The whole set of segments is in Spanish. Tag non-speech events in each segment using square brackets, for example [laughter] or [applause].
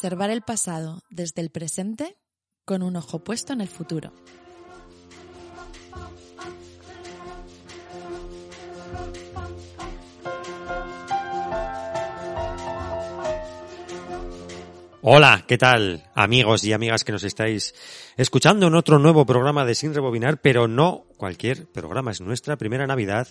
Preservar el pasado desde el presente con un ojo puesto en el futuro. Hola, ¿qué tal amigos y amigas que nos estáis escuchando en otro nuevo programa de Sin Rebobinar, pero no cualquier programa, es nuestra primera Navidad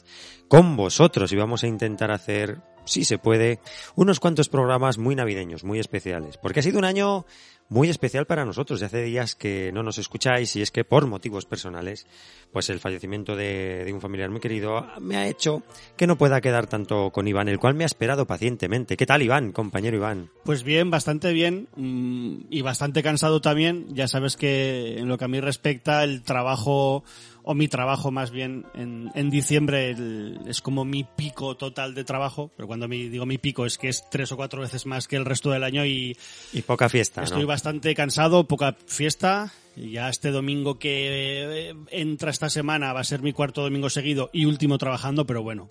con vosotros y vamos a intentar hacer, si se puede, unos cuantos programas muy navideños, muy especiales, porque ha sido un año muy especial para nosotros. De hace días que no nos escucháis y es que por motivos personales, pues el fallecimiento de, de, un familiar muy querido me ha hecho que no pueda quedar tanto con Iván, el cual me ha esperado pacientemente. ¿Qué tal Iván, compañero Iván? Pues bien, bastante bien mm, y bastante cansado también. Ya sabes que en lo que a mí respecta el trabajo o mi trabajo más bien en, en diciembre el, es como mi pico total de trabajo, pero cuando mi, digo mi pico es que es tres o cuatro veces más que el resto del año y... Y poca fiesta. Estoy ¿no? bastante cansado, poca fiesta. Ya este domingo que eh, entra esta semana va a ser mi cuarto domingo seguido y último trabajando, pero bueno,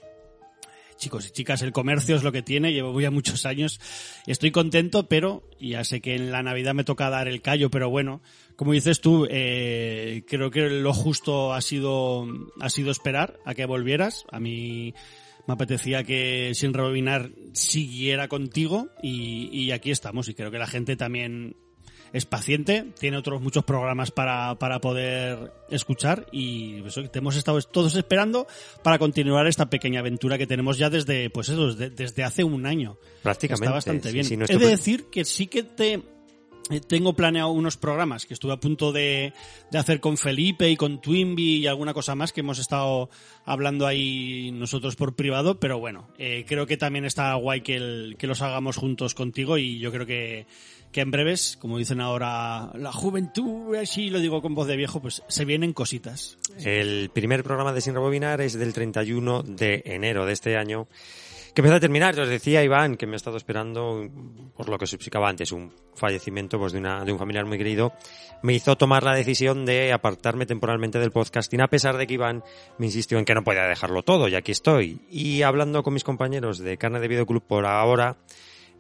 chicos y chicas, el comercio es lo que tiene, llevo ya muchos años, estoy contento, pero ya sé que en la Navidad me toca dar el callo, pero bueno, como dices tú, eh, creo que lo justo ha sido, ha sido esperar a que volvieras, a mí me apetecía que sin rebobinar siguiera contigo y, y aquí estamos y creo que la gente también es paciente, tiene otros muchos programas para, para poder escuchar y eso te hemos estado todos esperando para continuar esta pequeña aventura que tenemos ya desde, pues eso, desde, desde hace un año. Prácticamente. Está bastante bien. Sí, sí, He de decir que sí que te tengo planeado unos programas que estuve a punto de, de hacer con Felipe y con Twinbee y alguna cosa más que hemos estado hablando ahí nosotros por privado, pero bueno, eh, creo que también está guay que, el- que los hagamos juntos contigo y yo creo que, que en breves, como dicen ahora la juventud, así lo digo con voz de viejo, pues se vienen cositas. El primer programa de Sin Rebobinar es del 31 de enero de este año. Que empieza a terminar, os decía Iván, que me ha estado esperando, por lo que os explicaba antes, un fallecimiento pues, de, una, de un familiar muy querido, me hizo tomar la decisión de apartarme temporalmente del podcasting, a pesar de que Iván me insistió en que no podía dejarlo todo, y aquí estoy. Y hablando con mis compañeros de Carne de Video Club por ahora,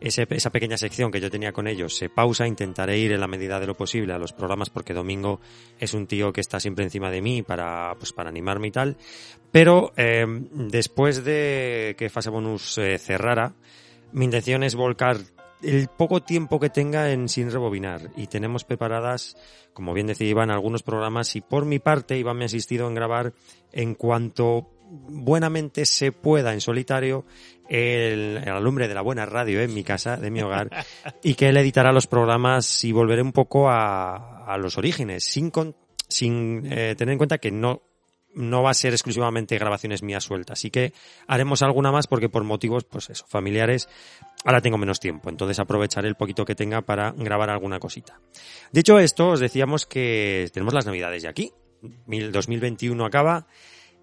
esa pequeña sección que yo tenía con ellos se pausa, intentaré ir en la medida de lo posible a los programas porque Domingo es un tío que está siempre encima de mí para, pues, para animarme y tal. Pero eh, después de que Fase Bonus eh, cerrara, mi intención es volcar el poco tiempo que tenga en sin rebobinar y tenemos preparadas, como bien decía Iván, algunos programas y por mi parte Iván me ha asistido en grabar en cuanto buenamente se pueda en solitario el, el alumbre de la buena radio en mi casa, de mi hogar, [laughs] y que él editará los programas y volveré un poco a, a los orígenes, sin, con- sin eh, tener en cuenta que no no va a ser exclusivamente grabaciones mías sueltas. Así que haremos alguna más porque por motivos, pues eso, familiares, ahora tengo menos tiempo. Entonces aprovecharé el poquito que tenga para grabar alguna cosita. Dicho esto, os decíamos que tenemos las navidades ya aquí. Mil- 2021 acaba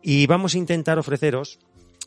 y vamos a intentar ofreceros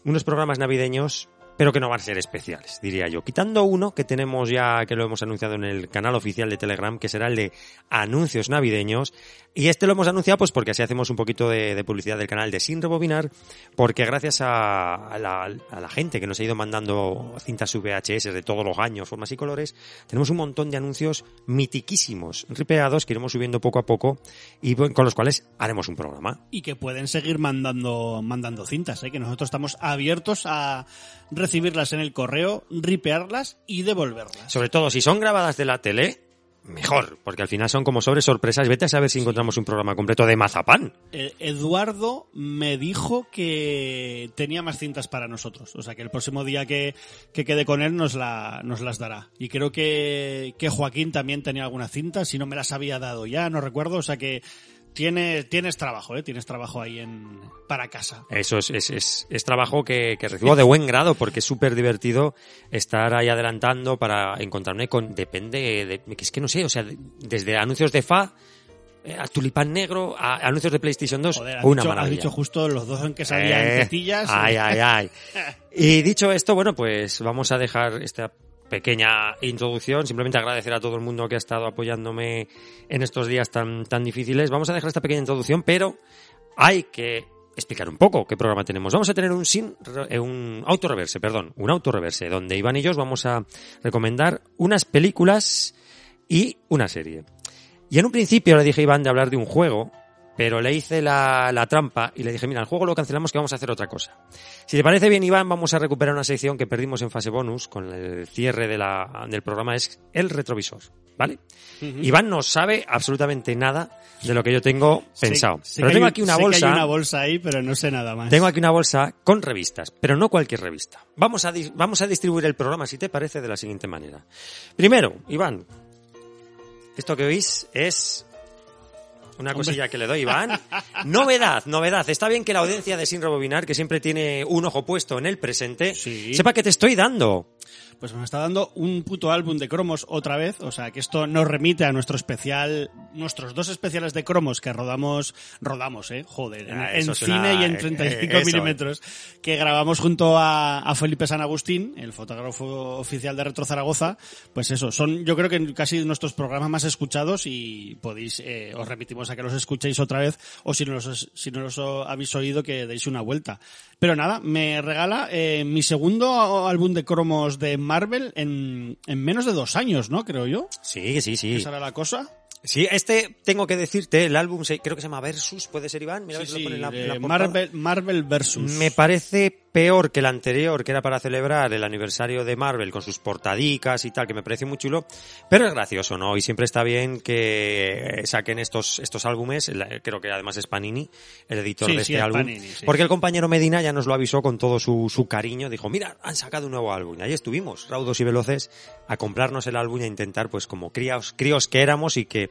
unos programas navideños pero que no van a ser especiales, diría yo. Quitando uno que tenemos ya, que lo hemos anunciado en el canal oficial de Telegram, que será el de anuncios navideños. Y este lo hemos anunciado pues porque así hacemos un poquito de, de publicidad del canal de Sin Rebobinar, porque gracias a, a la, a la gente que nos ha ido mandando cintas VHS de todos los años, formas y colores, tenemos un montón de anuncios mitiquísimos, ripeados, que iremos subiendo poco a poco y con los cuales haremos un programa. y que pueden seguir mandando mandando cintas, ¿eh? que nosotros estamos abiertos a recibirlas en el correo, ripearlas y devolverlas. Sobre todo si son grabadas de la tele, mejor, porque al final son como sobre sorpresas. Vete a saber si encontramos un programa completo de mazapán. Eh, Eduardo me dijo que tenía más cintas para nosotros, o sea que el próximo día que, que quede con él nos, la, nos las dará. Y creo que, que Joaquín también tenía alguna cinta, si no me las había dado ya, no recuerdo, o sea que tienes, tienes trabajo, ¿eh? Tienes trabajo ahí en, para casa. Eso es, es, es, es trabajo que, que recibo de buen grado porque es súper divertido estar ahí adelantando para encontrarme con, depende de, que es que no sé, o sea, desde anuncios de FA eh, a Tulipán Negro, a anuncios de PlayStation 2, Joder, has una dicho, has maravilla. dicho justo los dos en que salían Eh, tetillas. Ay, ay, ay. [laughs] Y dicho esto, bueno, pues vamos a dejar esta pequeña introducción. Simplemente agradecer a todo el mundo que ha estado apoyándome en estos días tan, tan difíciles. Vamos a dejar esta pequeña introducción, pero hay que explicar un poco qué programa tenemos. Vamos a tener un sin, eh, un autorreverse, perdón, un autorreverse, donde Iván y yo os vamos a recomendar unas películas y una serie. Y en un principio le dije a Iván de hablar de un juego, pero le hice la, la trampa y le dije, mira, el juego lo cancelamos que vamos a hacer otra cosa. Si te parece bien, Iván, vamos a recuperar una sección que perdimos en fase bonus con el cierre de la, del programa, es el retrovisor, ¿vale? Iván no sabe absolutamente nada de lo que yo tengo pensado. sé pero tengo hay- aquí una sé que bolsa. hay una bolsa ahí, pero no sé nada más. Tengo aquí una bolsa con revistas, pero no cualquier revista. Vamos a, vamos a distribuir el programa, si te parece, de la siguiente manera. Primero, Iván, esto que oís es una cosilla que le doy, Iván. Novedad, novedad. Está bien que la audiencia de Sin Rebobinar, que siempre tiene un ojo puesto en el presente, Sí. sepa que te estoy dando. Pues me está dando un puto álbum de cromos otra vez, o sea que esto nos remite a nuestro especial, nuestros dos especiales de cromos que rodamos, rodamos, eh, joder, en, Ah, en cine y en eh, 35 eso. milímetros, que grabamos junto a, a Felipe San Agustín, el fotógrafo oficial de Retro Zaragoza, pues eso, son yo creo que casi nuestros programas más escuchados y podéis, eh, os remitimos a que los escuchéis otra vez o si no los, si no los habéis oído que deis una vuelta. Pero nada, me regala eh, mi segundo álbum de cromos de Marvel en, en menos de dos años, ¿no? Creo yo. Sí, sí, sí. ¿Esa era la cosa? Sí, este, tengo que decirte, el álbum se- creo que se llama Versus, ¿puede ser Iván? Mira Sí, si lo pone en la, en la portada. Marvel, Marvel versus. Me parece peor que el anterior, que era para celebrar el aniversario de Marvel con sus portadicas y tal, que me parece muy chulo, pero es gracioso, ¿no? Y siempre está bien que saquen estos, estos álbumes, creo que además es Panini, el editor Sí, de este es álbum, Panini, sí. porque el compañero Medina ya nos lo avisó con todo su, su cariño, dijo, mira, han sacado un nuevo álbum, y ahí estuvimos, raudos y veloces, a comprarnos el álbum y a intentar, pues como críos, críos que éramos y que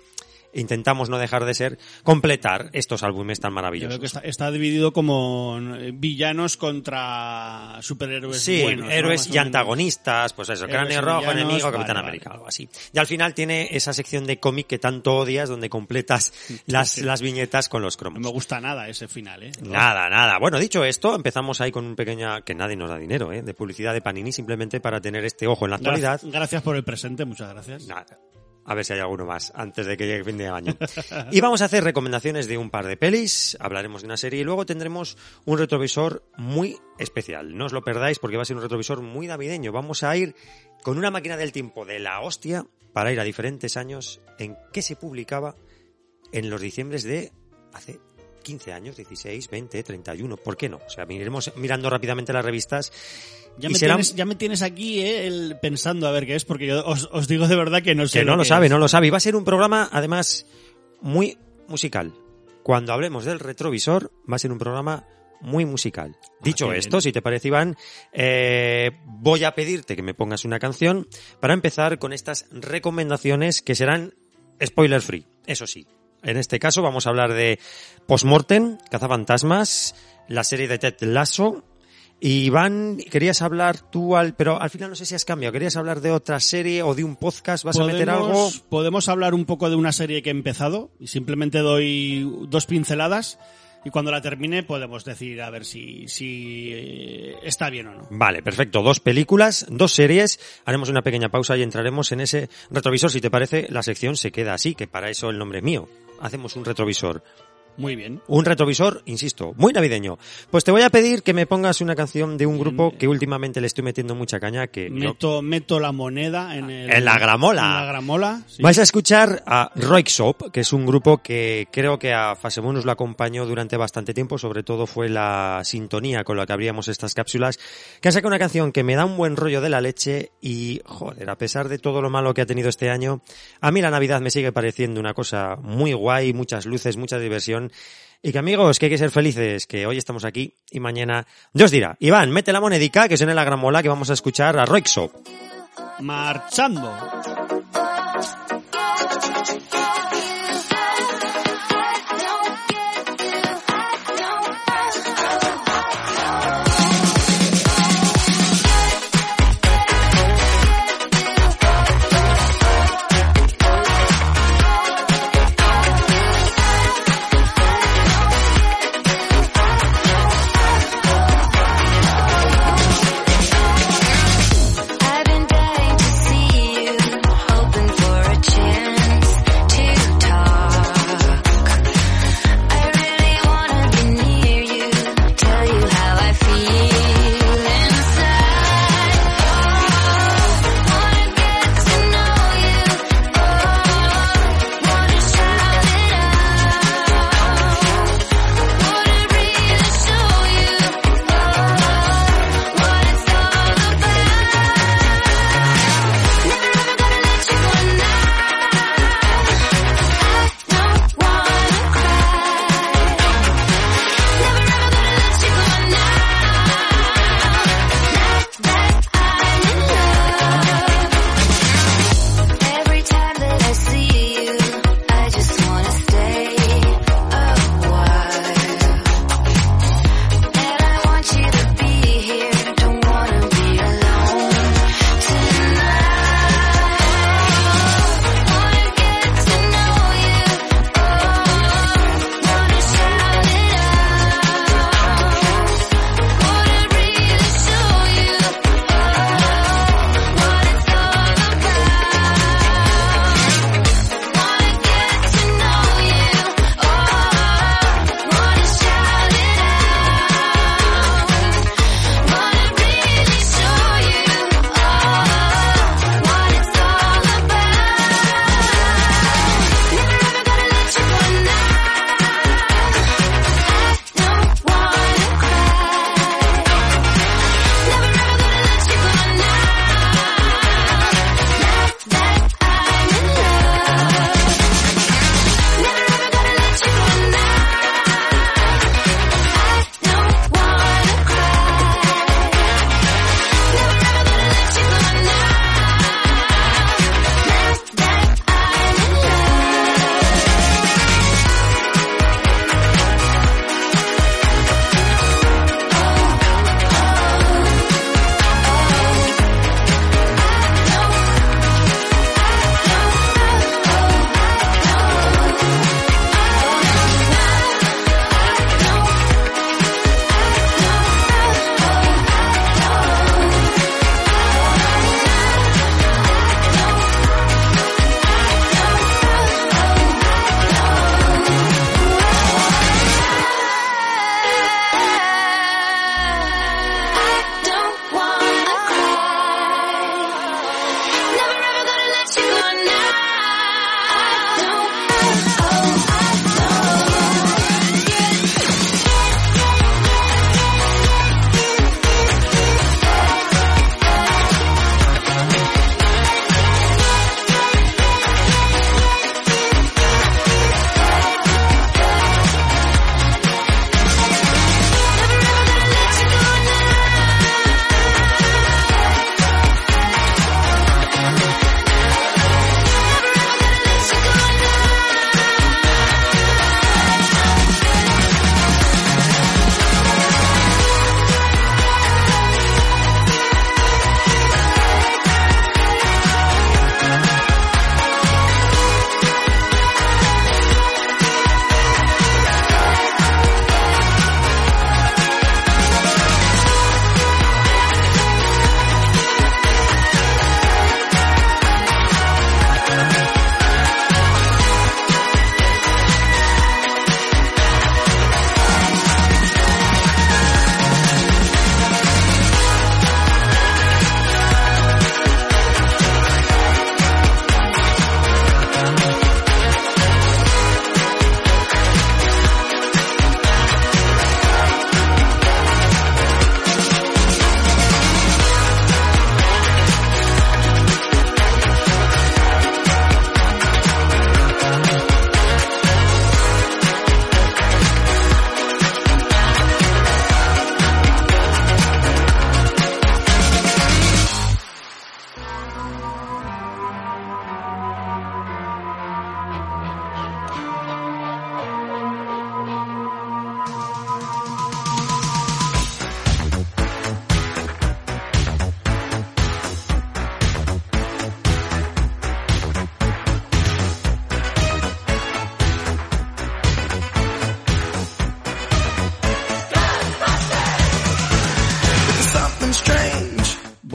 intentamos no dejar de ser, completar estos álbumes tan maravillosos. creo que está, está dividido como eh, villanos contra superhéroes Sí, héroes y antagonistas, pues eso, Héroes cráneo rojo, villanos, enemigo, vale, Capitán vale. América, algo así. Y al final tiene esa sección de cómic que tanto odias, donde completas las, sí. las viñetas con los No me cromos. gusta nada ese final, ¿eh? Nada, nada. Bueno, dicho esto, empezamos ahí con un pequeña, que nadie nos da dinero, ¿eh? de publicidad de Panini, simplemente para tener este ojo en la actualidad. Gracias, gracias por el presente, muchas gracias. Nada. A ver si hay alguno más antes de que llegue fin de año. Y vamos a hacer recomendaciones de un par de pelis, hablaremos de una serie y luego tendremos un retrovisor muy especial. No os lo perdáis porque va a ser un retrovisor muy navideño. Vamos a ir con una máquina del tiempo de la hostia para ir a diferentes años en que se publicaba en los diciembres de hace 15 años, 16, 20, 31. ¿Por qué no? O sea, miremos mirando rápidamente las revistas. Ya me, tienes, ya me tienes aquí eh, el- pensando a ver qué es, porque yo os, os digo de verdad que no sé. Que no lo que sabe, es. no lo sabe. Y va a ser un programa, además, muy musical. Cuando hablemos del retrovisor, va a ser un programa muy musical. Dicho Ah, qué esto, bien. si te parece, Iván, eh, voy a pedirte que me pongas una canción para empezar con estas recomendaciones que serán spoiler free. Eso sí. En este caso vamos a hablar de Postmortem, Cazafantasmas, la serie de Ted Lasso, y Iván, querías hablar tú al, pero al final no sé si has cambiado, querías hablar de otra serie o de un podcast, ¿vas a meter algo? Podemos- Podemos hablar un poco de una serie que he empezado y simplemente doy dos pinceladas y cuando la termine podemos decir a ver si, si eh, está bien o no. Vale, perfecto. Dos películas, dos series. Haremos una pequeña pausa y entraremos en ese retrovisor. Si te parece, la sección se queda así, que para eso el nombre es mío. Hacemos un retrovisor. Muy bien. Un retrovisor, insisto, muy navideño. Pues te voy a pedir que me pongas una canción de un grupo que últimamente le estoy metiendo mucha caña, que yo- Meto, meto la moneda en, el, En la gramola. En la gramola. sí. Vais a escuchar a Roixop, que es un grupo que creo que a Fasemonus lo acompañó durante bastante tiempo, sobre todo fue la sintonía con la que abríamos estas cápsulas, que ha sacado una canción que me da un buen rollo de la leche y, joder, a pesar de todo lo malo que ha tenido este año, a mí la Navidad me sigue pareciendo una cosa muy guay, muchas luces, mucha diversión. Y que amigos, que hay que ser felices, que hoy estamos aquí y mañana Dios dirá. Iván, mete la monedica, que suene la gramola, que vamos a escuchar a Roixop. Marchando.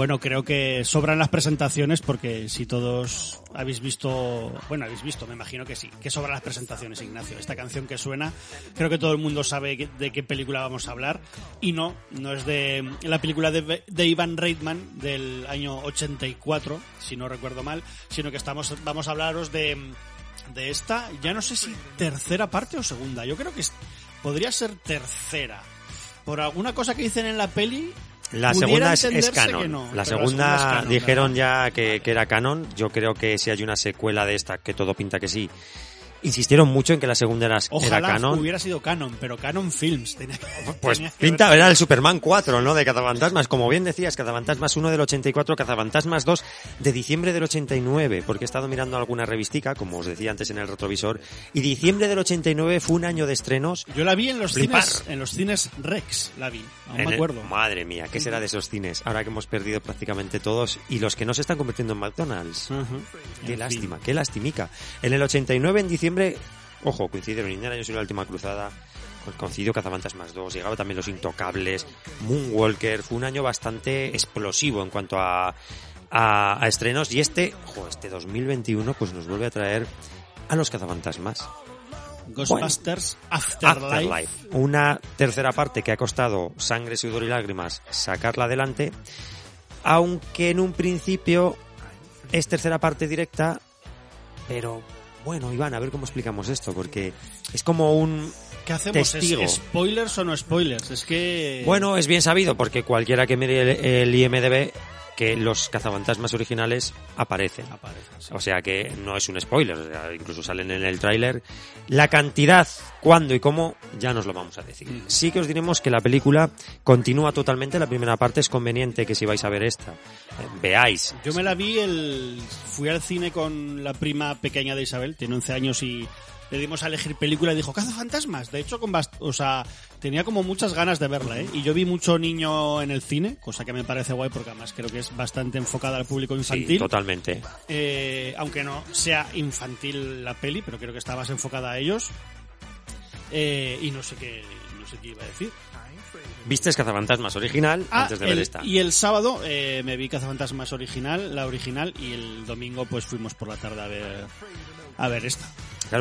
Bueno, creo que sobran las presentaciones porque si todos habéis visto, bueno, habéis visto, me imagino que sí, que sobran las presentaciones, Ignacio. Esta canción que suena, creo que todo el mundo sabe de qué película vamos a hablar y no, no es de la película de, de Ivan Reitman del año 84, si no recuerdo mal, sino que estamos, vamos a hablaros de, de esta, ya no sé si tercera parte o segunda, yo creo que podría ser tercera. Por alguna cosa que dicen en la peli, la segunda es, canon. la, segunda dijeron ya que, que, era canon. Yo creo que si hay una secuela de esta, que todo pinta que sí, insistieron mucho en que la segunda era, Ojalá canon. hubiera sido canon, pero Canon Films tenía [laughs] Pues pinta, era el Superman 4, ¿no? De Cazafantasmas. Como bien decías, Cazafantasmas 1 del 84, Cazafantasmas 2 de diciembre del 89, porque he estado mirando alguna revistica, como os decía antes en el retrovisor, y diciembre del 89 fue un año de estrenos. Yo la vi en los cines, en los cines Rex, la vi, no me acuerdo. madre mía, ¿qué será de esos cines? Ahora que hemos perdido prácticamente todos y los que no se están convirtiendo en McDonald's. Qué lástima, qué lastimica. En el 89, en diciembre ojo, coincidieron Indiana Jones y la última cruzada, coincidió Cazafantasmas 2, llegaba también Los Intocables, Moonwalker, fue un año bastante explosivo en cuanto a, a, estrenos. Y este, ojo, este 2021 pues nos vuelve a traer a los Cazafantasmas. Ghostbusters Afterlife. Una tercera parte que ha costado sangre, sudor y lágrimas sacarla adelante, aunque en un principio es tercera parte directa, pero bueno, Iván, a ver cómo explicamos esto, porque es como un ¿Qué hacemos? ¿Es ¿Spoilers o no spoilers? Es que... Bueno, es bien sabido, porque cualquiera que mire el, IMDB que los cazafantasmas originales aparecen. O sea que no es un spoiler, incluso salen en el tráiler. La cantidad, cuándo y cómo, ya nos lo vamos a decir. Mm. Sí que os diremos que la película continúa totalmente, la primera parte es conveniente que si vais a ver esta, eh, veáis. Yo me la vi, el fui al cine con la prima pequeña de Isabel, tiene 11 años y le dimos a elegir película y dijo, caza fantasmas. De hecho, con o sea, tenía como muchas ganas de verla, ¿eh? Y yo vi mucho niño en el cine, cosa que me parece guay porque además creo que es bastante enfocada al público infantil. Sí, totalmente. Eh, aunque no sea infantil la peli, pero creo que está más enfocada a ellos. Eh, y no sé qué, no sé qué iba a decir. ¿Viste Cazafantasmas original ah, antes de ver esta? Y el sábado eh, me vi Cazafantasmas original, la original, y el domingo pues fuimos por la tarde a ver, a ver esta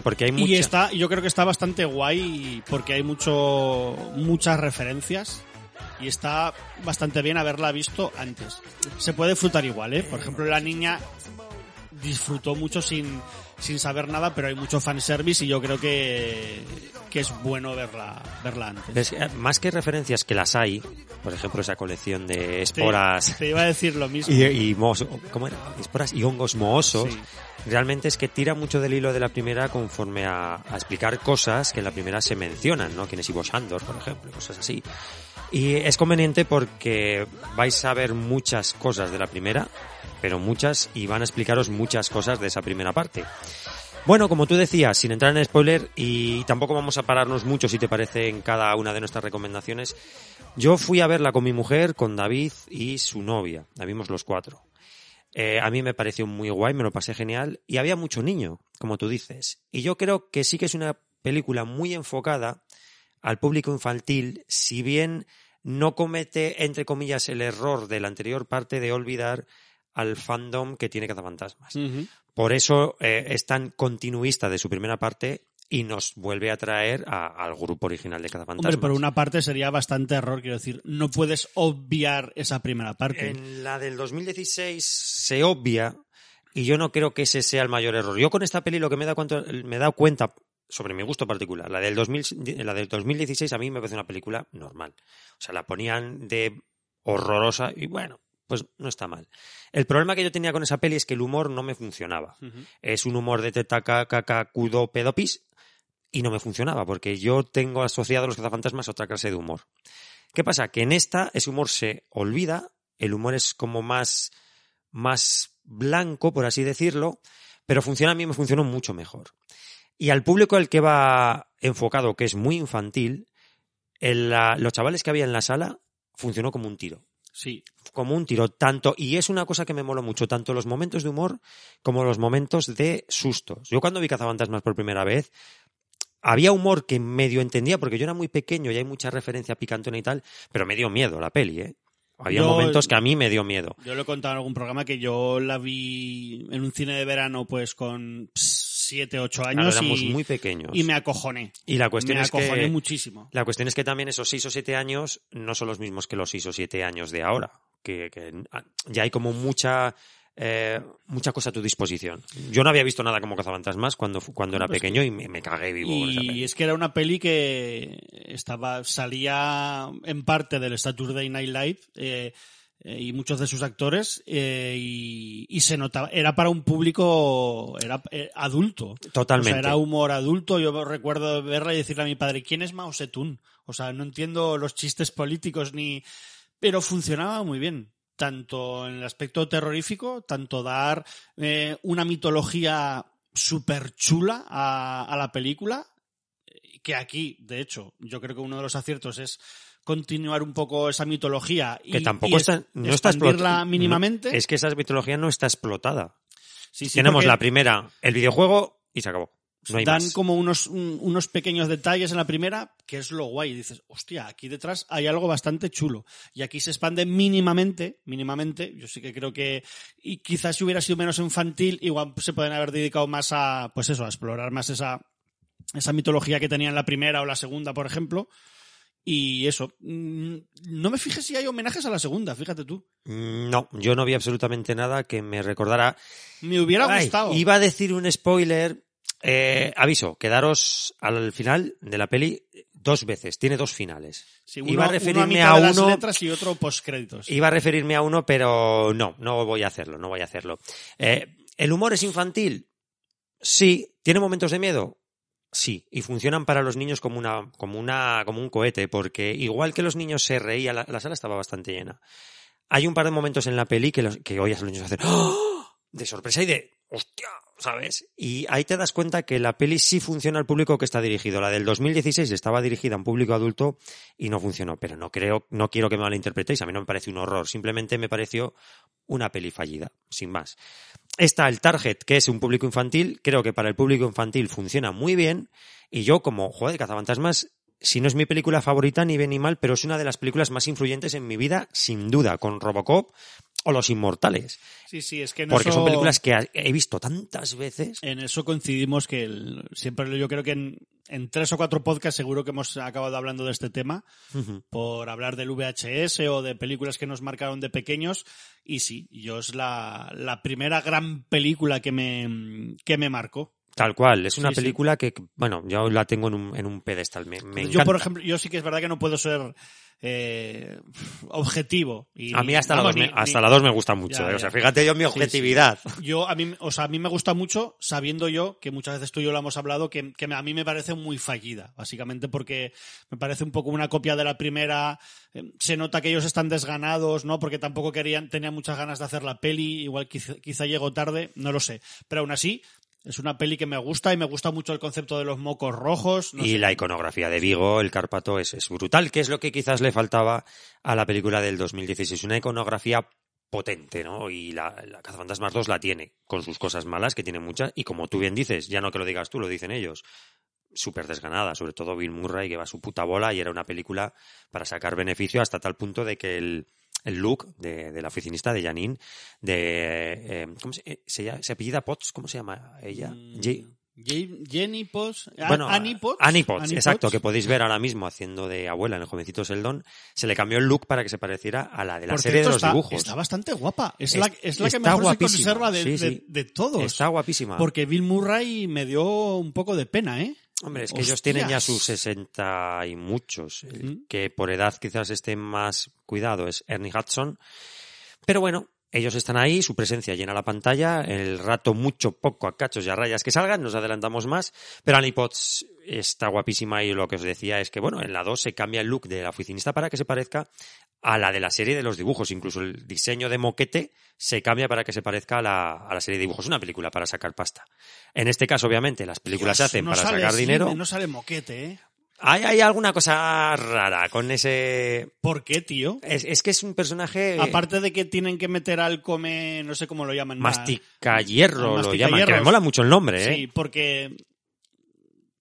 porque hay Y está, yo creo que está bastante guay porque hay mucho, muchas referencias y está bastante bien haberla visto antes. Se puede disfrutar igual, ¿eh? Por ejemplo, la niña disfrutó mucho sin, sin saber nada, pero hay mucho fanservice y yo creo que, que es bueno verla, verla antes. más que referencias que las hay, por ejemplo, esa colección de esporas. Te, iba a decir lo mismo. [laughs] Y, y ¿cómo era? Esporas y hongos mohosos realmente es que tira mucho del hilo de la primera conforme a, explicar cosas que en la primera se mencionan, ¿no? Quien es Ivo Sandor, por ejemplo, cosas así. Y es conveniente porque vais a ver muchas cosas de la primera, pero muchas, y van a explicaros muchas cosas de esa primera parte. Bueno, como tú decías, sin entrar en spoiler, y tampoco vamos a pararnos mucho si te parece en cada una de nuestras recomendaciones, yo fui a verla con mi mujer, con David y su novia. La vimos los cuatro. Eh, a mí me pareció muy guay, me lo pasé genial y había mucho niño, como tú dices. Y yo creo que sí que es una película muy enfocada al público infantil, si bien no comete, entre comillas, el error de la anterior parte de olvidar al fandom que tiene Cazafantasmas. Por eso eh, es tan continuista de su primera parte y nos vuelve a traer al grupo original de Cazafantasmas. Hombre, por una parte sería bastante error, quiero decir, no puedes obviar esa primera parte. En la del 2016 se obvia y yo no creo que ese sea el mayor error. Yo con esta peli lo que me he dado, me he dado cuenta sobre mi gusto particular, la del, 2000, la del 2016 a mí me parece una película normal. O sea, la ponían de horrorosa y bueno, pues no está mal. El problema que yo tenía con esa peli es que el humor no me funcionaba. Es un humor de teta, caca, cudo, pedopis, y no me funcionaba, porque yo tengo asociado a los cazafantasmas otra clase de humor. ¿Qué pasa? Que en esta ese humor se olvida, el humor es como más, más blanco, por así decirlo, pero funciona a mí me funcionó mucho mejor. Y al público al que va enfocado, que es muy infantil, los chavales que había en la sala funcionó como un tiro. Sí. Como un tiro, tanto, y es una cosa que me moló mucho, tanto los momentos de humor como los momentos de sustos. Yo cuando vi Cazafantasmas por primera vez, había humor que medio entendía porque yo era muy pequeño y hay mucha referencia picantona y tal, pero me dio miedo la peli, ¿eh? Había Yo- momentos que a mí me dio miedo. Yo lo he contado en algún programa que yo la vi en un cine de verano pues con 7, 8 Claro, años éramos y, muy pequeños. y me acojoné. Y la cuestión me es acojoné que muchísimo. la cuestión es que también esos seis o siete años no son los mismos que los seis o siete años de ahora. Que, que ya hay como mucha eh, mucha cosa a tu disposición. Yo no había visto nada como Cazafantasmas cuando, cuando era Pues pequeño y me, me cagué vivo Y es que era una peli que estaba salía en parte del Saturday Night Live eh, y muchos de sus actores eh, y, y se notaba era para un público era eh, adulto. Totalmente. o sea era humor adulto. Yo recuerdo verla y decirle a mi padre quién es Mao Zedong o sea no entiendo los chistes políticos ni pero funcionaba muy bien tanto en el aspecto terrorífico tanto dar eh, una mitología súper chula a, a la película que aquí, de hecho, yo creo que uno de los aciertos es continuar un poco esa mitología y, que tampoco y está, no está expandirla explotada. mínimamente. es que esa mitología no está explotada. Sí, sí, Tenemos la primera, el videojuego y se acabó. No hay dan más. como unos, un- unos pequeños detalles en la primera, que es lo guay. Dices, hostia, aquí detrás hay algo bastante chulo. Y aquí se expande mínimamente, mínimamente. Yo sí que creo que, y quizás si hubiera sido menos infantil, igual se pueden haber dedicado más a, pues eso, a explorar más esa, esa mitología que tenía en la primera o la segunda, por ejemplo. Y eso, mm, no me fijé si hay homenajes a la segunda, fíjate tú. Mm, No, yo no vi absolutamente nada que me recordara. Me hubiera Ay, gustado. Iba a decir un spoiler. Eh, aviso, quedaros al final de la peli dos veces. Tiene dos finales. Sí, iba a uno referirme a de las uno- letras y otro postcréditos. Iba a referirme a uno, pero no, no voy a hacerlo, no voy a hacerlo. Eh, ¿El humor es infantil? Sí. ¿Tiene momentos de miedo? Sí. Y funcionan para los niños como una, como una, como un cohete, porque igual que los niños se reían, la, la sala estaba bastante llena. Hay un par de momentos en la peli que, los, que a los niños hacer ¡Oh! de sorpresa y de hostia, ¿sabes? Y ahí te das cuenta que la peli sí funciona al público que está dirigido. La del 2016 estaba dirigida a un público adulto y no funcionó, pero no creo, no quiero que me malinterpretéis, a mí no me parece un horror, simplemente me pareció una peli fallida, sin más. Está el target, que es un público infantil, creo que para el público infantil funciona muy bien, y yo como, joder, Cazafantasmas, si no es mi película favorita ni bien ni mal, pero es una de las películas más influyentes en mi vida, sin duda, con Robocop o Los Inmortales. Sí, sí, es que en Porque eso, son películas que he visto tantas veces. en eso coincidimos que el- siempre yo creo que en, en tres o cuatro podcasts seguro que hemos acabado hablando de este tema por hablar del VHS o de películas que nos marcaron de pequeños y sí, yo es la, la primera gran película que me, que me marcó. Tal cual, es una Sí, sí. película que, bueno, yo la tengo en un, en un pedestal, me, me yo, encanta. por ejemplo, yo sí que es verdad que no puedo ser eh, objetivo. Y, a mí hasta, la vamos, dos, me, ni- hasta ni- la dos me gusta mucho, Ya, eh, o sea, fíjate yo mi Sí, sí. objetividad. Yo, a mí, o sea, a mí me gusta mucho, sabiendo yo, que muchas veces tú y yo lo hemos hablado, que, que a mí me parece muy fallida, básicamente porque me parece un poco una copia de la primera. eh, Se nota que ellos están desganados, ¿no? Porque tampoco querían, tenían muchas ganas de hacer la peli, igual quizá, quizá llegó tarde, no lo sé. Pero aún así, es una peli que me gusta y me gusta mucho el concepto de los mocos rojos. no y sé. la iconografía de Vigo, el Cárpato, es, es brutal, que es lo que quizás le faltaba a la película del 2016. Una iconografía potente, ¿no? Y la, la Cazafantasmas 2 la tiene, con sus cosas malas, que tiene muchas, y como tú bien dices, ya no que lo digas tú, lo dicen ellos, súper desganada, sobre todo Bill Murray, que va a su puta bola, y era una película para sacar beneficio hasta tal punto de que el, el look de, de la oficinista de Janine, de... eh, ¿Cómo se, eh, se, llama- se apellida Potts? ¿Cómo se llama ella? Mm, Je- Je- Jenny Potts, A- bueno, Annie Potts. Annie Potts, Annie exacto, Potts. que podéis ver ahora mismo haciendo de abuela en el jovencito Seldon, se le cambió el look para que se pareciera a la de la Por serie cierto, de los está, dibujos. está bastante guapa. Es, Es- la, es la que mejor guapísima. se conserva de, Sí, de- de todos. Está guapísima. Porque Bill Murray me dio un poco de pena, ¿eh? Hombre, es que ellos tienen ya sus 60 y muchos. El Ujú. que por edad quizás esté más cuidado es Ernie Hudson. Pero bueno, ellos están ahí, su presencia llena la pantalla, el rato mucho, poco, a cachos y a rayas que salgan, nos adelantamos más. Pero Annie Potts está guapísima y lo que os decía es que, bueno, en la 2 se cambia el look de la oficinista para que se parezca a la de la serie de los dibujos. Incluso el diseño de moquete se cambia para que se parezca a la, a la serie de dibujos. Una película para sacar pasta. En este caso, obviamente, las películas se hacen no para sale sacar dinero. No sale moquete, ¿eh? Hay, hay alguna cosa rara con ese... ¿Por qué, tío? Es, es que es un personaje... Aparte de que tienen que meter al come, no sé cómo lo llaman. Mastica hierro, Ah, lo llaman, que me mola mucho el nombre, ¿eh? Sí, porque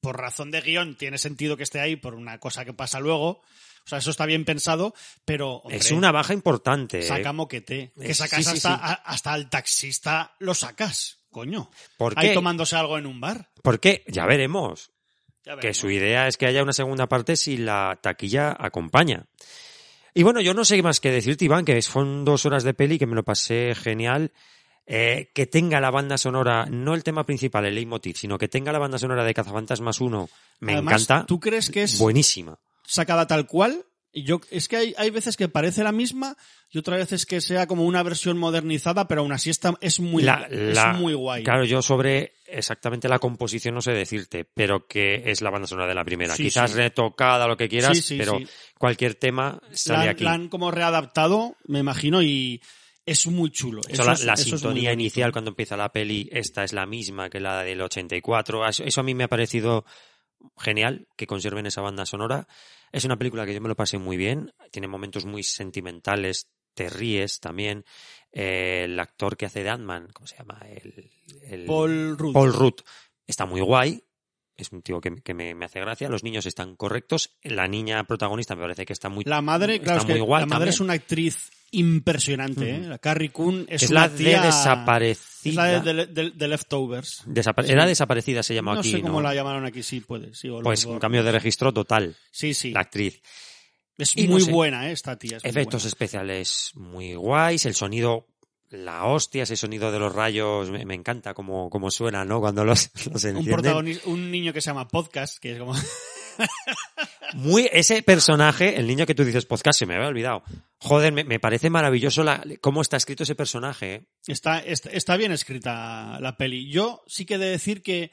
por razón de guion tiene sentido que esté ahí por una cosa que pasa luego, O sea, eso está bien pensado, pero. hombre, es una baja importante. ¿eh? Saca moquete. Que sacas sí, sí, hasta, sí. hasta al taxista lo sacas, coño. ¿Por Ahí qué? tomándose algo en un bar. Porque ya veremos. Que su idea es que haya una segunda parte si la taquilla acompaña. Y bueno, yo no sé más que decirte, Iván, que son dos horas de peli que me lo pasé genial. Eh, que tenga la banda sonora, no el tema principal, el leitmotiv, sino que tenga la banda sonora de Cazafantasmas 1, me Además, encanta. ¿Tú crees que es Buenísima. sacada tal cual? Y yo, es que hay, hay veces que parece la misma y otras veces que sea como una versión modernizada, pero aún así está, es muy, La- la- es muy guay. Claro, yo sobre exactamente la composición no sé decirte, pero que es la banda sonora de la primera. Sí, Quizás sí. retocada, lo que quieras, Sí, pero cualquier tema la, sale han- aquí. la han como readaptado, me imagino, y es muy chulo. Eso, Eso la, es- la eso sintonía bonito. inicial cuando empieza la peli, esta es la misma que la del 84. Eso, eso a mí me ha parecido genial que conserven esa banda sonora. Es una película que yo me lo pasé muy bien. Tiene momentos muy sentimentales, te ríes también. Eh, el actor que hace de Ant-Man, ¿cómo se llama? El, el- Paul Rudd. Paul Rudd está muy guay. Es un tío que, que me, me hace gracia. Los niños están correctos. La niña protagonista me parece que está muy La madre, está claro, es que muy guay la madre también. es una actriz impresionante, ¿eh? La Carrie Coon es, es una la de tía- desaparecida. Es la de, de- de- de Leftovers. Era desaparecida, se llamó no aquí. sé cómo ¿no? la llamaron aquí, sí, puede. Sí, Pues un cambio de registro total, Sí, sí. la actriz. Es y no muy sé. buena, ¿eh? Esta tía. es muy Efectos especiales muy guays, el sonido, la hostia, ese sonido de los rayos, me, me encanta como, como suena, ¿no? Cuando los, [laughs] los encienden. un niño que se llama Podcast, que es como... [laughs] Muy, ese personaje, el niño que tú dices podcast, se me había olvidado. Joder, me, me parece maravilloso la, cómo está escrito ese personaje. ¿eh? Está, está, está bien escrita la peli. Yo sí que he de decir que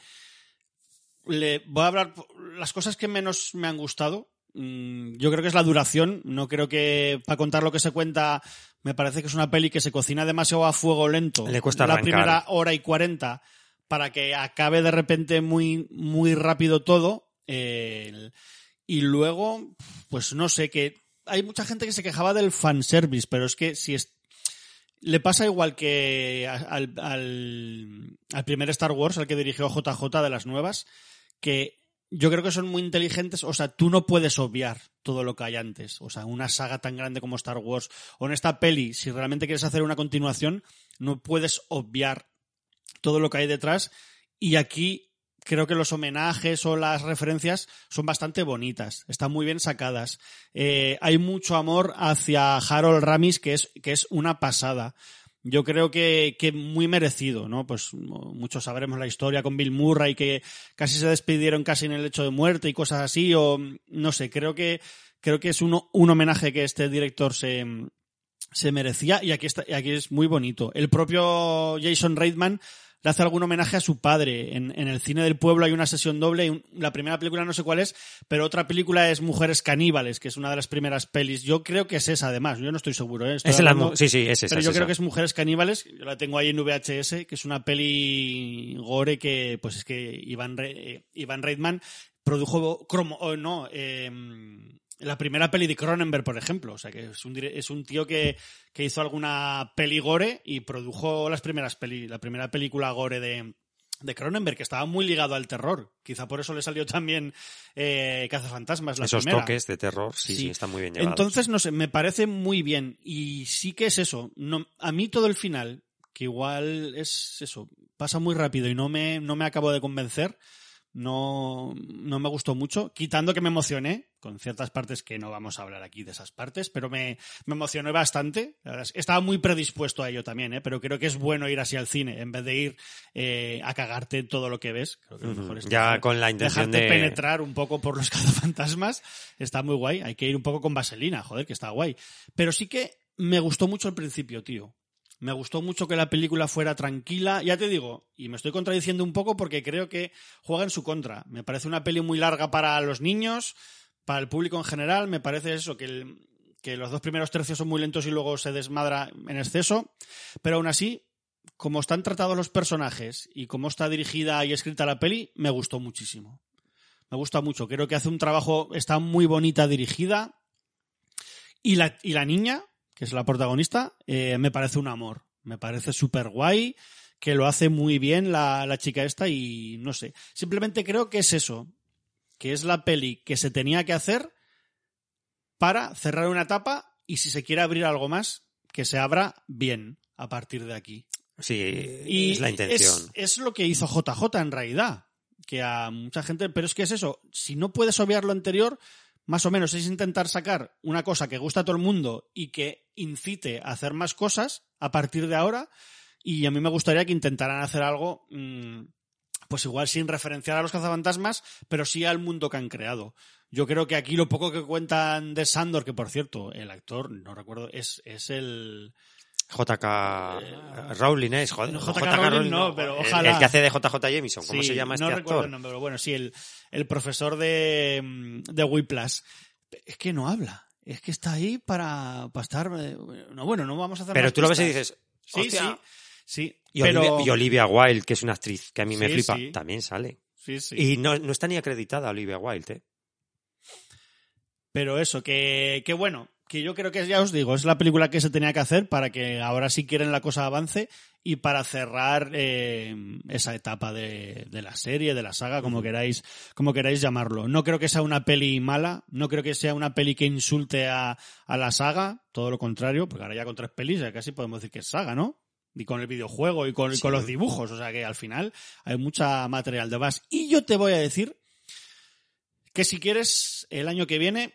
le voy a hablar las cosas que menos me han gustado. Mm, Yo creo que es la duración. No creo que para contar lo que se cuenta me parece que es una peli que se cocina demasiado a fuego lento. Le cuesta la arrancar. primera hora y cuarenta para que acabe de repente muy muy rápido todo. Eh, y luego, pues no sé, que hay mucha gente que se quejaba del fanservice, pero es que si es, le pasa igual que al, al, al primer Star Wars, al que dirigió JJ de las nuevas, que yo creo que son muy inteligentes. O sea, tú no puedes obviar todo lo que hay antes. O sea, una saga tan grande como Star Wars, o en esta peli, si realmente quieres hacer una continuación, no puedes obviar todo lo que hay detrás. Y aquí creo que los homenajes o las referencias son bastante bonitas, están muy bien sacadas. Eh, hay mucho amor hacia Harold Ramis, que es, que es una pasada. Yo creo que, que muy merecido, ¿no? Pues muchos sabremos la historia con Bill Murray, que casi se despidieron casi en el hecho de muerte y cosas así, o no sé, creo que, creo que es uno, un homenaje que este director se, se merecía y aquí, está, y aquí es muy bonito. El propio Jason Reitman le hace algún homenaje a su padre. En, en el cine del pueblo hay una sesión doble. y un- la primera película no sé cuál es, pero otra película es Mujeres Caníbales, que es una de las primeras pelis. Yo creo que es esa, además. Yo no estoy seguro. ¿eh? Estoy Es la hablando- mu- sí, sí, es esa. pero es yo esa. creo que es Mujeres Caníbales. Yo la tengo ahí en VHS, que es una peli gore que, pues es que Iván, Re- eh, Iván Reitman produjo cromo, o no, eh, la primera peli de Cronenberg, por ejemplo. O sea, que es un, es un tío que, que hizo alguna peli gore y produjo las primeras peli, la primera película gore de, de Cronenberg, que estaba muy ligado al terror. Quizá por eso le salió también eh, Cazafantasmas, la Esos primera. toques de terror, sí, sí, Sí. están muy bien llevados. Entonces, no sé, me parece muy bien. Y sí que es eso. No, a mí todo el final, que igual es eso, pasa muy rápido y no me, no me acabo de convencer. No, no me gustó mucho, quitando que me emocioné con ciertas partes que no vamos a hablar aquí de esas partes, pero me, me emocioné bastante. La verdad es que Estaba muy predispuesto a ello también, ¿eh? pero creo que es bueno ir así al cine en vez de ir eh, a cagarte todo lo que ves. Creo que lo mejor es Ya con la intención de... penetrar un poco por los [laughs] cazafantasmas está muy guay. Hay que ir un poco con vaselina, joder, que está guay. Pero sí que me gustó mucho el principio, tío. Me gustó mucho que la película fuera tranquila. Ya te digo, y me estoy contradiciendo un poco porque creo que juega en su contra. Me parece una peli muy larga para los niños, para el público en general. Me parece eso, que, los dos primeros tercios son muy lentos y luego se desmadra en exceso. Pero aún así, como están tratados los personajes y cómo está dirigida y escrita la peli, me gustó muchísimo. Me gusta mucho. Creo que hace un trabajo, está muy bonita dirigida. Y la niña, que es la protagonista, eh, me parece un amor. Me parece súper guay, que lo hace muy bien la, la chica esta y no sé. Simplemente creo que es eso, que es la peli que se tenía que hacer para cerrar una etapa y si se quiere abrir algo más, que se abra bien a partir de aquí. Sí, Y es la intención. Es, es lo que hizo JJ en realidad. Que a mucha gente. Pero es que es eso. Si no puedes obviar lo anterior, más o menos es intentar sacar una cosa que gusta a todo el mundo y que incite a hacer más cosas a partir de ahora. Y a mí me gustaría que intentaran hacer algo. mm, pues igual sin referenciar a los cazafantasmas, pero sí al mundo que han creado. Yo creo que aquí lo poco que cuentan de Sandor, que por cierto, el actor, no recuerdo, es, es el. JK Rowling es, joder, no, no, JK Rowling no, pero ojalá. El que hace de JJ Jameson, ¿cómo Sí, se llama este no recuerdo actor? el nombre, pero bueno, sí, el, el profesor de, de Whiplash. Es que no habla. Es que está ahí para, para estar. eh, No, bueno, no vamos a hacer Pero tú lo ves y dices, Sí, "Hostia". sí. Sí. Y, pero... Olivia, y Olivia Wilde, que es una actriz que a mí me flipa, sí. también sale. sí, sí. Y no, no está ni acreditada Olivia Wilde, ¿eh? Pero eso, que, que bueno, que yo creo que ya os digo, es la película que se tenía que hacer para que ahora sí quieren la cosa avance y para cerrar eh, esa etapa de, de la serie, de la saga, como queráis, como queráis llamarlo. No creo que sea una peli mala, no creo que sea una peli que insulte a, a la saga, todo lo contrario, porque ahora ya con tres pelis ya casi podemos decir que es saga, ¿no? Y con el videojuego y con, y con los dibujos, o sea que al final hay mucha material de base. Y yo te voy a decir que si quieres, el año que viene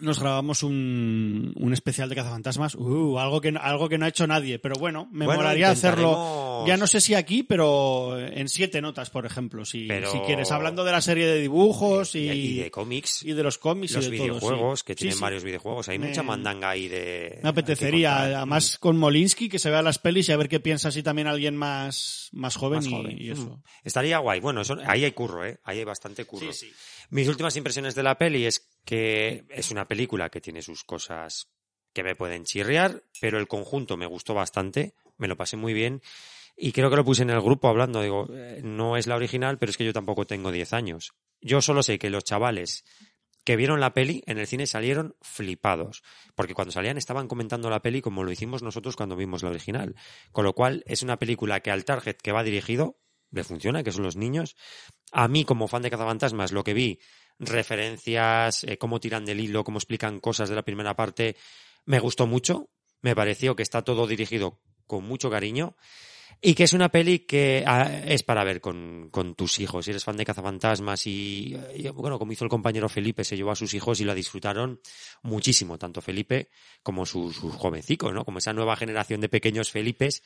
nos grabamos un, un especial de cazafantasmas. Uh, algo que, no- algo que no ha hecho nadie. Pero bueno, me Bueno, molaría hacerlo. Ya no sé si aquí, pero en siete notas, por ejemplo. Si, Pero- si quieres, hablando de la serie de dibujos y, y de cómics, y de los cómics los y de todo, videojuegos, sí. que tienen sí. varios videojuegos. Hay Me- mucha mandanga ahí de... Me apetecería, además con Molinsky, que se vea las pelis y a ver qué piensa así también alguien más, más joven, Más y- joven. y, eso. Mm. Estaría guay. Bueno, eso- ahí hay curro, ¿eh? Ahí hay bastante curro. Sí, sí. Mis últimas impresiones de la peli es que es una película que tiene sus cosas que me pueden chirriar, pero el conjunto me gustó bastante, me lo pasé muy bien y creo que lo puse en el grupo hablando, digo, eh, no es la original, pero es que yo tampoco tengo 10 años. Yo solo sé que los chavales que vieron la peli en el cine salieron flipados, porque cuando salían estaban comentando la peli como lo hicimos nosotros cuando vimos la original, con lo cual es una película que al target que va dirigido le funciona, que son los niños. A mí como fan de Cazafantasmas lo que vi, referencias, eh, cómo tiran del hilo, cómo explican cosas de la primera parte, me gustó mucho, me pareció que está todo dirigido con mucho cariño y que es una peli que ah, es para ver con, con tus hijos. Si eres fan de Cazafantasmas y, y, bueno, como hizo el compañero Felipe, se llevó a sus hijos y la disfrutaron muchísimo, tanto Felipe como sus, sus jovencicos, ¿no? Como esa nueva generación de pequeños Felipes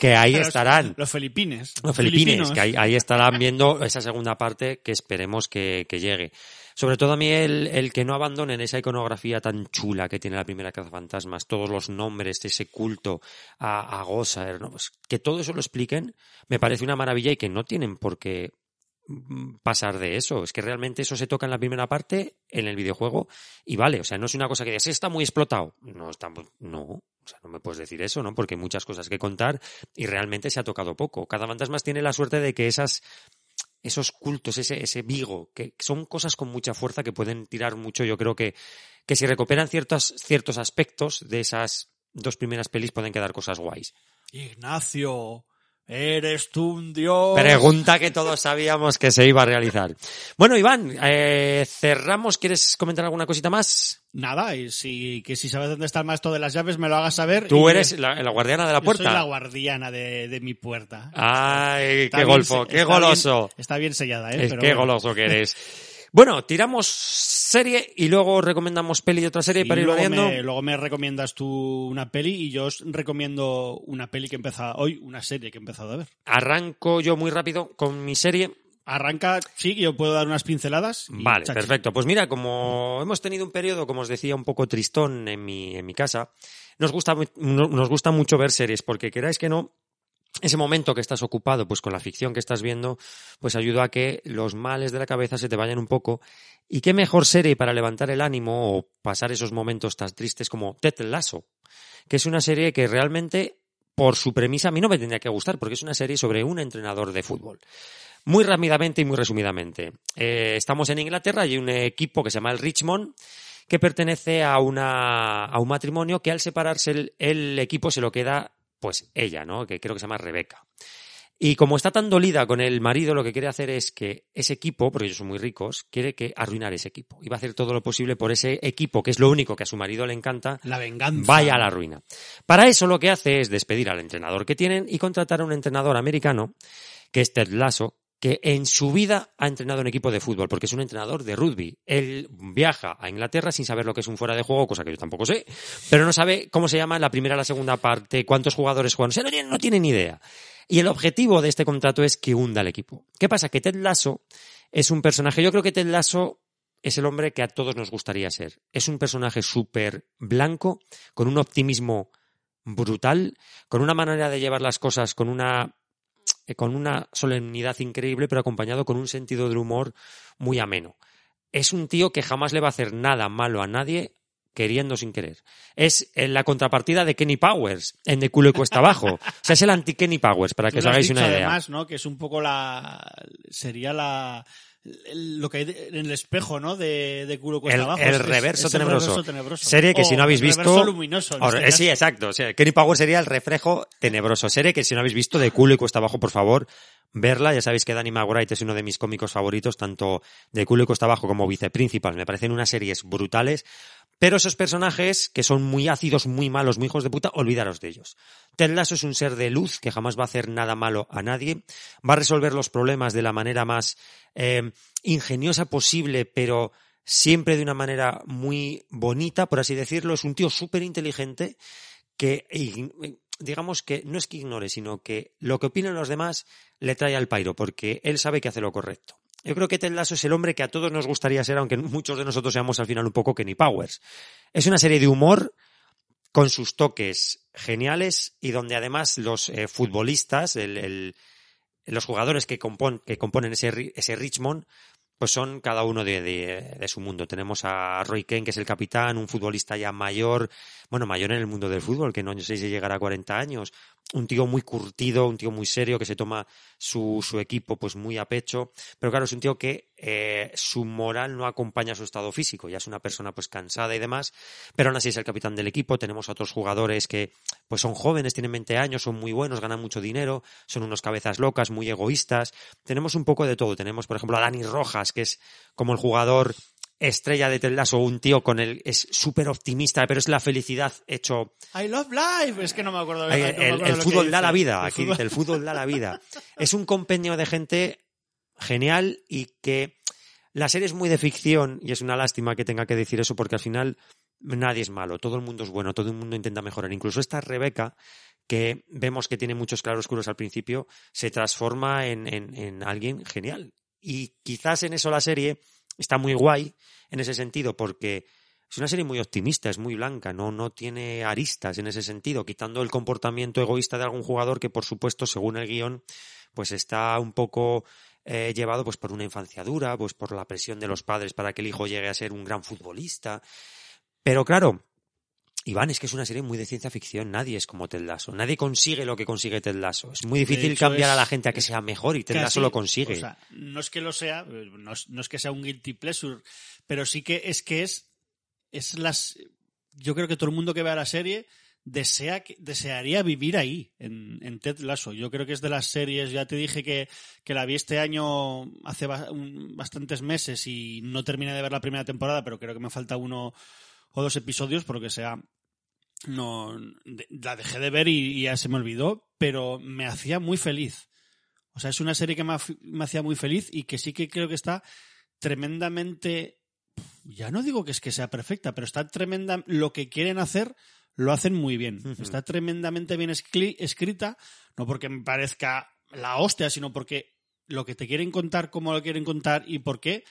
que ahí [laughs] Los- estarán. Los filipines. Los Filipines, filipinos. que ahí, ahí estarán viendo esa segunda parte que esperemos que, que llegue. Sobre todo a mí el, el que no abandonen esa iconografía tan chula que tiene la primera Cazafantasmas, todos los nombres, ese culto a, a ¿no? Pues que todo eso lo expliquen, me parece una maravilla y que no tienen por qué mm, pasar de eso. Es que realmente eso se toca en la primera parte, en el videojuego, y vale, o sea, no es una cosa que digas, está muy explotado. No, está, no, o sea, no me puedes decir eso, ¿no? Porque hay muchas cosas que contar y realmente se ha tocado poco. Cada Fantasmas tiene la suerte de que esas esos cultos, ese, ese vigo, que son cosas con mucha fuerza que pueden tirar mucho. Yo creo que, que si recuperan ciertos, ciertos aspectos de esas dos primeras pelis pueden quedar cosas guays. Ignacio, eres tú un dios. Pregunta que todos sabíamos que se iba a realizar. Bueno, Iván, eh, cerramos. ¿Quieres comentar alguna cosita más? Nada, y si, que si sabes dónde está el maestro de las llaves, me lo hagas saber. Tú y- eres la, la guardiana de la Yo puerta. soy la guardiana de, de mi puerta. Ay, Está qué golfo, qué está goloso. bien- está bien sellada, ¿eh? Es Pero bueno. goloso que eres. [laughs] Bueno, tiramos serie y luego recomendamos peli de otra serie Y para ir luego variando. me, luego me recomiendas tú una peli y yo os recomiendo una peli que he empezado hoy, una serie que he empezado a ver. Arranco yo muy rápido con mi serie. Arranca, sí, yo puedo dar unas pinceladas. Vale, chachi. perfecto. Pues mira, como hemos tenido un periodo, como os decía, un poco tristón en mi, en mi casa, nos gusta, nos gusta mucho ver series, porque queráis que no, ese momento que estás ocupado, pues con la ficción que estás viendo, pues ayuda a que los males de la cabeza se te vayan un poco. Y qué mejor serie para levantar el ánimo o pasar esos momentos tan tristes como Ted Lasso, que es una serie que realmente, por su premisa, a mí no me tendría que gustar, porque es una serie sobre un entrenador de fútbol. Muy rápidamente y muy resumidamente. Eh, estamos en Inglaterra y hay un equipo que se llama el Richmond que pertenece a, una, a un matrimonio que al separarse el, el equipo se lo queda pues ella, ¿no? Que creo que se llama Rebeca. Y como está tan dolida con el marido, lo que quiere hacer es que ese equipo, porque ellos son muy ricos, quiere que arruinar ese equipo. Y va a hacer todo lo posible por ese equipo, que es lo único que a su marido le encanta, La venganza. vaya a la ruina. Para eso lo que hace es despedir al entrenador que tienen y contratar a un entrenador americano, que es Ted Lasso, que en su vida ha entrenado en equipo de fútbol, porque es un entrenador de rugby. Él viaja a Inglaterra sin saber lo que es un fuera de juego, cosa que yo tampoco sé, pero no sabe cómo se llama la primera, la segunda parte, cuántos jugadores juegan. No tiene, no tiene ni idea. Y el objetivo de este contrato es que hunda al equipo. ¿Qué pasa? Que Ted Lasso es un personaje, yo creo que Ted Lasso es el hombre que a todos nos gustaría ser. Es un personaje súper blanco, con un optimismo brutal, con una manera de llevar las cosas, con una con una solemnidad increíble, pero acompañado con un sentido del humor muy ameno. Es un tío que jamás le va a hacer nada malo a nadie queriendo sin querer. Es en la contrapartida de Kenny Powers en De culo y cuesta abajo. O sea, es el anti-Kenny Powers, para que os hagáis una idea. además, ¿no? Que es un poco la... Sería la... Lo que hay de- en el espejo, ¿no? De, de culo cuesta El- abajo. el Es- reverso es el tenebroso. reverso tenebroso. Serie que O si no habéis el visto- reverso luminoso. este sí, exacto. O sea, Kenny Powers sería el reflejo tenebroso. Serie que si no habéis visto de culo y cuesta abajo, por favor, verla. Ya sabéis que Danny McBride es uno de mis cómicos favoritos, tanto de culo y cuesta abajo como viceprincipal. Me parecen unas series brutales. Pero esos personajes que son muy ácidos, muy malos, muy hijos de puta, olvidaros de ellos. Ted Lasso es un ser de luz que jamás va a hacer nada malo a nadie. Va a resolver los problemas de la manera más eh, ingeniosa posible, pero siempre de una manera muy bonita, por así decirlo. Es un tío súper inteligente que, digamos que no es que ignore, sino que lo que opinan los demás le trae al pairo, porque él sabe que hace lo correcto. Yo creo que Ted Lasso es el hombre que a todos nos gustaría ser, aunque muchos de nosotros seamos al final un poco Kenny Powers. Es una serie de humor con sus toques geniales y donde además los eh, futbolistas, el- los jugadores que, compon- que componen ese, Ri- ese Richmond, pues son cada uno de su mundo. Tenemos a Roy Kane, que es el capitán, un futbolista ya mayor, bueno, mayor en el mundo del fútbol, que no sé si llegará a 40 años, un tío muy curtido, un tío muy serio, que se toma su, su equipo pues muy a pecho, pero claro, es un tío que eh, su moral no acompaña su estado físico, ya es una persona pues cansada y demás, pero aún así es el capitán del equipo, tenemos a otros jugadores que pues son jóvenes, tienen 20 años, son muy buenos, ganan mucho dinero, son unos cabezas locas, muy egoístas, tenemos un poco de todo, tenemos por ejemplo a Dani Rojas, que es como el jugador estrella de Ted Lasso, un tío con el es súper optimista, pero es la felicidad hecho I love life. Es que no me acuerdo. Ay, no me el, acuerdo el fútbol da la vida, El aquí fútbol- dice, el fútbol da la vida. [laughs] Es un compendio de gente genial y que la serie es muy de ficción y es una lástima que tenga que decir eso porque al final nadie es malo, todo el mundo es bueno, todo el mundo intenta mejorar. Incluso esta Rebeca, que vemos que tiene muchos claroscuros al principio, se transforma en, en- en alguien genial. Y quizás en eso la serie está muy guay en ese sentido porque es una serie muy optimista, es muy blanca, no, no tiene aristas en ese sentido, quitando el comportamiento egoísta de algún jugador que, por supuesto, según el guion, pues está un poco eh, llevado pues por una infancia dura, pues por la presión de los padres para que el hijo llegue a ser un gran futbolista. Pero claro, Iván, es que es una serie muy de ciencia ficción, nadie es como Ted Lasso, nadie consigue lo que consigue Ted Lasso. Es muy difícil cambiar a la gente a que sea mejor y Ted Casi, Lasso lo consigue. O sea, no es que lo sea, no es, no es que sea un guilty pleasure, pero sí que es que es, es las. Yo creo que todo el mundo que vea la serie desea desearía vivir ahí, en, en Ted Lasso. Yo creo que es de las series, ya te dije que, que la vi este año hace ba- un- bastantes meses y no terminé de ver la primera temporada, pero creo que me falta uno o dos episodios, por lo que sea. No, la dejé de ver y, y ya se me olvidó, pero me hacía muy feliz. O sea, es una serie que me, me hacía muy feliz y que sí que creo que está tremendamente. Ya no digo que es que sea perfecta, pero está tremenda. Lo que quieren hacer lo hacen muy bien. Está tremendamente bien escri- escrita, no porque me parezca la hostia, sino porque lo que te quieren contar, cómo lo quieren contar y por qué,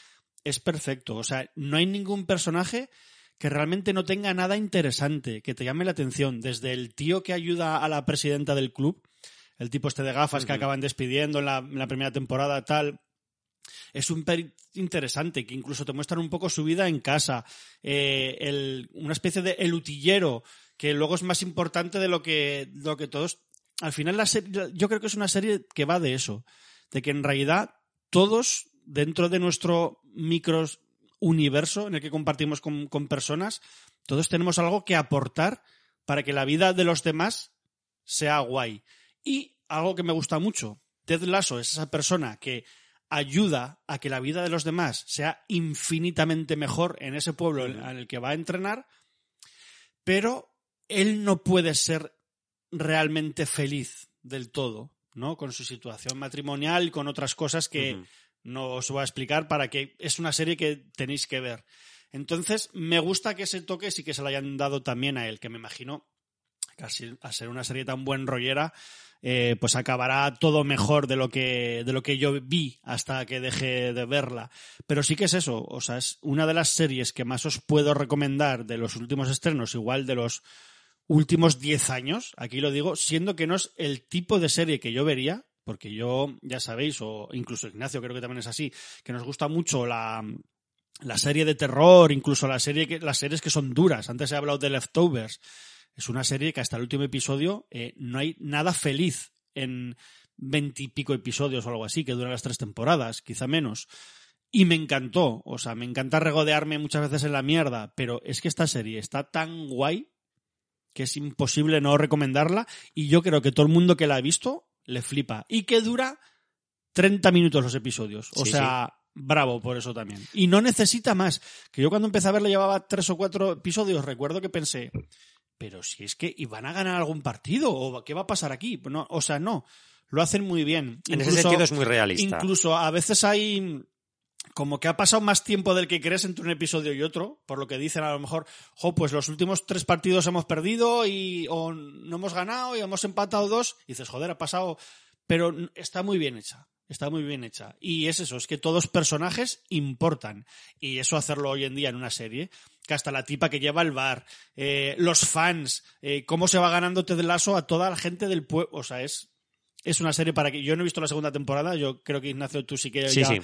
es perfecto. O sea, no hay ningún personaje que realmente no tenga nada interesante, que te llame la atención. Desde el tío que ayuda a la presidenta del club, el tipo este de gafas que acaban despidiendo en la, en la primera temporada, tal. Es un interesante, que incluso te muestran un poco su vida en casa. Eh, el- una especie de el utillero, que luego es más importante de lo que, de lo que todos. Al final, la serie, yo creo que es una serie que va de eso. De que en realidad todos, dentro de nuestro micro universo en el que compartimos con, con personas, todos tenemos algo que aportar para que la vida de los demás sea guay. Y algo que me gusta mucho, Ted Lasso es esa persona que ayuda a que la vida de los demás sea infinitamente mejor en ese pueblo en el que va a entrenar, pero él no puede ser realmente feliz del todo, ¿no? Con su situación matrimonial y con otras cosas que. No os voy a explicar para que es una serie que tenéis que ver. Entonces, me gusta que ese toque sí que se lo hayan dado también a él, que me imagino que al ser- una serie tan buen rollera, eh, pues acabará todo mejor de lo que de lo que yo vi hasta que deje de verla. Pero sí que es eso, o sea, es una de las series que más os puedo recomendar de los últimos estrenos, igual de los últimos 10 años, aquí lo digo, siendo que no es el tipo de serie que yo vería, porque yo, ya sabéis, o incluso Ignacio creo que también es así, que nos gusta mucho la, la serie de terror, incluso la serie que, las series que son duras. Antes he hablado de Leftovers. Es una serie que hasta el último episodio eh, no hay nada feliz en veintipico episodios o algo así, que duran las tres temporadas, quizá menos. Y me encantó, o sea, me encanta regodearme muchas veces en la mierda, pero es que esta serie está tan guay que es imposible no recomendarla y yo creo que todo el mundo que la ha visto le flipa y que dura 30 minutos los episodios. O Sí, sea, bravo por eso también. Y no necesita más. Que yo cuando empecé a verla llevaba tres o cuatro episodios, recuerdo que pensé, pero si es que iban a ganar algún partido o qué va a pasar aquí. No, o sea, no. Lo hacen muy bien. En ese sentido es muy realista. Incluso a veces hay como que ha pasado más tiempo del que crees entre un episodio y otro, por lo que dicen a lo mejor, jo, pues los últimos tres partidos hemos perdido y o no hemos ganado y hemos empatado dos, y dices, joder, ha pasado, pero está muy bien hecha, está muy bien hecha. Y es eso, es que todos personajes importan. Y eso hacerlo hoy en día en una serie, que hasta la tipa que lleva el bar, eh, los fans, eh, cómo se va ganando Ted Lasso a toda la gente del pueblo, o sea, es... Es una serie para que yo no he visto la segunda temporada. Yo creo que Ignacio tú sí que Sí, ya sí.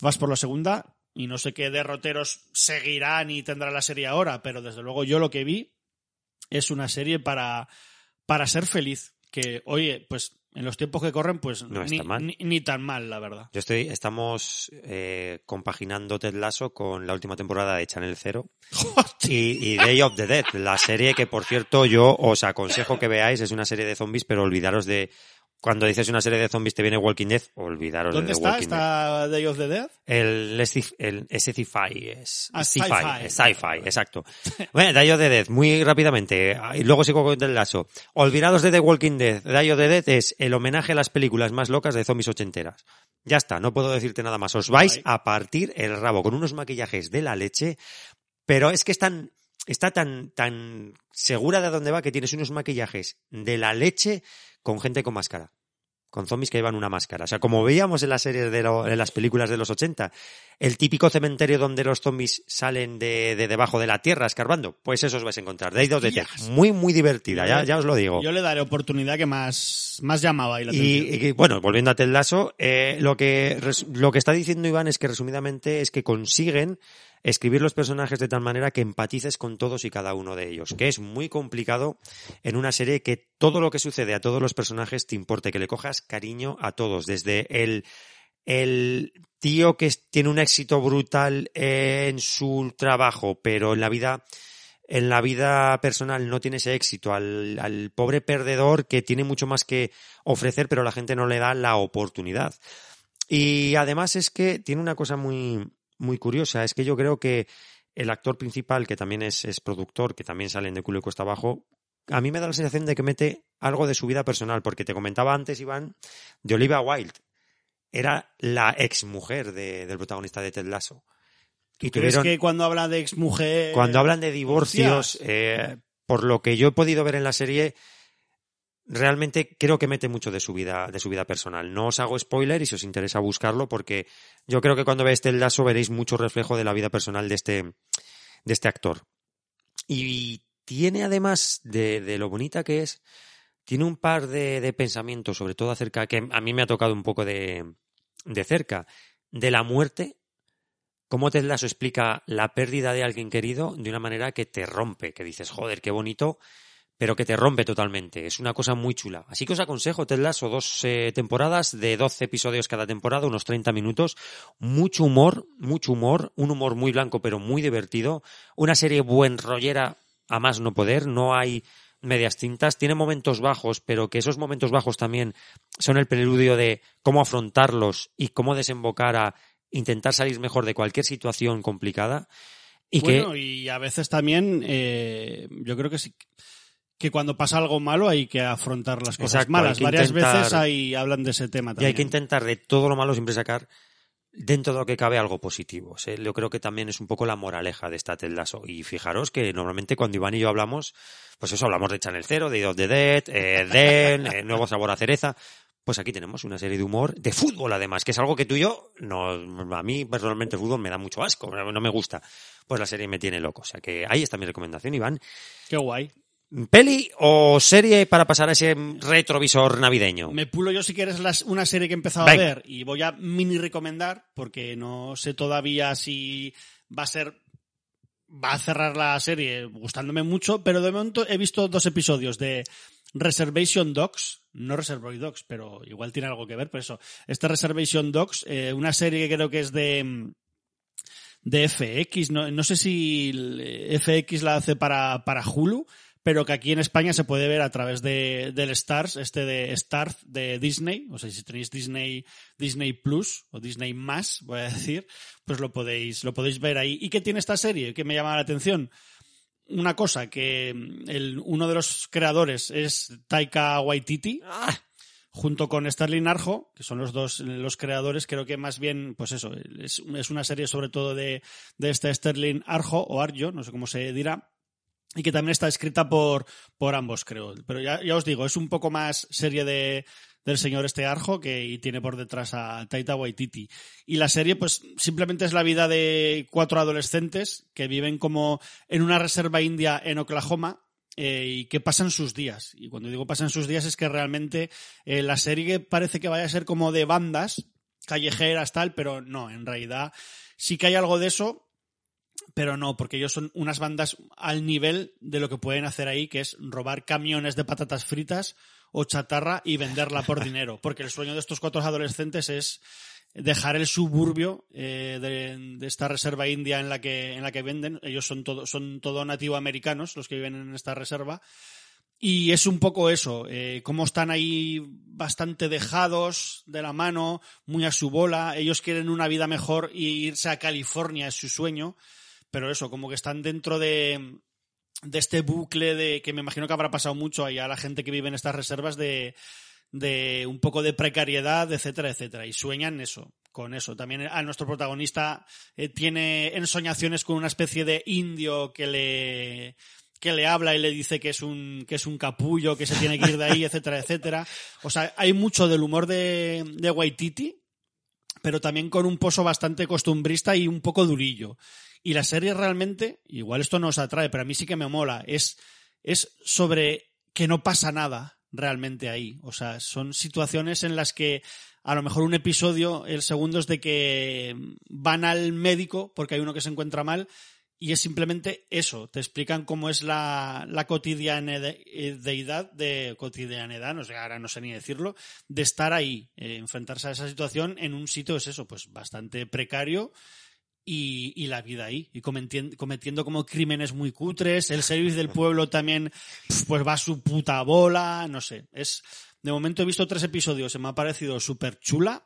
vas por la segunda y no sé qué derroteros seguirán y tendrá la serie ahora, pero desde luego yo lo que vi es una serie para, para ser feliz. Que, oye, pues en los tiempos que corren, pues No ni, está mal. ni- ni tan mal, la verdad. Yo estoy, estamos eh, compaginando Ted Lasso con la última temporada de Channel Zero y, y Day of the Dead, la serie que, por cierto, yo os aconsejo que veáis. Es una serie de zombies, pero olvidaros de... Cuando dices una serie de zombies te viene Walking Dead, olvidaros ¿Dónde de está? Walking Dead. ¿Está Day of the Dead? El, SCI el SCI es Ah, sci-fi, sci-fi. sci-fi, exacto. Bueno, Day of the Dead, muy rápidamente, ah, y luego sigo con el lazo. Olvidados de The Walking Dead, Day of the Dead es el homenaje a las películas más locas de zombies ochenteras. Ya está, no puedo decirte nada más. Os vais a partir el rabo con unos maquillajes de la leche, pero es que están, está tan, tan segura de dónde va que tienes unos maquillajes de la leche con gente con máscara con zombies que llevan una máscara. O sea, como veíamos en las series de, lo- en las películas de los 80, el típico cementerio donde los zombies salen de, de debajo de la tierra escarbando, pues eso os vais a encontrar. Day of the Dead. Muy, muy divertida, ya, ya os lo digo. Yo le daré oportunidad que más, más llamaba ahí la Y, y, bueno, volviendo a Ted Lasso, eh, lo que lo que está diciendo Iván es que resumidamente es que consiguen escribir los personajes de tal manera que empatices con todos y cada uno de ellos, que es muy complicado en una serie que todo lo que sucede a todos los personajes te importe, que le cojas cariño a todos, desde el el tío que tiene un éxito brutal en su trabajo, pero en la vida en la vida personal no tiene ese éxito, al, pobre perdedor que tiene mucho más que ofrecer, pero la gente no le da la oportunidad. Y además es que tiene una cosa muy, muy curiosa, es que yo creo que el actor principal, que también es, es productor, que también sale De culo y cuesta abajo, a mí me da la sensación de que mete algo de su vida personal, porque te comentaba antes, Iván, de Olivia Wilde. Era la exmujer de, del protagonista de Ted Lasso. Y ¿Crees tuvieron- que cuando habla de exmujer... cuando hablan de divorcios, eh, por lo que yo he podido ver en la serie, realmente creo que mete mucho de su vida, de su vida personal. No os hago spoiler y si os interesa buscarlo, porque yo creo que cuando veáis el lazo veréis mucho reflejo de la vida personal de este, de este actor. Y tiene además de, de lo bonita que es, tiene un par de, de pensamientos, sobre todo acerca, que a mí me ha tocado un poco de, de cerca, de la muerte cómo Ted Lasso explica la pérdida de alguien querido de una manera que te rompe, que dices, joder, qué bonito, pero que te rompe totalmente. Es una cosa muy chula. Así que os aconsejo Ted Lasso, dos eh, temporadas de 12 episodios cada temporada, unos 30 minutos, mucho humor, mucho humor, un humor muy blanco pero muy divertido, una serie buen rollera a más no poder, no hay medias tintas, tiene momentos bajos, pero que esos momentos bajos también son el preludio de cómo afrontarlos y cómo desembocar a intentar salir mejor de cualquier situación complicada. Y bueno, que, y a veces también eh, yo creo que sí que cuando pasa algo malo hay que afrontar las cosas Exacto, malas. Varias intentar- veces ahí hablan de ese tema y también. hay que intentar de todo lo malo siempre sacar dentro de lo que cabe algo positivo. ¿sí? Yo creo que también es un poco la moraleja de esta Ted Lasso. Y fijaros que normalmente cuando Iván y yo hablamos, pues eso, hablamos de Channel Zero, de Of the Dead, eh, Den, eh, Nuevo Sabor a Cereza. Pues aquí tenemos una serie de humor, de fútbol además, que es algo que tú y yo, no, a mí personalmente el fútbol me da mucho asco, no me gusta. Pues la serie me tiene loco. O sea que ahí está mi recomendación, Iván. Qué guay. ¿Peli o serie para pasar a ese retrovisor navideño? Me pulo yo si quieres las- una serie que he empezado Venga. a ver y voy a mini recomendar porque no sé todavía si va a ser va a cerrar la serie gustándome mucho, pero de momento he visto dos episodios de Reservation Dogs, no Reservoir Dogs, pero igual tiene algo que ver, por eso. Este Reservation Dogs, eh, una serie que creo que es de de FX, no, no sé si FX la hace para, para Hulu, pero que aquí en España se puede ver a través de, del Stars, este de Stars de Disney, o sea, si tenéis Disney, Disney Plus o Disney Más, voy a decir, pues lo podéis, lo podéis ver ahí. ¿Y qué tiene esta serie? que me llama la atención? Una cosa, que el, uno de los creadores es Taika Waititi, junto con Sterling Arjo, que son los dos los creadores, creo que más bien, pues eso, es, es una serie sobre todo de, de este Sterling Arjo o Arjo, no sé cómo se dirá, y que también está escrita por, por ambos, creo. Pero ya, ya os digo, es un poco más serie de, del señor este Arjo que tiene por detrás a Taita Waititi. Y la serie, pues, simplemente es la vida de cuatro adolescentes que viven como en una reserva india en Oklahoma, eh, y que pasan sus días. Y cuando digo pasan sus días es que realmente eh, la serie parece que vaya a ser como de bandas callejeras, tal, pero no, en realidad sí que hay algo de eso, pero no, porque ellos son unas bandas al nivel de lo que pueden hacer ahí, que es robar camiones de patatas fritas o chatarra y venderla por [laughs] dinero. Porque el sueño de estos cuatro adolescentes es dejar el suburbio eh, de, de, esta reserva india en la que en la que venden. Ellos son todo son todo nativo americanos los que viven en esta reserva. Y es un poco eso eh, cómo están ahí bastante dejados de la mano muy a su bola. Ellos quieren una vida mejor y irse a California es su sueño pero eso como que están dentro de de este bucle de que me imagino que habrá pasado mucho ahí a la gente que vive en estas reservas de de un poco de precariedad, etcétera, etcétera. Y sueñan eso, con eso. También a nuestro protagonista eh, tiene ensoñaciones con una especie de indio que le que le habla y le dice que es un que es un capullo, que se tiene que ir de ahí, etcétera, etcétera. O sea, hay mucho del humor de, de Waititi, pero también con un pozo bastante costumbrista y un poco durillo. Y la serie realmente, igual esto no os atrae, pero a mí sí que me mola, es, es sobre que no pasa nada realmente ahí. O sea, son situaciones en las que a lo mejor un episodio, el segundo es de que van al médico porque hay uno que se encuentra mal y es simplemente eso. Te explican cómo es la, la cotidianeidad de cotidianidad, no sé, ahora no sé ni decirlo, de estar ahí, eh, enfrentarse a esa situación en un sitio, es eso, pues bastante precario y, y, la vida ahí, y cometiendo, cometiendo como crímenes muy cutres, el servicio del pueblo también pues va a su puta bola, no sé, es de momento he visto tres episodios, se me ha parecido súper chula,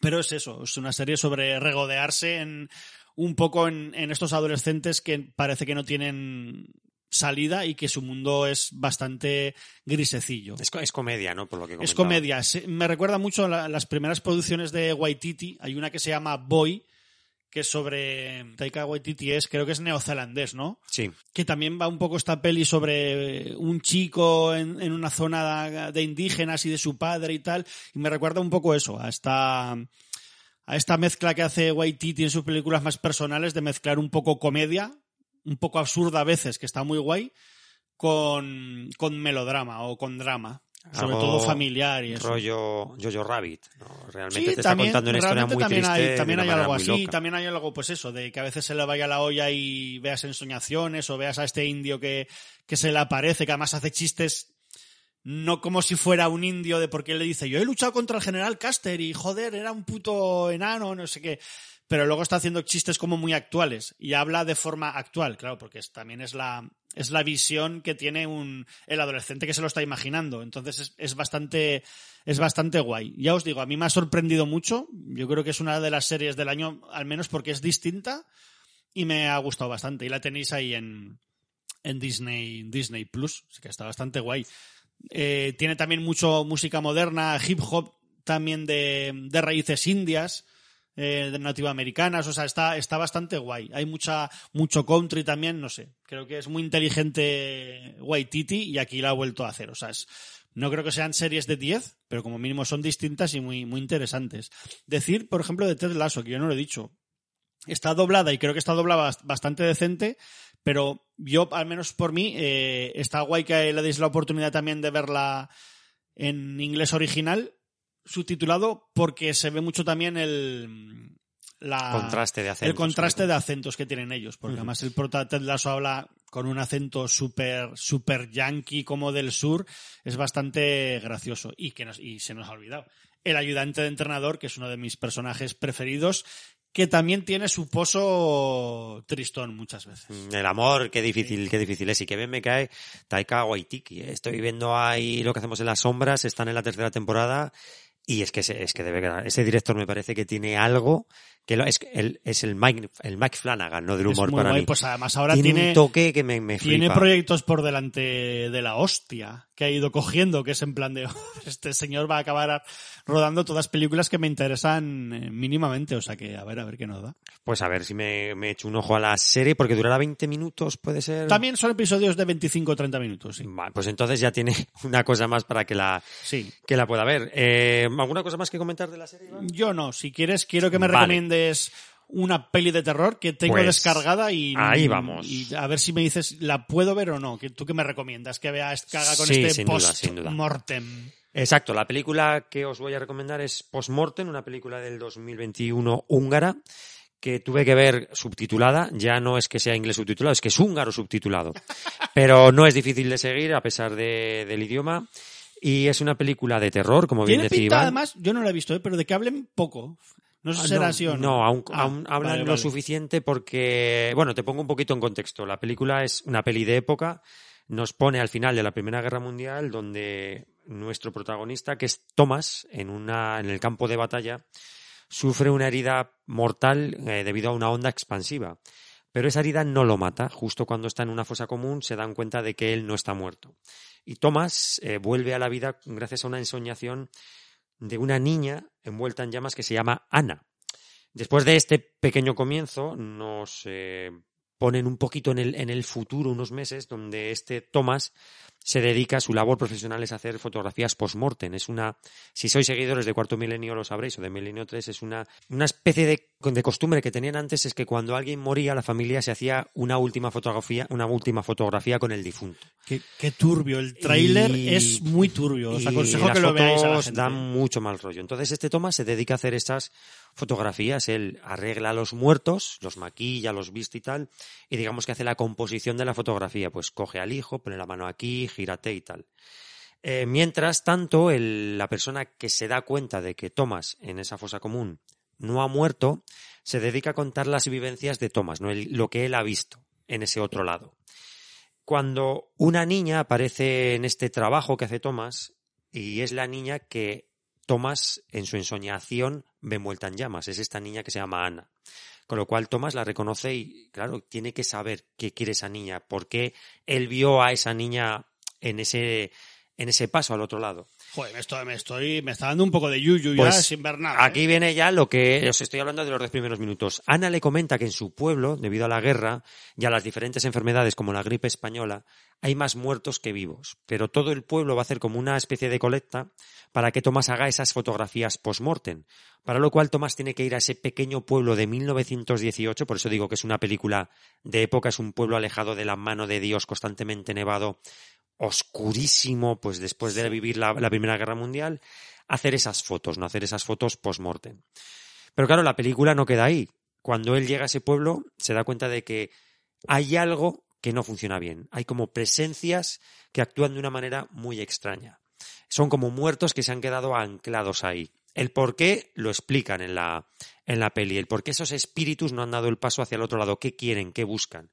pero es eso, es una serie sobre regodearse en un poco en, en estos adolescentes que parece que no tienen salida y que su mundo es bastante grisecillo. Es, es comedia, ¿no? Por lo que Es comedia. Me recuerda mucho a la, las primeras producciones de Waititi. Hay una que se llama Boy, que sobre Taika Waititi es, creo que es neozelandés, ¿no? Sí. Que también va un poco esta peli sobre un chico en, en una zona de indígenas y de su padre y tal. Y me recuerda un poco eso, a esta, a esta mezcla que hace Waititi en sus películas más personales de mezclar un poco comedia, un poco absurda a veces, que está muy guay, con, con melodrama o con drama. Sobre Algo todo familiar y eso. rollo Jojo Rabbit. ¿no? Realmente sí, te también, está contando una historia muy también triste. Hay, también hay algo así, también hay algo, pues eso, de que a veces se le vaya la olla y veas ensoñaciones o veas a este indio que, que se le aparece, que además hace chistes no como si fuera un indio de porque él le dice yo he luchado contra el general Caster y joder, era un puto enano, no sé qué. Pero luego está haciendo chistes como muy actuales y habla de forma actual, claro, porque es- también es la, es la visión que tiene un, el adolescente que se lo está imaginando. Entonces es, es bastante, es bastante guay. Ya os digo, a mí me ha sorprendido mucho. Yo creo que es una de las series del año, al menos porque es distinta y me ha gustado bastante. Y la tenéis ahí en, en Disney, Disney Plus, así que está bastante guay. Eh, tiene también mucho música moderna, hip hop también de, de raíces indias, eh, de nativoamericanas, o sea, está, está bastante guay. Hay mucha, mucho country también, no sé. Creo que es muy inteligente Waititi y aquí la ha vuelto a hacer. O sea, es, no creo que sean series de 10, pero como mínimo son distintas y muy, muy interesantes. Decir, por ejemplo, de Ted Lasso, que yo no lo he dicho. Está doblada y creo que está doblada bast- bastante decente, pero yo, al menos por mí, eh, está guay que le deis la oportunidad también de verla en inglés original, subtitulado, porque se ve mucho también el la, Contraste de acentos. el contraste de acentos que tienen ellos, porque además el prota Ted Lasso habla con un acento súper super yankee como del sur, es bastante gracioso y que nos, y se nos ha olvidado. El ayudante de entrenador, que es uno de mis personajes preferidos, que también tiene su pozo tristón muchas veces. Mm, El amor, qué difícil, qué difícil es. Y que bien me cae Taika Waititi. ¿eh? Estoy viendo ahí lo que hacemos en las sombras, están en la tercera temporada. Y es que, es que debe quedar. Ese director me parece que tiene algo que lo- es, el, es el Mike, el Mike Flanagan, ¿no? Del Es humor muy para guay, mí. pues además ahora tiene, tiene, un toque que me, me tiene flipa. proyectos por delante de la hostia que ha ido cogiendo, que es en plan de [laughs] este señor va a acabar rodando todas películas que me interesan eh, mínimamente, o sea que a ver, a ver qué nos da. Pues a ver si me, me echo un ojo a la serie, porque durará 20 minutos, puede ser. También son episodios de 25 o 30 minutos, sí. Vale, pues entonces ya tiene [laughs] una cosa más para que la, Sí. que la pueda ver. Eh, ¿Alguna cosa más que comentar de la serie, Iván? Yo no, si quieres, quiero que me Vale. recomiendes una peli de terror que tengo Pues, descargada y, ahí vamos. y a ver si me dices, ¿la puedo ver o no? ¿Que ¿Tú qué me recomiendas? Que vea, haga con Sí, este sin duda, post-mortem. Exacto, la película que os voy a recomendar es Postmortem, una película del 2021 húngara que tuve que ver subtitulada, ya no es que sea inglés subtitulado, es que es húngaro subtitulado, [laughs] pero no es difícil de seguir a pesar de- del idioma y es una película de terror, como bien decía además, yo no la he visto, ¿eh? pero de que hablen poco. No sé Ah, si será no, así o no. No, aún, Ah, aún hablan vale, lo vale. suficiente porque, bueno, te pongo un poquito en contexto. La película es una peli de época, nos pone al final de la Primera Guerra Mundial, donde nuestro protagonista, que es Thomas, en, una, en el campo de batalla, sufre una herida mortal eh, debido a una onda expansiva. Pero esa herida no lo mata. Justo cuando está en una fosa común se dan cuenta de que él no está muerto. Y Thomas eh, vuelve a la vida gracias a una ensoñación de una niña envuelta en llamas que se llama Ana. Después de este pequeño comienzo, nos eh, ponen un poquito en el, en el futuro, unos meses, donde este Thomas se dedica, su labor profesional es hacer fotografías post-mortem. Es una, si sois seguidores de Cuarto Milenio lo sabréis, o de Milenio 3, es una, una especie de, de costumbre que tenían antes, es que cuando alguien moría, la familia se hacía una última fotografía, una última fotografía con el difunto. Qué, qué turbio. El tráiler es muy turbio. Os aconsejo las que lo veáis a la fotos gente. dan mucho mal rollo. Entonces este Thomas se dedica a hacer estas fotografías. Él arregla a los muertos, los maquilla, los viste y tal, y digamos que hace la composición de la fotografía. Pues coge al hijo, pone la mano aquí, gírate y tal. Eh, mientras tanto, la persona que se da cuenta de que Thomas en esa fosa común no ha muerto, se dedica a contar las vivencias de Thomas, ¿no? Lo que él ha visto en ese otro lado. Cuando una niña aparece en este trabajo que hace Thomas, y es la niña que Thomas en su ensoñación ve envuelta en llamas, es esta niña que se llama Ana. Con lo cual Thomas la reconoce y, claro, tiene que saber qué quiere esa niña, por qué él vio a esa niña en ese, en ese paso al otro lado. Joder, me estoy, me estoy, me está dando un poco de yuyu ya Pues, sin ver nada. ¿eh? Aquí viene ya lo que os estoy hablando de los diez primeros minutos. Ana le comenta que en su pueblo, debido a la guerra y a las diferentes enfermedades como la gripe española, hay más muertos que vivos. Pero todo el pueblo va a hacer como una especie de colecta para que Tomás haga esas fotografías post-mortem. Para lo cual Tomás tiene que ir a ese pequeño pueblo de 1918, por eso digo que es una película de época, es un pueblo alejado de la mano de Dios, constantemente nevado, oscurísimo, pues después de vivir la, la Primera Guerra Mundial, hacer esas fotos, no hacer esas fotos post-mortem. Pero claro, la película no queda ahí. Cuando él llega a ese pueblo, se da cuenta de que hay algo que no funciona bien. Hay como presencias que actúan de una manera muy extraña. Son como muertos que se han quedado anclados ahí. El por qué lo explican en la, en la peli, el por qué esos espíritus no han dado el paso hacia el otro lado, qué quieren, qué buscan.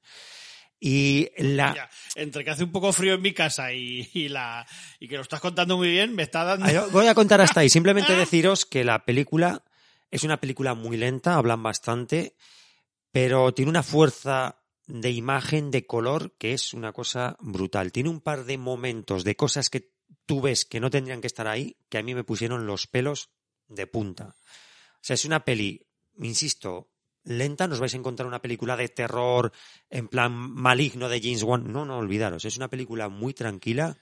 Y la... Ya, entre que hace un poco frío en mi casa y, y la y que lo estás contando muy bien, me está dando... Ay, Voy a contar hasta ahí. Simplemente [laughs] deciros que la película es una película muy lenta, hablan bastante, pero tiene una fuerza de imagen, de color, que es una cosa brutal. Tiene un par de momentos, de cosas que tú ves que no tendrían que estar ahí, que a mí me pusieron los pelos de punta. O sea, es una peli, insisto, lenta, nos vais a encontrar una película de terror en plan maligno de James Wan. No, no, olvidaros, es una película muy tranquila,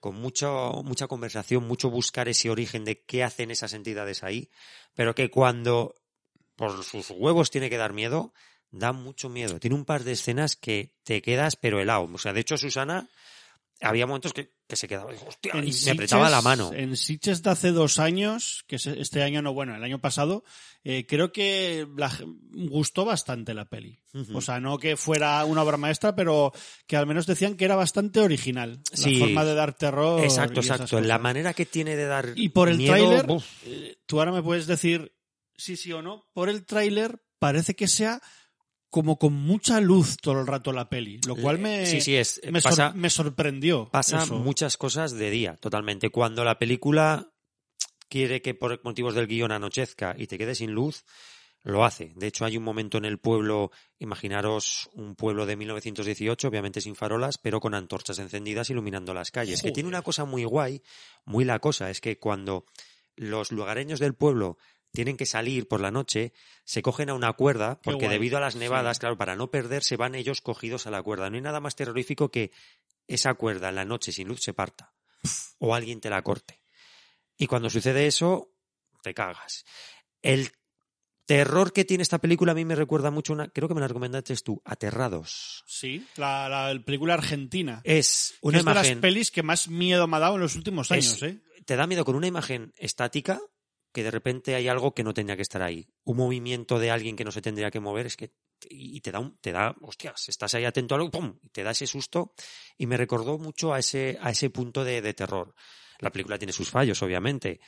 con mucho, mucha conversación, mucho buscar ese origen de qué hacen esas entidades ahí, pero que cuando por sus huevos tiene que dar miedo, da mucho miedo. Tiene un par de escenas que te quedas pero helado. O sea, de hecho, Susana, había momentos que, que se quedaba, hostia, y me apretaba Sitges- la mano. En Sitges de hace dos años, que es este año no, bueno, el año pasado, eh, creo que la gustó bastante la peli. O sea, no que fuera una obra maestra, pero que al menos decían que era bastante original. Sí. La forma de dar terror. Exacto, exacto. La manera que tiene de dar Y por el tráiler, eh, tú ahora me puedes decir sí, sí o no. Por el tráiler parece que sea como con mucha luz todo el rato la peli, lo cual me, Sí, sí, es, me, sor- pasa, me sorprendió. pasa eso. muchas cosas de día, totalmente. Cuando la película quiere que por motivos del guion anochezca y te quedes sin luz, lo hace. De hecho, hay un momento en el pueblo, imaginaros un pueblo de 1918, obviamente sin farolas, pero con antorchas encendidas iluminando las calles. Que tiene una cosa muy guay, muy la cosa, es que cuando los lugareños del pueblo tienen que salir por la noche, se cogen a una cuerda, porque debido a las nevadas, Sí. claro, para no perderse, van ellos cogidos a la cuerda. No hay nada más terrorífico que esa cuerda en la noche sin luz se parta o alguien te la corte. Y cuando sucede eso, te cagas. El terror que tiene esta película a mí me recuerda mucho una, creo que me la recomendaste tú, Aterrados. Sí, la, la película argentina. Es Que una es de las imagen, pelis que más miedo me ha dado en los últimos Es- años, ¿eh? te da miedo con una imagen estática que de repente hay algo que no tenía que estar ahí. Un movimiento de alguien que no se tendría que mover, es que y te da un, te da, hostias, estás ahí atento a algo, ¡pum! te da ese susto y me recordó mucho a ese, a ese punto de, de terror. La película tiene sus fallos, obviamente,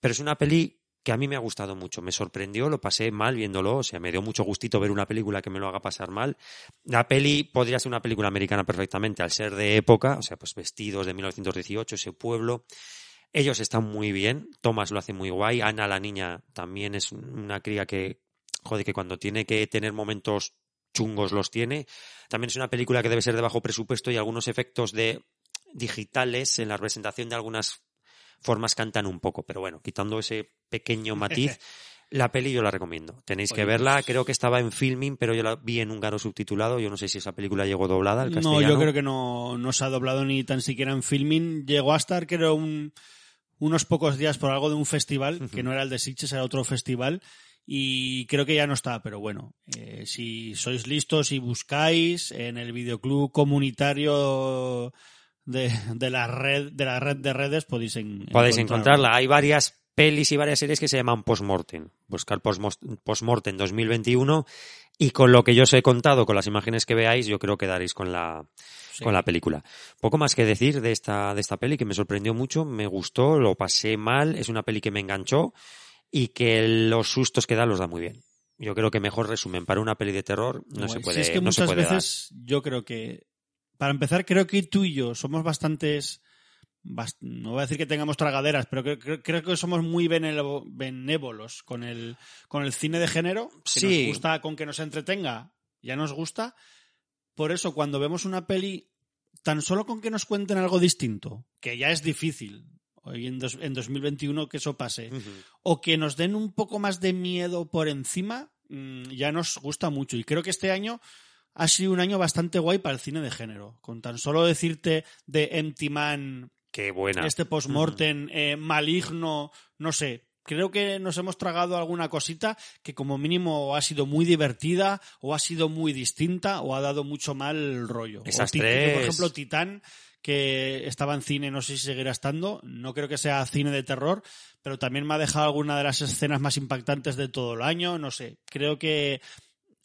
pero es una peli que a mí me ha gustado mucho, me sorprendió, lo pasé mal viéndolo, o sea, me dio mucho gustito ver una película que me lo haga pasar mal. La peli podría ser una película americana perfectamente, al ser de época, o sea, pues vestidos de 1918, ese pueblo. Ellos están muy bien, Thomas lo hace muy guay, Ana la niña también es una cría que, joder, que cuando tiene que tener momentos chungos los tiene. También es una película que debe ser de bajo presupuesto y algunos efectos de digitales en la representación de algunas formas cantan un poco, pero bueno, quitando ese pequeño matiz, [laughs] la peli yo la recomiendo. Tenéis que Oye, verla, pues- creo que estaba en filming, pero yo la vi en húngaro subtitulado, yo no sé si esa película llegó doblada al No, yo creo que no, no se ha doblado ni tan siquiera en filming. Llegó a estar, creo, un- unos pocos días por algo de un festival, que no era el de Sitges, era otro festival, y creo que ya no está, pero bueno, eh, si sois listos y buscáis en el videoclub comunitario de, de la red de la red de redes podéis, en- Podéis encontrarla. Hay varias pelis y varias series que se llaman Postmortem. Buscar Postmortem 2021 y con lo que yo os he contado, con las imágenes que veáis, yo creo que daréis con la, Sí. con la película. Poco más que decir de esta, de esta peli que me sorprendió mucho, me gustó, lo pasé mal, es una peli que me enganchó y que los sustos que da los da muy bien. Yo creo que mejor resumen para una peli de terror no se Si puede, es que no se muchas puede dar. veces yo creo que, para empezar, creo que tú y yo somos bastantes, bast- no voy a decir que tengamos tragaderas, pero creo, que somos muy benévo- benévolos con el, con el cine de género, que Sí. nos gusta con que nos entretenga, ya nos gusta. Por eso, cuando vemos una peli, tan solo con que nos cuenten algo distinto, que ya es difícil, hoy en, dos- en 2021 que eso pase, o que nos den un poco más de miedo por encima, mm, ya nos gusta mucho. Y creo que este año ha sido un año bastante guay para el cine de género. Con tan solo decirte de Empty Man, Qué buena. este postmortem eh, maligno, no sé. Creo que nos hemos tragado alguna cosita que como mínimo ha sido muy divertida o ha sido muy distinta o ha dado mucho mal rollo. Esas O Tit- tres. Por ejemplo, Titán, que estaba en cine, no sé si seguirá estando. No creo que sea cine de terror, pero también me ha dejado alguna de las escenas más impactantes de todo el año. No sé, creo que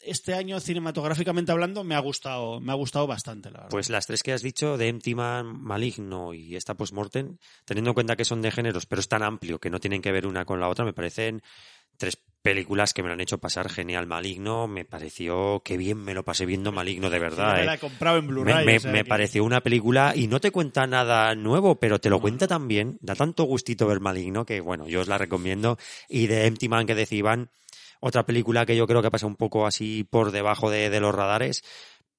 este año cinematográficamente hablando me ha gustado, me ha gustado bastante, la verdad. Pues las tres que has dicho, de Empty Man, Maligno y esta Postmortem, teniendo en cuenta que son de géneros, pero es tan amplio que no tienen que ver una con la otra, me parecen tres películas que me lo han hecho pasar genial. Maligno, me pareció que bien me lo pasé viendo Maligno, de verdad. me ¿eh? la he comprado en Blu-ray. me- o sea me que- pareció una película y no te cuenta nada nuevo, pero te lo cuenta tan bien, da tanto gustito ver Maligno que, bueno, yo os la recomiendo. Y de Empty Man que decía Iván, otra película que yo creo que pasa un poco así por debajo de, de los radares,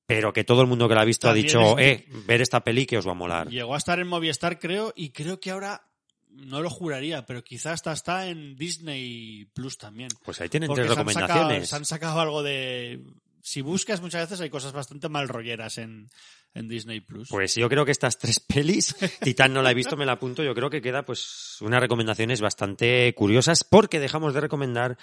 pero que todo el mundo que la ha visto También ha dicho, es eh, ver esta peli que os va a molar. Llegó a estar en Movistar, creo, y creo que ahora no lo juraría, pero quizás hasta está en Disney Plus también. Pues ahí tienen Porque tres se han, sacado, recomendaciones. se han sacado algo de. Si buscas, muchas veces hay cosas bastante mal rolleras en, en Disney Plus. Pues yo creo que estas tres [laughs] pelis, Titán no la he visto, me la apunto, yo creo que queda pues unas recomendaciones bastante curiosas porque dejamos de recomendar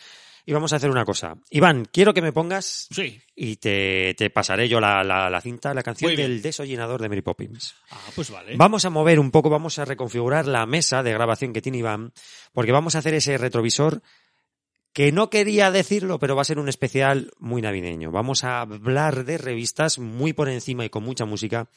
y vamos a hacer una cosa. Iván, quiero que me pongas sí. y te, te pasaré yo la, la, la cinta, la canción del desollinador de Mary Poppins. Ah, pues vale. Vamos a mover un poco, vamos a reconfigurar la mesa de grabación que tiene Iván, porque vamos a hacer ese retrovisor que no quería decirlo, pero va a ser un especial muy navideño. Vamos a hablar de revistas muy por encima y con mucha música,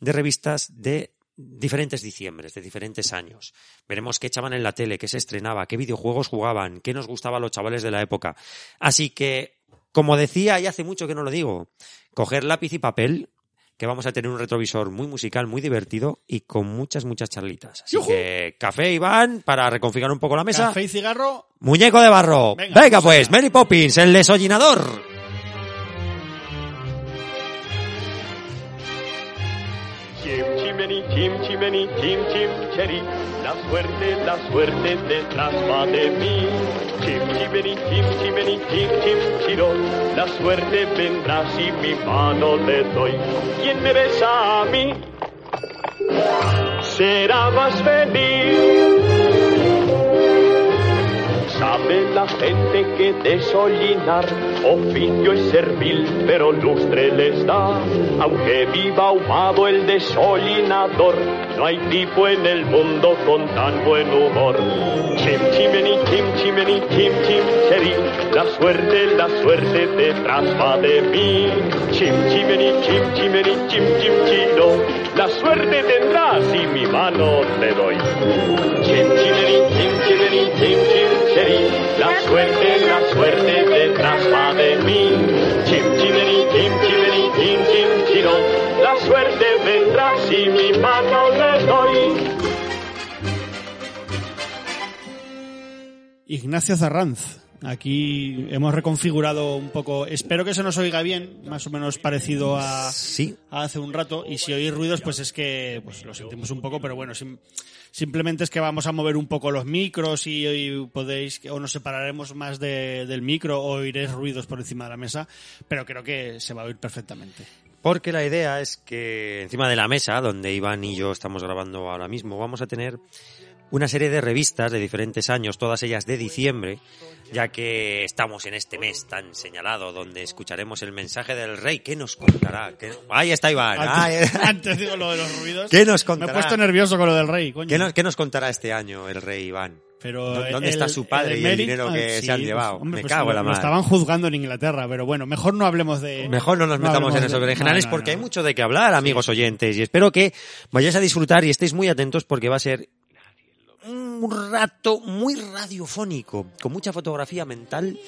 de revistas de diferentes diciembres, de diferentes años. Veremos qué echaban en la tele, qué se estrenaba, qué videojuegos jugaban, qué nos gustaba los chavales de la época. Así que, como decía, y hace mucho que no lo digo, coger lápiz y papel, que vamos a tener un retrovisor muy musical, muy divertido y con muchas, muchas charlitas. Así ¡Yujú! que, café, Iván, para reconfigurar un poco la mesa. Café y cigarro. Muñeco de barro. Venga, pues. Mary Poppins, el desollinador. Chimeni, chim chimeni, chim chim cheri. La suerte, la suerte detrás va de mí. Chim chimeni, chim chimeni, chim chim chiro. La suerte vendrá si mi mano le doy. ¿Quién me besa a mí? Será más feliz. Sabe la gente que desollinar oficio es servil, pero lustre les da. Aunque viva ahumado el desollinador, no hay tipo en el mundo con tan buen humor. Chim chimeni, chim chimeni, chim chim cheri, la suerte, la suerte detrás va de mí. Chim chimeni, chim chimeni, chim chim chiro, la suerte tendrá si mi mano le doy. Chim chimeni, chim chimeni, chim chim la suerte, la suerte detrás va de mí. Chim chimeni, chim chim chim la suerte vendrá si mi mano le doy. Ignacio Zarranz. Aquí hemos reconfigurado un poco. Espero que se nos oiga bien, más o menos parecido a, Sí. a hace un rato. Y si oís ruidos, pues es que pues lo sentimos un poco, pero bueno, sim- simplemente es que vamos a mover un poco los micros y, y podéis, o nos separaremos más de- del micro o oiréis ruidos por encima de la mesa, pero creo que se va a oír perfectamente. Porque la idea es que encima de la mesa, donde Iván y yo estamos grabando ahora mismo, vamos a tener una serie de revistas de diferentes años, todas ellas de diciembre, ya que estamos en este mes tan señalado, donde escucharemos el mensaje del rey. ¿Qué nos contará? ¿Qué- Ahí está Iván. Antes, [laughs] antes digo lo de los ruidos. ¿Qué nos Me he contará? puesto nervioso con lo del rey, coño. ¿Qué nos, qué nos contará este año el rey Iván? Pero ¿Dó- el- dónde está su padre y el dinero que ah, se han pues, llevado? hombre, Me pues cago en lo- la lo mar. estaban juzgando en Inglaterra, pero bueno, mejor no hablemos de. Mejor no nos metamos en esos berenjenales no, no, porque hay mucho de qué hablar, amigos oyentes. Y espero que vayáis a disfrutar y estéis muy atentos porque va a ser un rato muy radiofónico, con mucha fotografía mental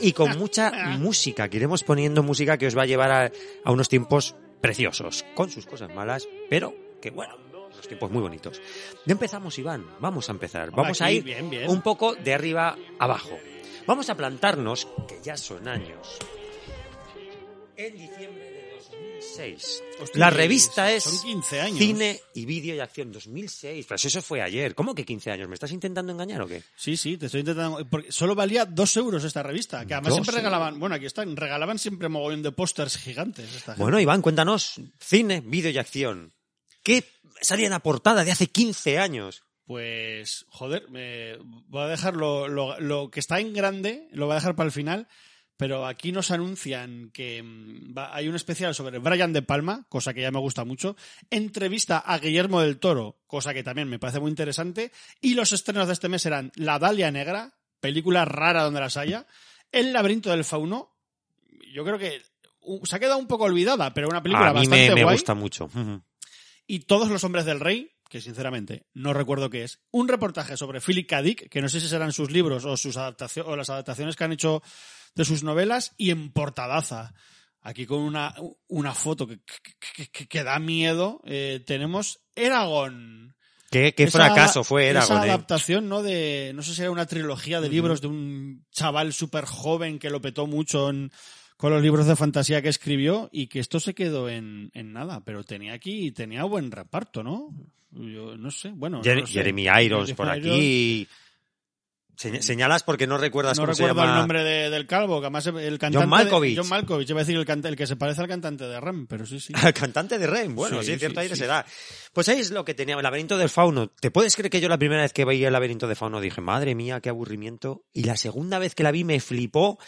y con mucha [laughs] música. Que iremos poniendo música que os va a llevar a, a unos tiempos preciosos, con sus cosas malas, pero que bueno, unos tiempos muy bonitos. Ya empezamos, Iván. Vamos a empezar. Vamos a ir bien, bien. un poco de arriba abajo. Vamos a plantarnos, que ya son años, en diciembre 2006. Hostia, La revista es son 15 años. Cine y Vídeo y Acción 2006. Pero si eso fue ayer. ¿Cómo que 15 años? ¿Me estás intentando engañar o qué? Sí, sí, te estoy intentando. Porque solo valía dos euros esta revista. Que además siempre euros. regalaban. Bueno, aquí están. Regalaban siempre mogollón de pósters gigantes. Esta gente. Bueno, Iván, cuéntanos. Cine, Vídeo y Acción. ¿Qué salía en la portada de hace 15 años? Pues, joder, me voy a dejar lo, lo- lo que está en grande, lo voy a dejar para el final, pero aquí nos anuncian que mm, va- hay un especial sobre Brian De Palma, cosa que ya me gusta mucho, entrevista a Guillermo del Toro, cosa que también me parece muy interesante, y los estrenos de este mes serán La Dalia Negra, película rara donde las haya, El laberinto del fauno, yo creo que se ha quedado un poco olvidada, pero una película A mí bastante me, me guay. gusta mucho. Y Todos los hombres del rey, que sinceramente no recuerdo qué es, un reportaje sobre Philip K. Dick, que no sé si serán sus libros o sus adaptaciones o las adaptaciones que han hecho de sus novelas, y en portadaza. Aquí con una, una foto que, que- que- que da miedo, eh, tenemos Eragon. Qué, qué Esa- fracaso fue Esa Eragon, ¿eh? adaptación, ¿no? De, no sé si era una trilogía de libros de un chaval súper joven que lo petó mucho en- con los libros de fantasía que escribió y que esto se quedó en, en nada, pero tenía aquí, tenía buen reparto, ¿no? Yo no sé, bueno. Jer- sé. Jeremy Irons por aquí. Señ- señalas porque no recuerdas No cómo se recuerdo llama. el nombre de- del calvo, que además el cantante. John Malkovich. de- John Malkovich, iba a decir el, canta- el que se parece al cantante de Rem, pero sí, sí. [laughs] Al cantante de Ren, bueno, sí, Sí, cierto sí, aire sí. se da. Pues ahí es lo que tenía, el laberinto del fauno. ¿Te puedes creer que yo la primera vez que veía el laberinto del fauno dije, madre mía, qué aburrimiento? Y la segunda vez que la vi me flipó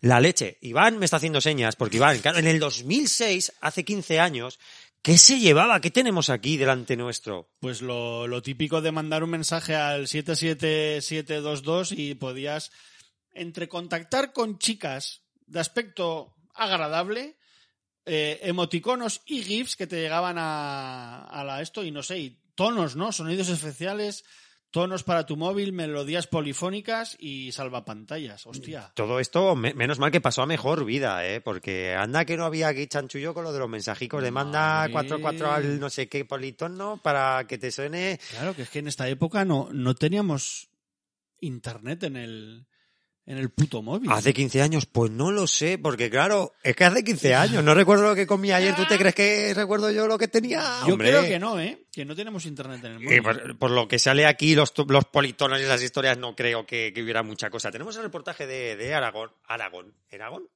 la leche. Iván me está haciendo señas, porque Iván, claro, en el 2006, hace 15 años, ¿qué se llevaba? ¿Qué tenemos aquí delante nuestro? Pues lo, lo típico de mandar un mensaje al 77722 y podías entre contactar con chicas de aspecto agradable, eh, emoticonos y GIFs que te llegaban a, a la esto y no sé, y tonos, ¿no? Sonidos especiales, tonos para tu móvil, melodías polifónicas y salvapantallas. Hostia. Todo esto, me- menos mal que pasó a mejor vida, ¿eh? Porque anda que no había aquí chanchullo con lo de los mensajicos de manda Madre. 4-4 al no sé qué politono para que te suene Claro, que es que en esta época no, no teníamos internet en el, en el puto móvil. Hace 15 años, pues no lo sé, porque claro, es que hace 15 años, no recuerdo lo que comí ayer, ¿tú te crees que recuerdo yo lo que tenía? Yo Hombre. creo que no, ¿eh? Que no tenemos internet en el móvil. Por, por lo que sale aquí, los, los politonos y las historias, no creo que, que hubiera mucha cosa. Tenemos el reportaje de, de Aragón. ¿Aragón? ¿Aragón?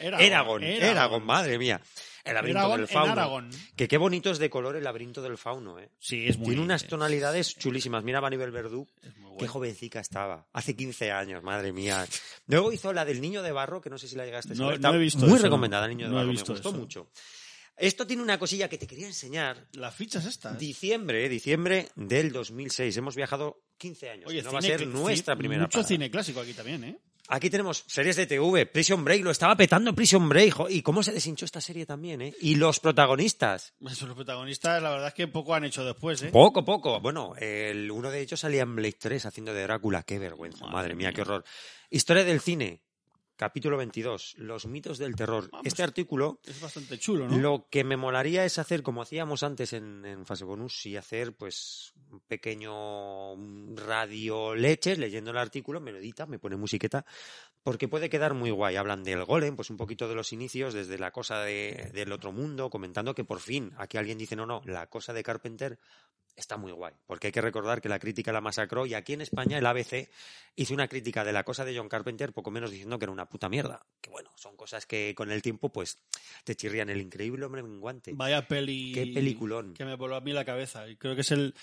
Aragón, Aragón, madre mía. El laberinto Aragón del fauno. Que qué bonito es de color el laberinto del fauno, ¿eh? Sí, es muy Tiene unas es- tonalidades chulísimas. Mira a nivel Verdú. es Qué jovencica estaba. Hace 15 años, madre mía. Luego hizo la del niño de barro, que no sé si la llegaste a No- no he visto Muy eso, recomendada, el niño de no barro. visto me gustó eso. mucho. Esto tiene una cosilla que te quería enseñar. Las fichas estas. Diciembre, diciembre del 2006. Hemos viajado 15 años. Oye, no va a ser nuestra primera Mucho parada. cine clásico aquí también, ¿eh? Aquí tenemos series de TV, Prison Break, lo estaba petando Prison Break. jo, Y cómo se deshinchó esta serie también, ¿eh? Y los protagonistas. Esos los protagonistas, la verdad es que poco han hecho después, ¿eh? Poco, poco. Bueno, el, uno de ellos salía en Blade 3 haciendo de Drácula. Qué vergüenza, madre, Madre mía, mía. qué horror. Historia del cine, capítulo 22, los mitos del terror. Vamos. Este artículo, Es bastante chulo, ¿no? lo que me molaría es hacer, como hacíamos antes en, en fase bonus, y hacer pues un pequeño radio leches leyendo el artículo, me lo edita, me pone musiqueta, porque puede quedar muy guay. Hablan del golem, pues un poquito de los inicios, desde la cosa de- del otro mundo, comentando que por fin, aquí alguien dice, no, no, la cosa de Carpenter está muy guay, porque hay que recordar que la crítica la masacró y aquí en España el ABC hizo una crítica de la cosa de John Carpenter poco menos diciendo que era una puta mierda. Que bueno, son cosas que con el tiempo pues te chirrían el increíble hombre menguante. Vaya peli. Qué peliculón. Que me voló a mí la cabeza. Y creo que es el,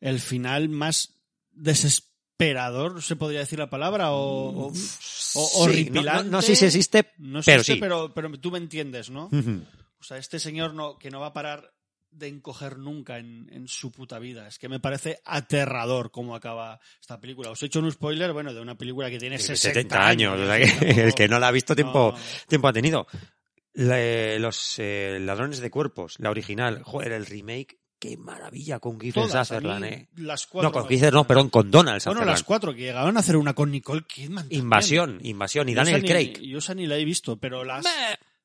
el final más desesperador, se podría decir la palabra, o, o, o Sí, horripilante. no, no- no sé si existe, No pero existe, sí. pero, pero tú me entiendes, ¿no? O sea, este señor no, que no va a parar de encoger nunca en, en su puta vida. Es que me parece aterrador cómo acaba esta película. Os he hecho un spoiler, bueno, de una película que tiene 60, 70 años, o sea que tampoco- el que no la ha visto tiempo, No, tiempo ha tenido. La- los eh, ladrones de cuerpos, la original, joder, el remake, qué maravilla con Kiefer Sutherland, eh. Las cuatro No, con Kiefer no, perdón, con Donald Bueno, Sutherland. las cuatro que llegaron a hacer una con Nicole Kidman. Invasión, invasión, y Yo Daniel ni- Craig. Yo esa ni la he visto, pero las,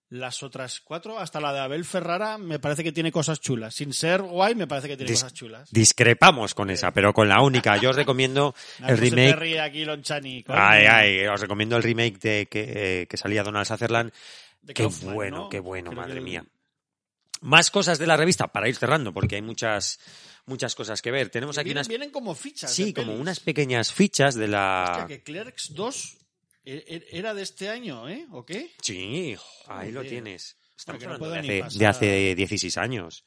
las otras cuatro, hasta la de Abel Ferrara, me parece que tiene cosas chulas. Sin ser guay, me parece que tiene Dis- cosas chulas. Discrepamos con esa, pero con la única. Yo os recomiendo [laughs] el te remake. aquí Lonchani. Ay, ay, os recomiendo el remake de que, eh, que salía Donald Sutherland. De Qué Kaufman, bueno, ¿no? qué bueno, Creo madre que- mía. Más cosas de la revista para ir cerrando, porque hay muchas, muchas cosas que ver. Tenemos aquí Vienen, unas, vienen como fichas. sí, como pelis. unas pequeñas fichas de la. Hostia, que Clerks 2 e- e- era de este año, ¿eh? ¿O qué? Sí, ahí lo tienes. Estamos no hablando de hace, de hace 16 años.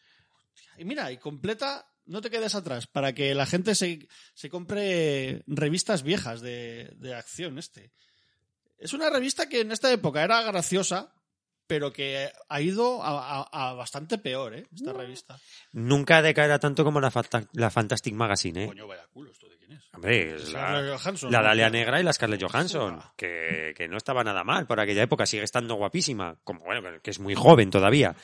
Y mira, y completa, no te quedes atrás, para que la gente se, se compre revistas viejas de, de acción este. Es una revista que en esta época era graciosa, pero que ha ido a, a- a bastante peor, ¿eh? Esta revista. Nunca decaerá tanto como la, Fanta- la Fantastic Magazine, ¿eh? Coño, vaya culo, ¿esto de quién es? Hombre, es la, Johansson, la ¿no? Dalia Negra y la Scarlett Johansson, que, que no estaba nada mal por aquella época, sigue estando guapísima, como bueno, que- es muy joven todavía.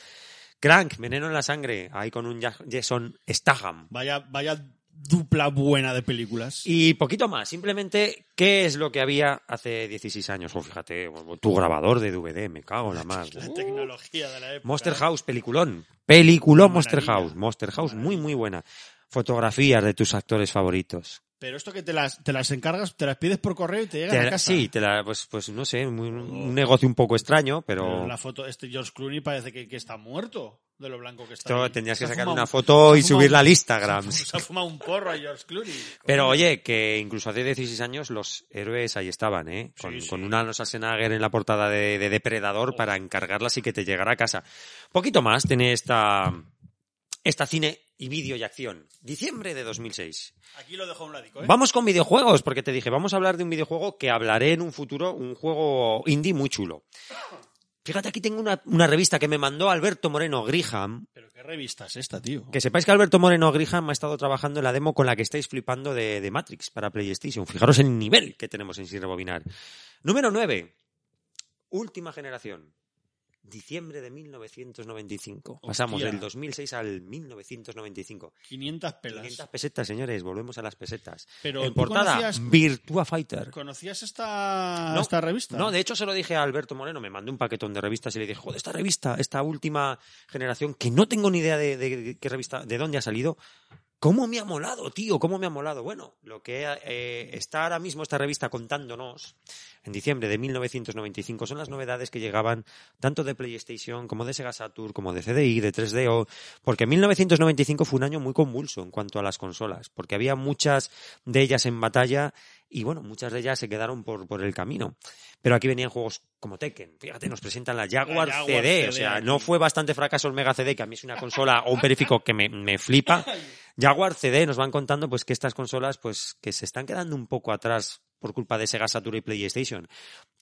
Crank, Veneno en la Sangre, ahí con un Ja- Jason Statham. Vaya, vaya dupla buena de películas. Y poquito más, simplemente, ¿qué es lo que había hace 16 años? Oh, fíjate, tu grabador de DVD, me cago en la más. La tecnología de la época. Monster ¿eh? House, peliculón. Peliculón Monster. House. Monster House, muy, muy buena. Fotografías de tus actores favoritos. Pero esto que te las, te las encargas, te las pides por correo y te llegan Te a casa. sí, te la, pues, pues no sé, muy- un negocio un poco extraño, pero La foto, este George Clooney parece que, que está muerto de lo blanco que está. esto tendrías que sacar una un- foto y subirla al Instagram. Se ha fumado un porro a George Clooney. Pero oye, que incluso hace 16 años los héroes ahí estaban, ¿eh? Con, Sí, sí. con una Arnold Schwarzenegger en la portada de, de Depredador para encargarlas y que te llegara a casa. Poquito más tiene esta, esta cine y vídeo y acción. Diciembre de 2006. Aquí lo dejo a un ladico, ¿eh? Vamos con videojuegos, porque te dije, vamos a hablar de un videojuego que hablaré en un futuro, un juego indie muy chulo. Fíjate, aquí tengo una, una revista que me mandó Alberto Moreno Griham. Pero qué revista es esta, tío. Que sepáis que Alberto Moreno Griham ha estado trabajando en la demo con la que estáis flipando de, de Matrix para PlayStation. Fijaros el nivel que tenemos en Sin Rebobinar. Número 9. Última generación. Diciembre de 1995. Pasamos Hostia. del 2006 al 1995. 500 pelas. 500 pesetas, señores. Volvemos a las pesetas. Pero en ¿tú portada, conocías- Virtua Fighter. ¿Conocías esta, No, esta revista? No, de hecho se lo dije a Alberto Moreno, me mandó un paquetón de revistas y le dije, joder, esta revista, esta última generación, que no tengo ni idea de, de qué revista, de dónde ha salido, ¿cómo me ha molado, tío? ¿Cómo me ha molado? Bueno, lo que eh, está ahora mismo esta revista contándonos en diciembre de 1995 son las novedades que llegaban tanto de PlayStation como de Sega Saturn, como de CDI, de 3DO, porque 1995 fue un año muy convulso en cuanto a las consolas, porque había muchas de ellas en batalla y bueno, muchas de ellas se quedaron por, por el camino. Pero aquí venían juegos como Tekken. Fíjate, nos presentan la Jaguar, La Jaguar CD. CD O sea, no fue bastante fracaso el Mega CD, que a mí es una consola o un periférico que me, me flipa. [laughs] Jaguar CD nos van contando pues que estas consolas pues que se están quedando un poco atrás por culpa de Sega Saturn y PlayStation.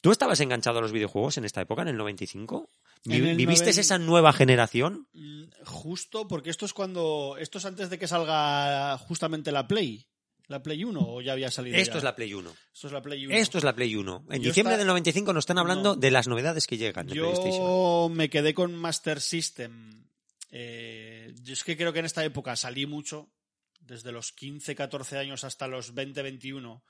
¿Tú estabas enganchado a los videojuegos en esta época, en el 95? En Vi- el ¿Viviste esa nueva generación? Mm, Justo porque esto es cuando. Esto es antes de que salga justamente la Play. ¿La Play 1 o ya había salido? Esto ya? es la Play 1. Esto es la Play 1. Esto es la Play 1. En Yo diciembre esta- del 95 nos están hablando No. de las novedades que llegan de PlayStation. Yo me quedé con Master System. Eh, yo es que creo que en esta época salí mucho, desde los 15, 14 años hasta los 20, 21.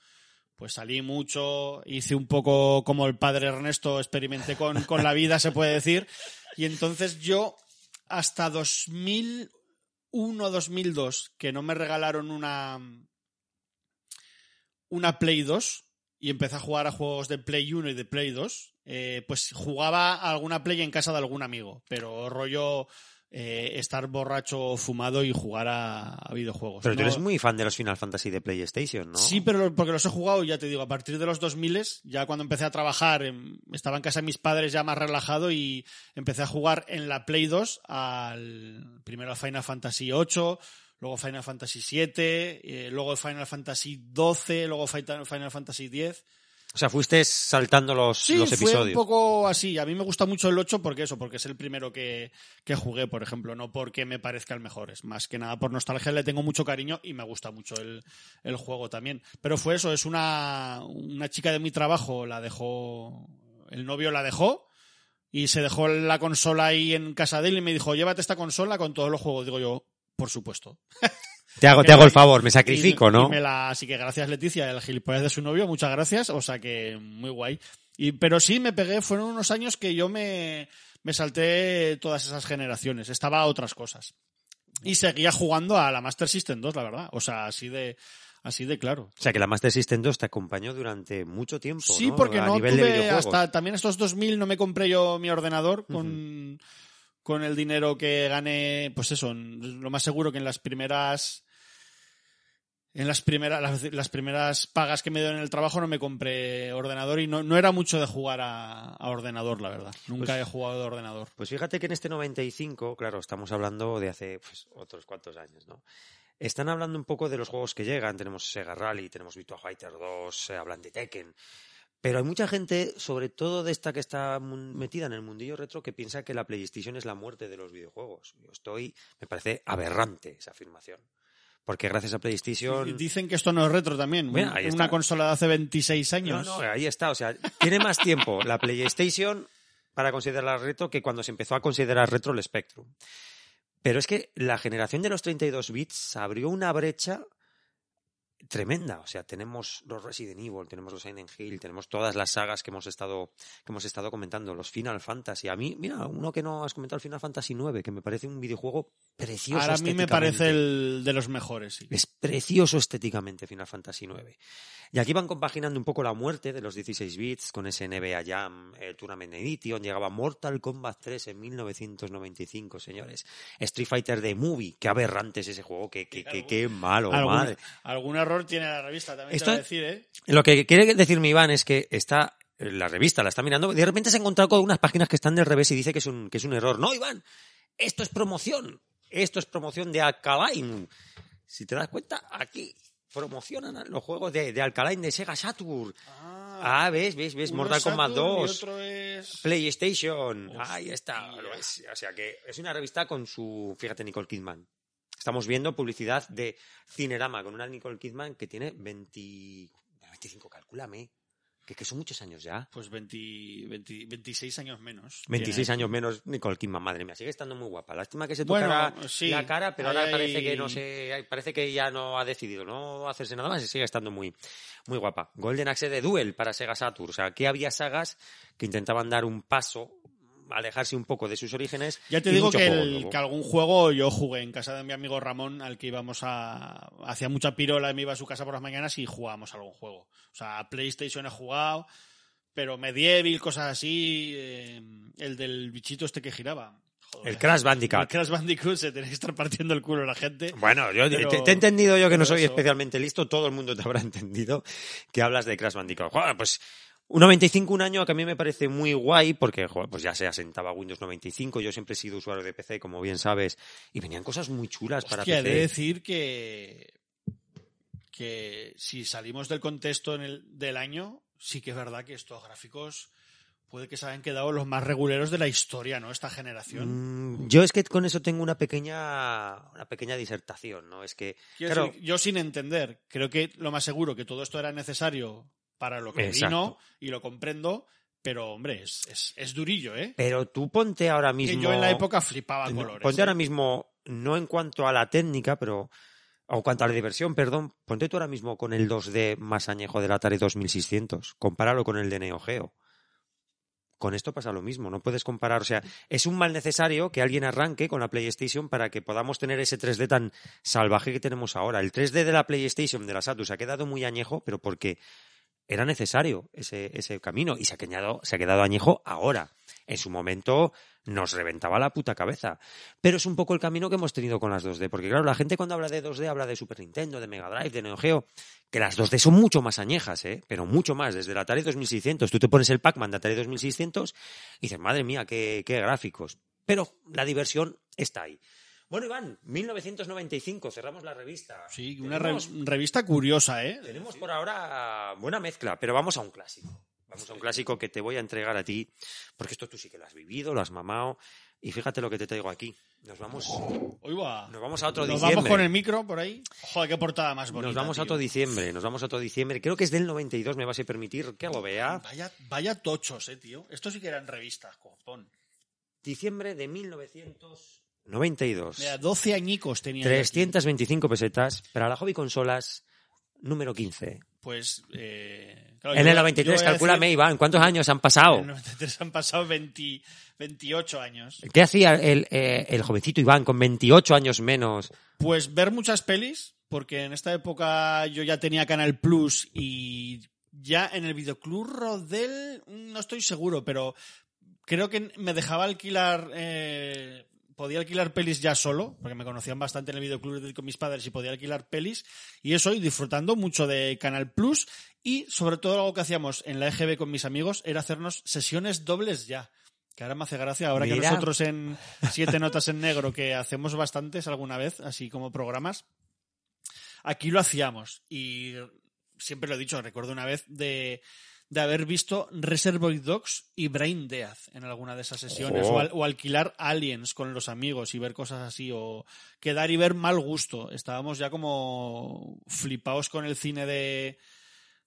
Pues salí mucho, hice un poco como el padre Ernesto, experimenté con, con la vida, se puede decir. Y entonces yo, hasta 2001, 2002, que no me regalaron una, una Play 2 y empecé a jugar a juegos de Play 1 y de Play 2, eh, pues jugaba a alguna Play en casa de algún amigo, pero rollo eh, estar borracho fumado y jugar a, a videojuegos. Pero tú eres muy fan de los Final Fantasy de PlayStation, ¿no? Sí, pero porque los he jugado, ya te digo, a partir de los 2000, ya cuando empecé a trabajar, em, estaba en casa de mis padres ya más relajado y empecé a jugar en la Play 2 al primero al Final Fantasy 8, luego Final Fantasy 7, eh, luego Final Fantasy 12, luego Final Fantasy 10. O sea, fuiste saltando los, Sí, los fue episodios. un poco así. A mí me gusta mucho el 8 porque eso, porque es el primero que, que jugué, por ejemplo, no porque me parezca el mejor. Es más que nada por nostalgia, le tengo mucho cariño y me gusta mucho el, el juego también. Pero fue eso, es una, una chica de mi trabajo, la dejó, el novio la dejó y se dejó la consola ahí en casa de él y me dijo, llévate esta consola con todos los juegos. Digo yo, por supuesto. Te hago, [laughs] te hago el favor, me sacrifico, Y- ¿no? y me la, así que gracias Leticia, el gilipollas de su novio, muchas gracias, o sea que muy guay. Y, pero sí me pegué, fueron unos años que yo me, me salté todas esas generaciones, estaba a otras cosas. Y seguía jugando a la Master System 2, la verdad, o sea, así de, así de claro. O sea, que la Master System 2 te acompañó durante mucho tiempo, Sí, ¿no? porque a no nivel tuve hasta también estos 2000 no me compré yo mi ordenador con, con el dinero que gané, pues eso, lo más seguro que en las primeras en las primeras las, las primeras pagas que me dieron en el trabajo no me compré ordenador y no, no era mucho de jugar a, a ordenador, la verdad. Nunca Pues- he jugado de ordenador. Pues fíjate que en este 95, claro, estamos hablando de hace pues, otros cuantos años, ¿no? Están hablando un poco de los juegos que llegan. Tenemos Sega Rally, tenemos Virtua Fighter 2, eh, hablan de Tekken. Pero hay mucha gente, sobre todo de esta que está metida en el mundillo retro, que piensa que la PlayStation es la muerte de los videojuegos. Yo estoy, me parece aberrante esa afirmación. Porque gracias a PlayStation. Dicen que esto no es retro también. Es una consola de hace 26 años. No, no, ahí está. O sea, tiene más tiempo la PlayStation para considerarla retro que cuando se empezó a considerar retro el Spectrum. Pero es que la generación de los 32 bits abrió una brecha tremenda. O sea, tenemos los Resident Evil, tenemos los Silent Hill, tenemos todas las sagas que hemos estado, que hemos estado comentando, los Final Fantasy. A mí, mira, uno que no has comentado, el Final Fantasy 9, que me parece un videojuego precioso. Ahora a mí me parece el de los mejores, sí. Es precioso estéticamente Final Fantasy 9. Y aquí van compaginando un poco la muerte de los 16 bits con ese NBA Jam, el Tournament Edition, llegaba Mortal Kombat 3 en 1995, señores. Street Fighter The Movie, qué aberrante es ese juego, qué, qué, qué, malo, madre. Algún error tiene la revista, también te a decir, ¿eh? Lo que quiere decirme Iván es que está la revista la está mirando y de repente se ha encontrado con unas páginas que están del revés y dice que es un, que es un error. No, Iván, esto es promoción. Esto es promoción de Alkaline. Si te das cuenta, aquí promocionan los juegos de, de Alkaline de Sega Saturn. Ah, ah ves, ves, ves, Mortal Kombat 2. PlayStation. Ahí está. o sea que es una revista con su, fíjate, Nicole Kidman. Estamos viendo publicidad de Cinerama con una Nicole Kidman que tiene 20, 25, calculame que, son muchos años ya. Pues 20, 26 años menos. 26 años menos Nicole Kidman, madre mía, sigue estando muy guapa. Lástima que se tocara la cara, pero ahora parece que no sé, parece que ya no ha decidido no hacerse nada más y sigue estando muy, muy guapa. Golden Axe de Duel para Sega Saturn. O sea, aquí había sagas que intentaban dar un paso alejarse un poco de sus orígenes. Ya te digo que, que, algún juego yo jugué en casa de mi amigo Ramón, al que íbamos a. Hacía mucha pirola y me iba a su casa por las mañanas y jugábamos algún juego. O sea, PlayStation he jugado, pero Medieval, cosas así. Eh, el del bichito este que giraba. El Crash Bandicoot. El Crash Bandicoot se tiene que estar partiendo el culo la gente. Bueno, yo te, he entendido yo que no soy especialmente listo, todo el mundo te habrá [laughs] entendido que hablas de Crash Bandicoot. pues un 95 un año que a mí me parece muy guay porque pues ya se asentaba Windows 95, yo siempre he sido usuario de PC, como bien sabes, y venían cosas muy chulas para PC. de decir que que si salimos del contexto en el, del año, sí que es verdad que estos gráficos puede que se hayan quedado los más reguleros de la historia, ¿no? Esta generación. Mm, yo es que con eso tengo una pequeña, una pequeña disertación, ¿no? Es que, yo sin entender, creo que lo más seguro que todo esto era necesario para lo que vino y lo comprendo, pero hombre, es, es, durillo, ¿eh? Pero tú ponte ahora mismo. Que yo en la época flipaba colores. Ponte ¿eh? ahora mismo, no en cuanto a la técnica, pero. O cuanto a la diversión, perdón, ponte tú ahora mismo con el 2D más añejo del Atari 2600. Compáralo con el de Neo Geo. Con esto pasa lo mismo, no puedes comparar, o sea, es un mal necesario que alguien arranque con la PlayStation para que podamos tener ese 3D tan salvaje que tenemos ahora. El 3D de la PlayStation, de la Saturn, se ha quedado muy añejo, pero porque era necesario ese, ese camino y se ha, quedado, se ha quedado añejo ahora. En su momento nos reventaba la puta cabeza. Pero es un poco el camino que hemos tenido con las 2D. Porque claro, la gente cuando habla de 2D habla de Super Nintendo, de Mega Drive, de Neo Geo, que las 2D son mucho más añejas, ¿eh? Pero mucho más. Desde el Atari 2600, tú te pones el Pac-Man de Atari 2600 y dices, madre mía, qué, qué gráficos. Pero la diversión está ahí. Bueno, Iván, 1995, cerramos la revista. Sí, una revista curiosa, ¿eh? Tenemos por ahora buena mezcla, pero vamos a un clásico. Vamos a un clásico que te voy a entregar a ti, porque esto tú sí que lo has vivido, lo has mamado. Y fíjate lo que te traigo aquí. Nos vamos. Nos vamos a otro diciembre. Nos vamos con el micro por ahí. Joder, qué portada más bonita. Nos vamos a otro diciembre. Nos vamos a otro diciembre. Creo que es del 92, me vas a permitir que lo vea. Vaya, vaya tochos, eh, tío. Esto sí que eran revistas, copón. Diciembre de 1900. 92. Mira, 12 añicos tenía. 325 pesetas para la hobby consolas número 15. Pues. Eh, en el 93, calculame, Iván, ¿cuántos años han pasado? En el 93 han pasado 28 años. ¿Qué hacía el, eh, el jovencito Iván con 28 años menos? Pues ver muchas pelis, porque en esta época yo ya tenía Canal Plus y ya en el videoclub Rodel, no estoy seguro, pero creo que me dejaba alquilar eh, podía alquilar pelis ya solo, porque me conocían bastante en el videoclub con mis padres y podía alquilar pelis, y eso, y disfrutando mucho de Canal Plus, y sobre todo algo que hacíamos en la EGB con mis amigos era hacernos sesiones dobles ya. Que ahora me hace gracia, ahora que nosotros en Siete Notas en Negro, que hacemos bastantes alguna vez, así como programas, aquí lo hacíamos. Y siempre lo he dicho, recuerdo una vez de de haber visto Reservoir Dogs y Brain Death en alguna de esas sesiones, Ojo. o, al- o alquilar Aliens con los amigos y ver cosas así, o quedar y ver mal gusto. Estábamos ya como flipados con el cine de,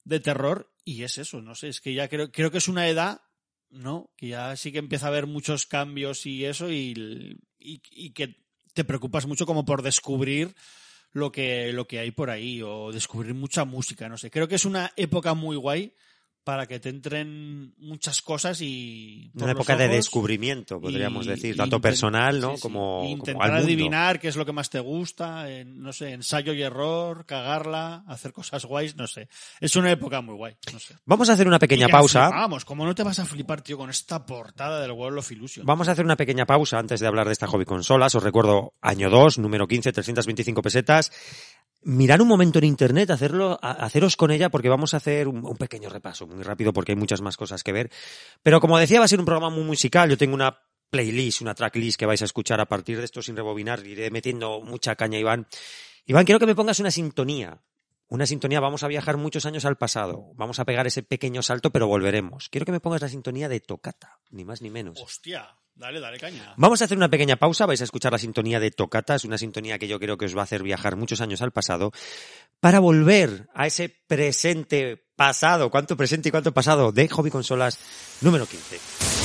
de terror y es eso, no sé, es que ya creo, creo que es una edad, ¿no? Que ya sí que empieza a haber muchos cambios y eso y, y, y que te preocupas mucho como por descubrir lo que, lo que hay por ahí o descubrir mucha música, no sé. Creo que es una época muy guay para que te entren muchas cosas y... Una época de ojos descubrimiento, podríamos y- decir, tanto personal, ¿no? sí, sí. Como, Y como intentar al mundo. adivinar qué es lo que más te gusta, no sé, ensayo y error, cagarla, hacer cosas guays, no sé. Es una época muy guay, no sé. Vamos a hacer una pequeña pausa. flipábamos. ¿Cómo no te vas a flipar, tío, con esta portada del World of Illusion? Vamos a hacer una pequeña pausa antes de hablar de esta hobby consolas. Os recuerdo año 2, número 15, 325 pesetas. Mirad un momento en internet, hacerlo, haceros con ella porque vamos a hacer un, un pequeño repaso muy rápido porque hay muchas más cosas que ver. Pero como decía, va a ser un programa muy musical. Yo tengo una playlist, una tracklist que vais a escuchar a partir de esto sin rebobinar. Iré metiendo mucha caña, Iván. Iván, quiero que me pongas una sintonía. Una sintonía, vamos a viajar muchos años al pasado. Vamos a pegar ese pequeño salto, pero volveremos. Quiero que me pongas la sintonía de Tocata, ni más ni menos. Hostia, dale, dale caña. Vamos a hacer una pequeña pausa, vais a escuchar la sintonía de Tocata, es una sintonía que yo creo que os va a hacer viajar muchos años al pasado, para volver a ese presente pasado, cuánto presente y cuánto pasado de Hobby Consolas número 15.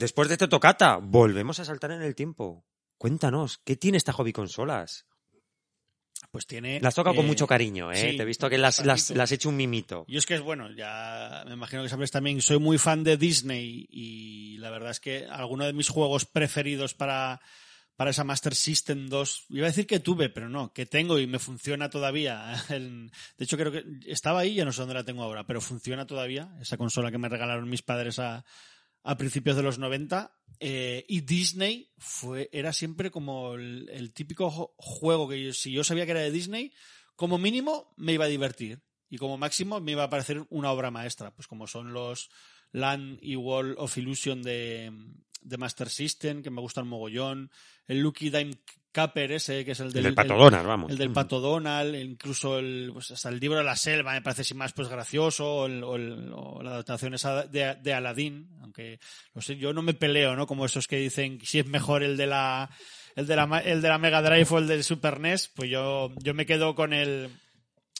Después de este Tocata, volvemos a saltar en el tiempo. Cuéntanos, ¿qué tiene esta Hobby Consolas? Pues tiene... Las toca con eh, mucho cariño, ¿eh? sí, Te he visto que las, las, las he hecho un mimito. Yo es que es bueno, ya me imagino que sabes también, soy muy fan de Disney y la verdad es que alguno de mis juegos preferidos para, para esa Master System 2, iba a decir que tuve, pero no, que tengo y me funciona todavía. [laughs] El- de hecho creo que estaba ahí, ya no sé dónde la tengo ahora, pero funciona todavía, esa consola que me regalaron mis padres a, a principios de los 90. eh, y Disney fue, era siempre como el, típico juego que yo- si yo sabía que era de Disney, como mínimo me iba a divertir. Y como máximo me iba a parecer una obra maestra, pues como son los Land y Wall of Illusion de, de Master System, que me gustan mogollón, el Lucky Dime Capper ese, que es el El del, del Pato Donald, vamos. el del Pato Donald, incluso el, pues hasta el libro de la selva me parece sin más pues gracioso, o, el- o el- o la adaptación esa de, de Aladdin, aunque no sé, yo no me peleo, ¿no? Como esos que dicen si es mejor el de la el de la el de la Mega Drive o el del Super NES, pues yo yo me quedo con el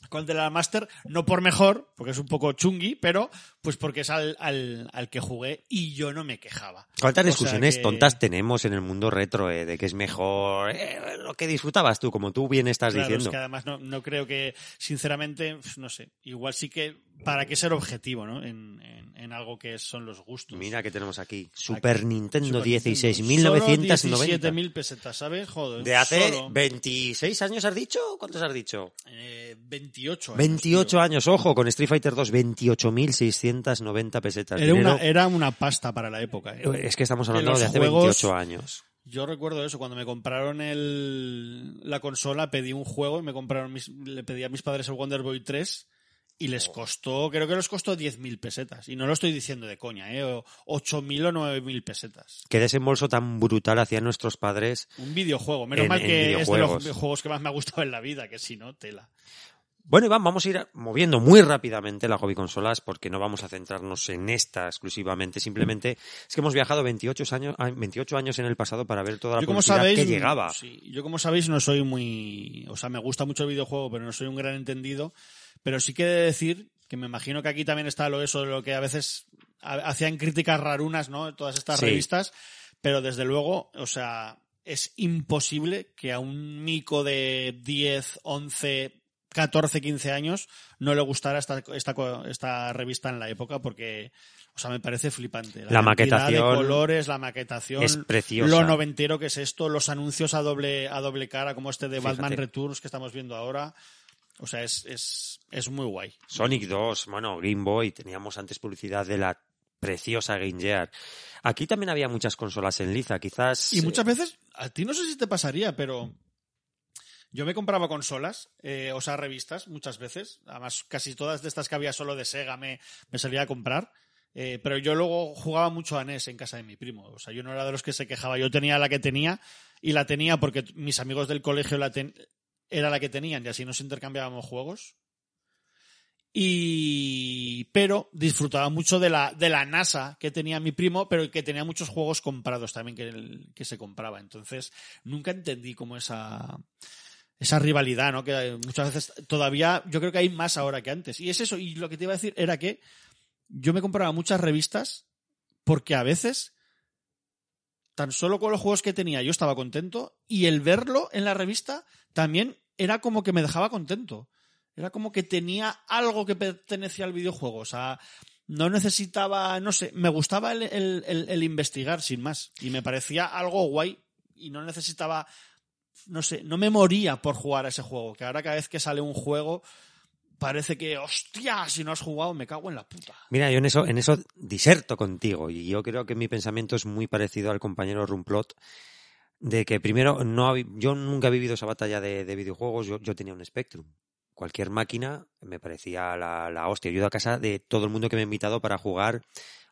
con el de la Master, no por mejor, porque es un poco chungui, pero pues porque es al, al, al que jugué y yo no me quejaba. ¿Cuántas O discusiones que- tontas tenemos en el mundo retro eh, de que es mejor eh, lo que disfrutabas tú, como tú bien estás Claro, diciendo? es que además no, no creo que, sinceramente, no sé, igual sí que, ¿para qué ser objetivo, no? En, en, en algo que son los gustos. Mira que tenemos aquí. Super Aquí, Nintendo Super Nintendo. 16.990. Solo 17.000 pesetas, ¿sabes? Joder. De hace solo, 26 años has dicho? ¿Cuántos has dicho? eh, 28 años. 28 tío. años, ojo, con Street Fighter 2, 28.690 pesetas. Era una, era una pasta para la época. ¿eh? Es que estamos hablando de hace juegos- 28 años. Yo recuerdo eso, cuando me compraron el, la consola, pedí un juego y me compraron mis- le pedí a mis padres el Wonder Boy 3 Y les costó, creo que les costó 10.000 pesetas. Y no lo estoy diciendo de coña, ¿eh? O 8.000 o 9.000 pesetas. Qué desembolso tan brutal hacían nuestros padres. Un videojuego. Menos En- mal que es de los juegos que más me ha gustado en la vida, que si no, tela. Bueno, Iván, vamos a ir moviendo muy rápidamente la hobby consolas porque no vamos a centrarnos en esta exclusivamente. Simplemente es que hemos viajado 28 años, ah, 28 años en el pasado para ver toda la Yo como publicidad sabéis, que llegaba. sí, yo como sabéis no soy muy, o sea, me gusta mucho el videojuego, pero no soy un gran entendido, pero sí que he de decir que me imagino que aquí también está lo eso de lo que a veces ha- hacían críticas rarunas, ¿no? Todas estas Sí. revistas, pero desde luego, o sea, es imposible que a un mico de 10, 11, 14, 15 años no le gustara esta, esta, esta revista en la época porque, o sea, me parece flipante. La cantidad maquetación de colores, la maquetación, es preciosa. lo noventero que es esto, los anuncios a doble, a doble cara, como este de Fíjate. Batman Returns que estamos viendo ahora. O sea, es, es, es muy guay. Sonic 2, bueno, Game Boy, teníamos antes publicidad de la preciosa Game Gear. Aquí también había muchas consolas en liza, quizás... Y muchas veces, a ti no sé si te pasaría, pero yo me compraba consolas, eh, o sea, revistas, muchas veces. Además, casi todas de estas que había solo de Sega me, me salía a comprar. Eh, pero yo luego jugaba mucho a NES en casa de mi primo. O sea, yo no era de los que se quejaba. Yo tenía la que tenía y la tenía porque mis amigos del colegio era la que tenían y así nos intercambiábamos juegos. Y pero disfrutaba mucho de la de la NASA que tenía mi primo, pero que tenía muchos juegos comprados también que, se compraba. Entonces, nunca entendí como esa esa rivalidad, ¿no? Que muchas veces todavía yo creo que hay más ahora que antes. Y es eso, y lo que te iba a decir era que yo me compraba muchas revistas porque a veces tan solo con los juegos que tenía yo estaba contento y el verlo en la revista también era como que me dejaba contento. Era como que tenía algo que pertenecía al videojuego. O sea, no necesitaba, no sé, me gustaba el, investigar sin más. Y me parecía algo guay y no necesitaba, no sé, no me moría por jugar a ese juego. Que ahora cada vez que sale un juego parece que, hostia, si no has jugado me cago en la puta. Mira, yo en eso, en eso diserto contigo y yo creo que mi pensamiento es muy parecido al compañero Rumplot de que primero no yo nunca he vivido esa batalla de, de videojuegos, yo, yo tenía un Spectrum. Cualquier máquina me parecía la, la hostia. Yo he a casa de todo el mundo que me ha invitado para jugar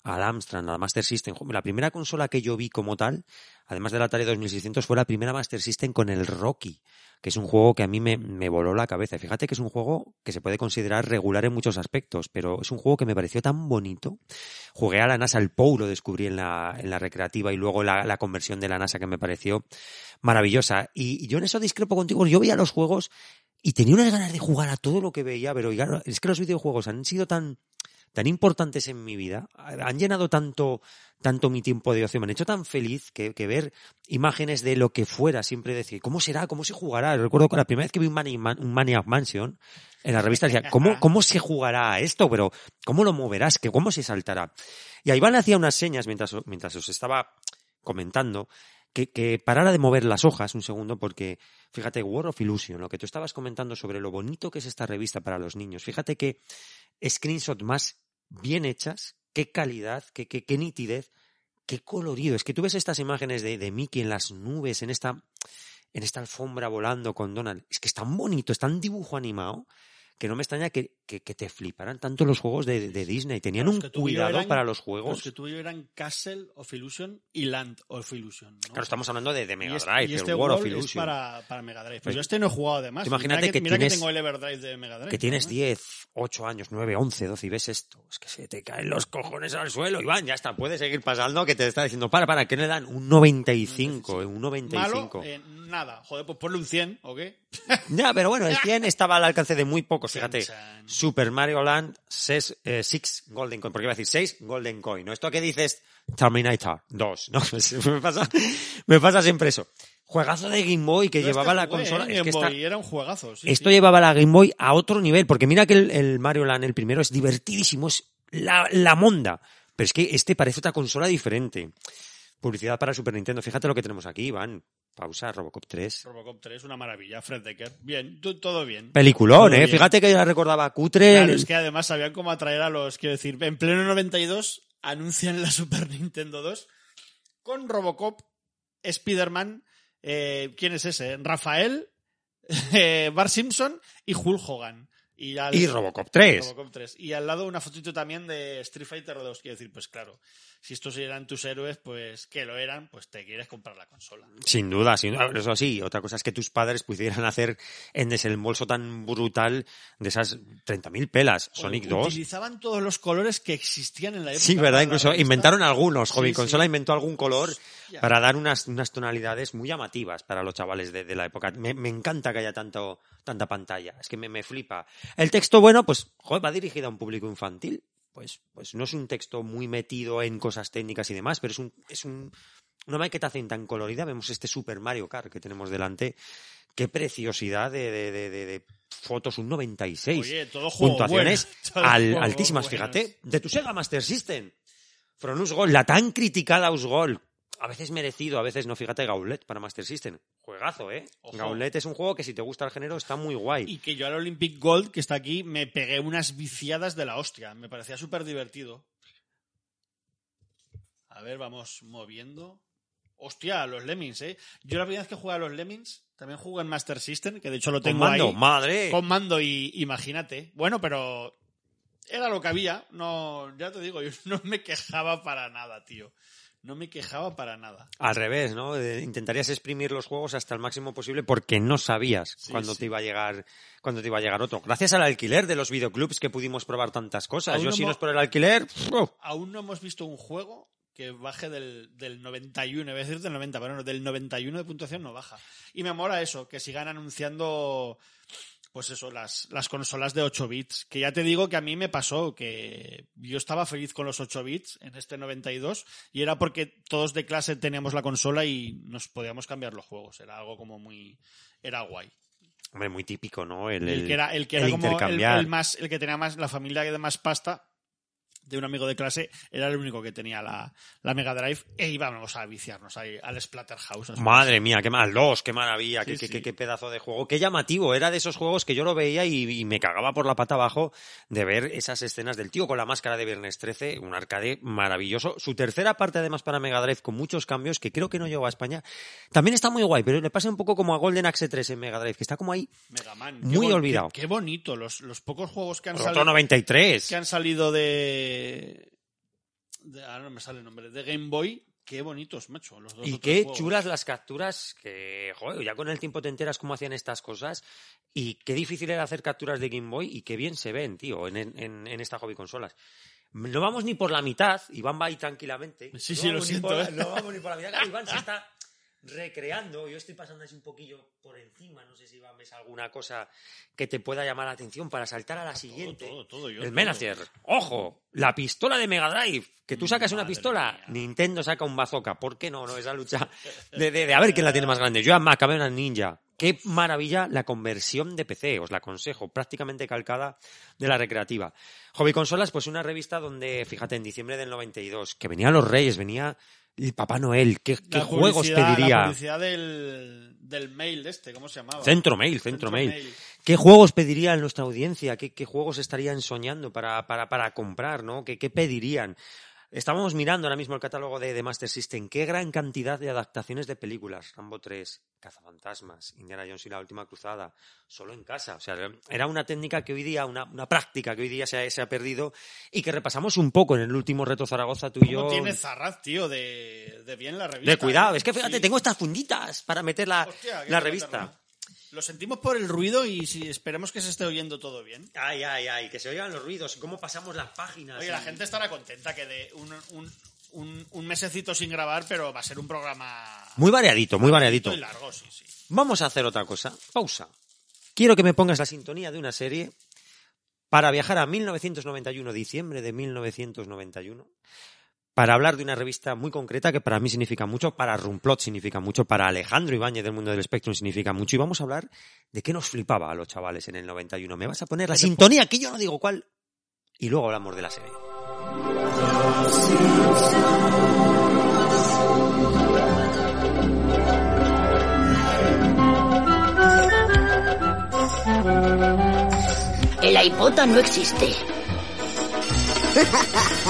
al Amstrad, Master System. La primera consola que yo vi como tal, además del Atari 2600, fue la primera Master System con el Rocky, que es un juego que a mí me, me voló la cabeza. Fíjate que es un juego que se puede considerar regular en muchos aspectos, pero es un juego que me pareció tan bonito. Jugué a la NASA, el Pou lo descubrí en la, en la recreativa y luego la, la conversión de la NASA que me pareció maravillosa. Y yo en eso discrepo contigo. Yo veía los juegos y tenía unas ganas de jugar a todo lo que veía, pero es que los videojuegos han sido tan tan importantes en mi vida, han llenado tanto, tanto mi tiempo de ocio, me han hecho tan feliz que, que ver imágenes de lo que fuera, siempre decir, ¿cómo será? ¿Cómo se jugará? Recuerdo que la primera vez que vi un, Mani- Man- un Maniac Mansion, en la revista decía, ¿cómo, ¿cómo se jugará a esto? Pero, ¿cómo lo moverás? ¿Que ¿Cómo se saltará? Y Iván hacía unas señas mientras, mientras os estaba comentando, que, que parara de mover las hojas un segundo porque, fíjate, War of Illusion, lo que tú estabas comentando sobre lo bonito que es esta revista para los niños, fíjate que screenshots más bien hechas, qué calidad, qué, qué, qué nitidez, qué colorido. Es que tú ves estas imágenes de, de Mickey en las nubes, en esta, en esta alfombra volando con Donald. Es que es tan bonito, es tan dibujo animado que no me extraña que, que, que te fliparan tanto los juegos de, de Disney. Tenían Los un que cuidado eran- para los Los juegos. que tú y yo eran Castle of Illusion y Land of Illusion. ¿no? Claro, estamos hablando de, de Mega Drive, y este el of World es Illusion. para, para Mega Drive. Pues Pues- yo este no he jugado además. Imagínate mira que mira tienes- tengo el Everdrive de Mega Drive. que tienes ¿no? 10, 8 años, 9, 11, 12 y ves esto. Es que se te caen los cojones al suelo. Iván, ya está, puedes seguir pasando que te está diciendo, para, para, ¿qué le dan? Un 95, eh, un 95. Malo, eh, nada. Joder, pues ponle un 100, ¿o qué? Ya, pero bueno, el 100 estaba al alcance de muy pocos, fíjate. Chan, chan. Super Mario Land 6 Golden Coin, porque iba a decir 6 Golden Coin. ¿No? Esto que dices Terminator 2, ¿no? [laughs] Pues me pasa, me pasa siempre eso. Juegazo de Game Boy que Yo llevaba este la jugué, consola. ¿eh? es Game que esta- Boy, era un juegazo. sí, esto sí. llevaba la Game Boy a otro nivel, porque mira que el, el Mario Land, el primero, es divertidísimo, es la, la monda. Pero es que este parece otra consola diferente. Publicidad para Super Nintendo. Fíjate lo que tenemos aquí, Iván. Pausa, Robocop 3. Robocop 3, una maravilla. Fred Decker. Bien, todo bien. Peliculón, Todo ¿eh? bien. Fíjate que yo la recordaba cutre. Claro, es que además sabían cómo atraer a los, quiero decir, en pleno 92 anuncian la Super Nintendo 2 con Robocop, Spider-Man, eh, ¿quién es ese? Rafael, [laughs] eh, Bart Simpson y Hulk Hogan. Y, al- Y Robocop 3. Robocop 3. Y al lado una fotito también de Street Fighter 2. Quiero decir, pues claro, si estos eran tus héroes, pues que lo eran, pues te quieres comprar la consola. Sin duda, sin duda. Eso sí, otra cosa es que tus padres pudieran hacer en desembolso tan brutal de esas 30.000 pelas. Sonic O- 2. Utilizaban todos los colores que existían en la época. Sí, ¿verdad? Incluso inventaron algunos. Joven Sí, Consola sí. inventó algún color para dar unas, unas tonalidades muy llamativas para los chavales de, de la época. Me, me encanta que haya tanto, tanta pantalla. Es que me, me flipa. El texto, bueno, pues, joder, va dirigido a un público infantil. Pues, pues no es un texto muy metido en cosas técnicas y demás, pero es un, es un, una maqueta tan colorida. Vemos este Super Mario Kart que tenemos delante. Qué preciosidad de, de, de, de- de fotos, un 96. Oye, todo juego puntuaciones bueno, [laughs] todo al- juego altísimas, fíjate, de tu Sega Master System. From Usgol, la tan criticada Usgol, a veces merecido, a veces no, fíjate, Gauntlet para Master System. Juegazo, ¿eh? Ojo. Gauntlet es un juego que si te gusta el género está muy guay. Y que yo al Olympic Gold, que está aquí, me pegué unas viciadas de la hostia. Me parecía súper divertido. A ver, vamos moviendo. Hostia, los Lemmings, ¿eh? Yo la primera vez que jugué a los Lemmings, también jugué en Master System, que de hecho lo Con tengo mando, ahí. madre. Con mando y imagínate. Bueno, pero era lo que había. No, ya te digo, yo [laughs] no me quejaba para nada, tío. No me quejaba para nada. Al revés, ¿no? Eh, Intentarías exprimir los juegos hasta el máximo posible porque no sabías Sí, cuándo sí. te iba a llegar, cuándo te iba a llegar otro. Gracias al alquiler de los videoclubs que pudimos probar tantas cosas. Yo no si no es por el alquiler. Aún no hemos visto un juego que baje del, del 91, iba a decir del 90, pero no, del 91 de puntuación no baja. Y me mola eso, que sigan anunciando, pues eso, las, las consolas de 8 bits. Que ya te digo que a mí me pasó que yo estaba feliz con los 8 bits en este 92 y era porque todos de clase teníamos la consola y nos podíamos cambiar los juegos. Era algo como muy... Era guay. Hombre, muy típico, ¿no? El, El, el- que era, el que era como el más, el que tenía más, la familia de más pasta de un amigo de clase, era el único que tenía la, la Mega Drive e íbamos a viciarnos ahí al Splatterhouse. Madre mía, qué mal, dos, qué maravilla, Sí, qué, qué- sí. qué- qué pedazo de juego, qué llamativo, era de esos juegos que yo lo veía y, y me cagaba por la pata abajo de ver esas escenas del tío con la máscara de Viernes 13, un arcade maravilloso. Su tercera parte además para Mega Drive con muchos cambios que creo que no llegó a España, también está muy guay, pero le pasa un poco como a Golden Axe 3 en Mega Drive, que está como ahí, Mega Man. Muy Qué olvidado. Qué, bonito, los, los pocos juegos que han, salido, 93. que han salido de, de- Ahora no me sale el nombre. De Game Boy, qué bonitos, macho. Los dos Y qué juegos. chulas las capturas, que, joder, ya con el tiempo te enteras cómo hacían estas cosas y qué difícil era hacer capturas de Game Boy y qué bien se ven, tío, en, en, en esta hobby consolas. No vamos ni por la mitad, Iván va ahí tranquilamente. Sí, No sí, lo siento, ¿eh? No vamos ni por la mitad, Iván se está recreando, yo estoy pasando así un poquillo por encima, no sé si Iván ves alguna cosa que te pueda llamar la atención para saltar a la siguiente. todo, todo, yo el. Menacer, ojo, la pistola de Mega Drive, que tú sacas una pistola, mía. Nintendo saca un bazooka, ¿por qué no? No, esa lucha de, de, de a ver quién la tiene más grande. Yo a Mac, a ver a Ninja. Qué maravilla la conversión de PC, os la aconsejo, prácticamente calcada de la recreativa. Hobby Consolas, pues una revista donde, fíjate, en diciembre del 92, que venían los Reyes, venía el Papá Noel, ¿qué, juegos pediría? La publicidad del, del mail este, ¿cómo se llamaba? Centro Mail, Centro, Centro Mail. Mail. ¿Qué juegos pediría nuestra audiencia? ¿Qué, qué juegos estarían soñando para, para, para comprar? ¿no? ¿Qué, ¿Qué pedirían? Estábamos mirando ahora mismo el catálogo de, de Master System. Qué gran cantidad de adaptaciones de películas. Rambo 3, Cazafantasmas, Indiana Jones y la Última Cruzada. Solo en casa. O sea, era una técnica que hoy día, una, una práctica que hoy día se ha, se ha perdido y que repasamos un poco en el último reto Zaragoza tú y yo. ¿Cómo tiene Zarraz, tío, de, de bien la revista? De cuidado. ¿eh? Es que fíjate, Sí. tengo estas funditas para meter la, Hostia, revista. Lo sentimos por el ruido y si esperemos que se esté oyendo todo bien. Ay, ay, ay, que se oigan los ruidos y cómo pasamos las páginas. Oye, y- la gente estará contenta que de un, un, un, un mesecito sin grabar, pero va a ser un programa Muy variadito, muy variadito. y largo, sí, sí. Vamos a hacer otra cosa. Pausa. Quiero que me pongas la sintonía de una serie para viajar a 1991, diciembre de 1991, para hablar de una revista muy concreta que para mí significa mucho, para Rumplot significa mucho, para Alejandro Ibáñez del mundo del Spectrum significa mucho, y vamos a hablar de qué nos flipaba a los chavales en el 91. Me vas a poner la sintonía, que yo no digo cuál, y luego hablamos de la serie. El iPota no existe. [laughs]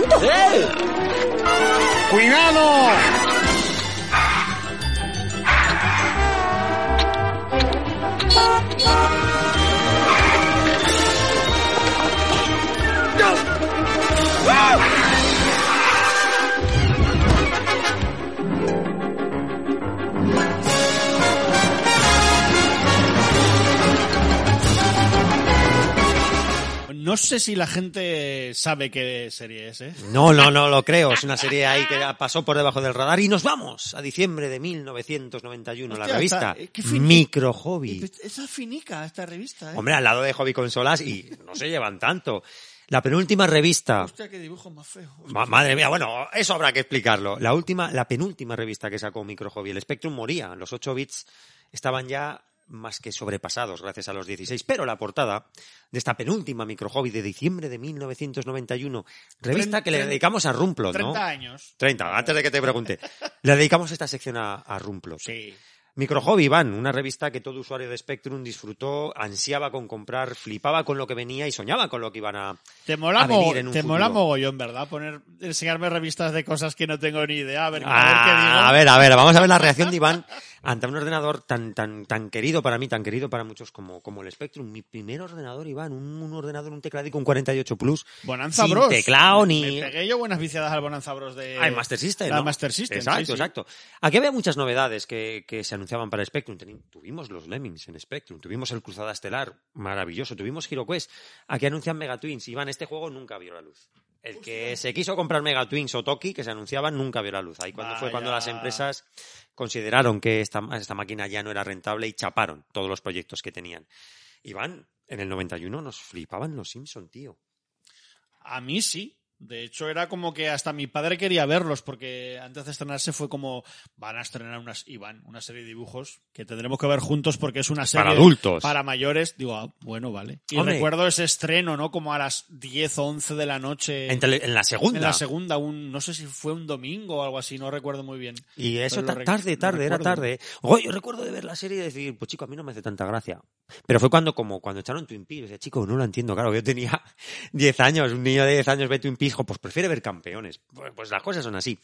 tonto. ¡Cuidado! No sé si la gente sabe qué serie es, ¿eh? No, no, no lo creo. Es una serie ahí que pasó por debajo del radar. Y nos vamos a diciembre de 1991, la Hostia, revista está- eh, Micro Hobby. Esa finica, esta revista, ¿eh? Hombre, al lado de Hobby Consolas y no se llevan tanto. La penúltima revista. Hostia, qué dibujo más feo. Ma- madre mía, bueno, eso habrá que explicarlo. La última, la penúltima revista que sacó Micro Hobby, el Spectrum moría. Los 8 bits estaban ya más que sobrepasados gracias a los 16. Pero la portada de esta penúltima Micro Hobby de diciembre de 1991, revista que le dedicamos a Rumplot, 30 ¿no? años. 30, antes de que te pregunte. Le dedicamos esta sección a, a Rumplot. Sí. Micro Hobby, Iván, una revista que todo usuario de Spectrum disfrutó, ansiaba con comprar, flipaba con lo que venía y soñaba con lo que iban a, Te mola, a venir en un te futuro. mola mogollón, ¿verdad? Poner, enseñarme revistas de cosas que no tengo ni idea. A ver, a ver Ah, qué digo. a ver, a ver, vamos a ver la reacción de Iván ante un ordenador tan, tan, tan querido para mí, tan querido para muchos como, como el Spectrum. Mi primer ordenador, Iván, un, un ordenador, un tecladico, un 48 Plus. Bonanza sin Bros. teclado ni... Me pegué yo buenas viciadas al Bonanza Bros de... Ah, el Master System, ¿no? Master System, Exacto, sí, sí. exacto. Aquí había muchas novedades que, que se anunciaban para Spectrum. Tuvimos los Lemmings en Spectrum, tuvimos el Cruzada Estelar, maravilloso, tuvimos HeroQuest. Aquí anuncian Megatwins. Iván, este juego nunca vio la luz. El que se quiso comprar Megatwins o Toki, que se anunciaban, nunca vio la luz. Ahí cuando fue cuando las empresas consideraron que esta, esta máquina ya no era rentable y chaparon todos los proyectos que tenían. Iván, en el 91 nos flipaban los Simpson, tío. A mí sí. De hecho, era como que hasta mi padre quería verlos, porque antes de estrenarse fue como, van a estrenar unas, y van, una serie de dibujos que tendremos que ver juntos porque es una serie Para adultos. para mayores. Digo, ah, bueno, vale. Y Hombre. recuerdo ese estreno, ¿no? Como a las 10 o 11 de la noche. En, tele- en la segunda. En la segunda, un, no sé si fue un domingo o algo así, no recuerdo muy bien. Y eso ta- tarde, tarde, era tarde. Oye, yo recuerdo de ver la serie y decir, pues chico, a mí no me hace tanta gracia. Pero fue cuando, como cuando echaron Twin Peaks, decía, chico, no lo entiendo, claro, yo tenía [laughs] 10 años, un niño de 10 años ve Twin Peaks, jo, pues prefiere ver campeones. Pues, pues las cosas son así.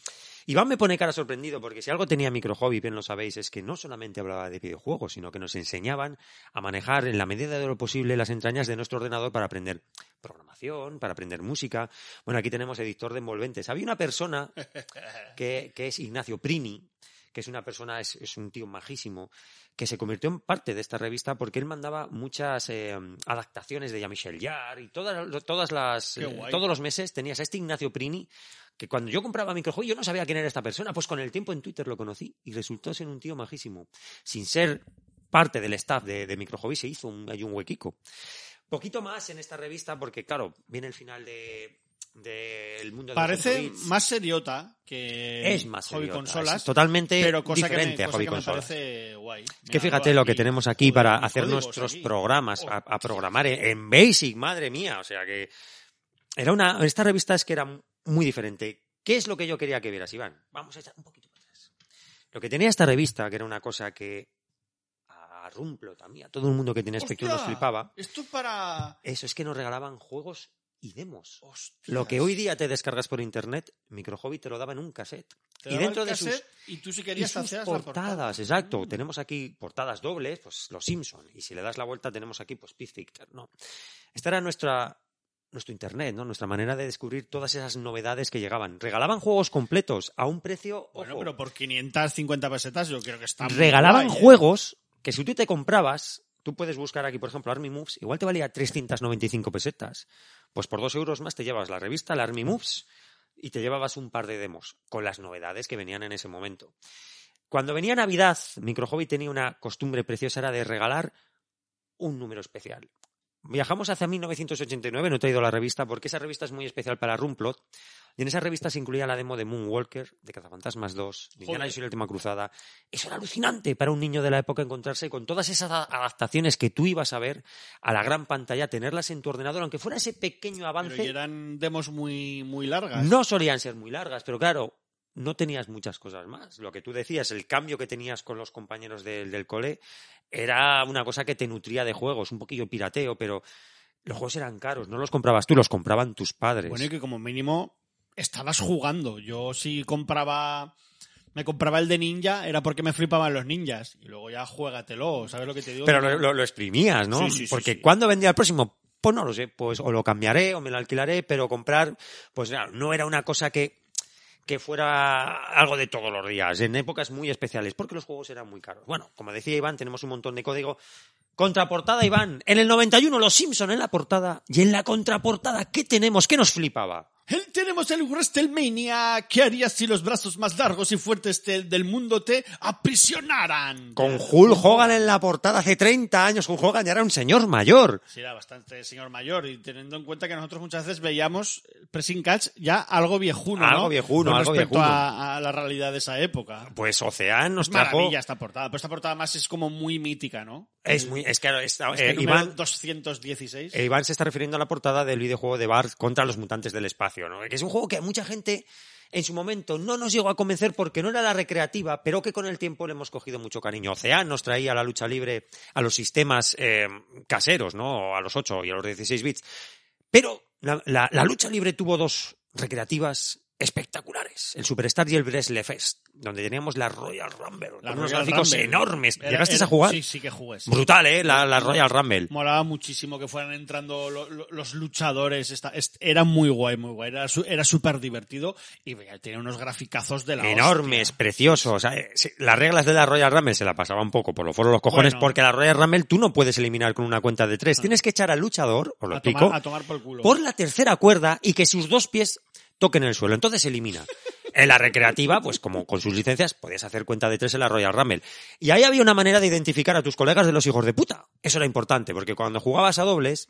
Iván me pone cara sorprendido porque si algo tenía micro hobby, bien lo sabéis, es que no solamente hablaba de videojuegos, sino que nos enseñaban a manejar en la medida de lo posible las entrañas de nuestro ordenador para aprender programación, para aprender música. Bueno, aquí tenemos editor de envolventes. Había una persona que, que es Ignacio Prini, que es una persona, es, es un tío majísimo, que se convirtió en parte de esta revista porque él mandaba muchas eh, adaptaciones de Jean-Michel Jarre y todas, todas las, eh, todos los meses tenías a este Ignacio Prini que cuando yo compraba microjuegos yo no sabía quién era esta persona, pues con el tiempo en Twitter lo conocí y resultó ser un tío majísimo. Sin ser parte del staff de, de Microhobby se hizo un, hay un huequico. Poquito más en esta revista porque, claro, viene el final de del mundo de los Parece 8 bits. más seriota que es más hobby seriota, consolas, es totalmente pero cosa diferente que me, a hobby que me consolas. parece guay. Es que fíjate lo que tenemos aquí para hacer nuestros aquí. programas, Oh. a, a programar en, en Basic, madre mía. O sea que era una, esta revista es que era muy diferente. ¿Qué es lo que yo quería que vieras, Iván? Vamos a echar un poquito para atrás. Lo que tenía esta revista, que era una cosa que a Rumplo también, a todo el mundo que tenía Spectrum nos Hostia, flipaba, Esto es para... eso es que nos regalaban juegos y demos. Hostias. Lo que hoy día te descargas por internet, Microhobby te lo daba en un cassette. Te y dentro de sus y tú si querías sus la portadas, portada. exacto. Mm. Tenemos aquí portadas dobles, pues los Simpson. Y si le das la vuelta tenemos aquí, pues Pizzichter, ¿no? Esta era nuestra nuestro internet, ¿no? Nuestra manera de descubrir todas esas novedades que llegaban. Regalaban juegos completos a un precio, Bueno, pero por 550 pesetas yo creo que está regalaban guay, ¿eh? juegos que si tú te comprabas, tú puedes buscar aquí, por ejemplo, Army Moves, igual te valía 395 pesetas. Pues por dos euros más te llevas la revista, la Army Moves, y te llevabas un par de demos con las novedades que venían en ese momento. Cuando venía Navidad, Microhobby tenía una costumbre preciosa, era de regalar un número especial. Viajamos hacia 1989, no he traído la revista porque esa revista es muy especial para Rumplot. Y en esa revista se incluía la demo de Moonwalker, de Cazafantasmas 2, de Indiana. Jones y la última cruzada. Eso era alucinante para un niño de la época encontrarse con todas esas adaptaciones que tú ibas a ver a la gran pantalla, tenerlas en tu ordenador, aunque fuera ese pequeño Pero avance. y eran demos muy, muy largas. No solían ser muy largas, pero claro, no tenías muchas cosas más. Lo que tú decías, el cambio que tenías con los compañeros del, del cole, era una cosa que te nutría de juegos, un poquillo pirateo, pero los juegos eran caros, no los comprabas tú, los compraban tus padres. Bueno, y que como mínimo estabas jugando. Yo si compraba me compraba el de ninja era porque me flipaban los ninjas. Y luego ya juégatelo, ¿sabes lo que te digo? Pero lo, lo- lo exprimías, ¿no? Sí, sí, Porque sí. cuando vendía el próximo, pues no lo sé, pues o lo cambiaré o me lo alquilaré, pero comprar, pues no era una cosa que, que fuera algo de todos los días, en épocas muy especiales, porque los juegos eran muy caros. Bueno, como decía Iván, tenemos un montón de código. Contraportada, Iván. En el 91, los Simpson en la portada. Y en la contraportada, ¿qué tenemos? ¿Qué nos flipaba? El- Tenemos el WrestleMania. ¿Qué harías si los brazos más largos y fuertes del, del mundo te aprisionaran? Con Hulk Hogan en la portada hace 30 años. Hulk Hogan ya era un señor mayor. Sí, era bastante señor mayor y teniendo en cuenta que nosotros muchas veces veíamos pressing catch ya algo viejuno, ¿no? Algo viejuno, Con algo respecto viejuno. A, a la realidad de esa época. Pues Ocean nos Es trajo... maravilla esta portada, pero esta portada más es como muy mítica, ¿no? Es muy, es que está- Este eh, Iván, 216. eh, Iván se está refiriendo a la portada del videojuego de Bart contra los mutantes del espacio, Que es un juego que a mucha gente en su momento no nos llegó a convencer porque no era la recreativa, pero que con el tiempo le hemos cogido mucho cariño. Ocean nos traía la lucha libre a los sistemas eh, caseros, ¿no? A los 8 y a los 16 bits. Pero la lucha libre tuvo dos recreativas espectaculares, el Superstar y el Bresle Fest, donde teníamos la Royal Rumble, La unos Royal gráficos Rumble. enormes. Era- ¿Llegaste era- a jugar? Sí, sí que jugué. sí. Brutal, ¿eh? La, la Royal Rumble. Molaba muchísimo que fueran entrando lo- lo- los luchadores. esta- est- era muy guay, muy guay. Era súper divertido y tenía unos graficazos de la enormes, hostia. preciosos. Eh, Las reglas de la Royal Rumble se la pasaba un poco por los foros los cojones, Bueno. porque la Royal Rumble tú no puedes eliminar con una cuenta de tres. Tienes que echar al luchador, os lo A tomar, a tomar por culo. por la tercera cuerda y que sus dos pies toquen el suelo. Entonces se elimina. En la recreativa, pues como con sus licencias, podías hacer cuenta de tres en la Royal Rumble. Y ahí había una manera de identificar a tus colegas de los hijos de puta. Eso era importante, porque cuando jugabas a dobles,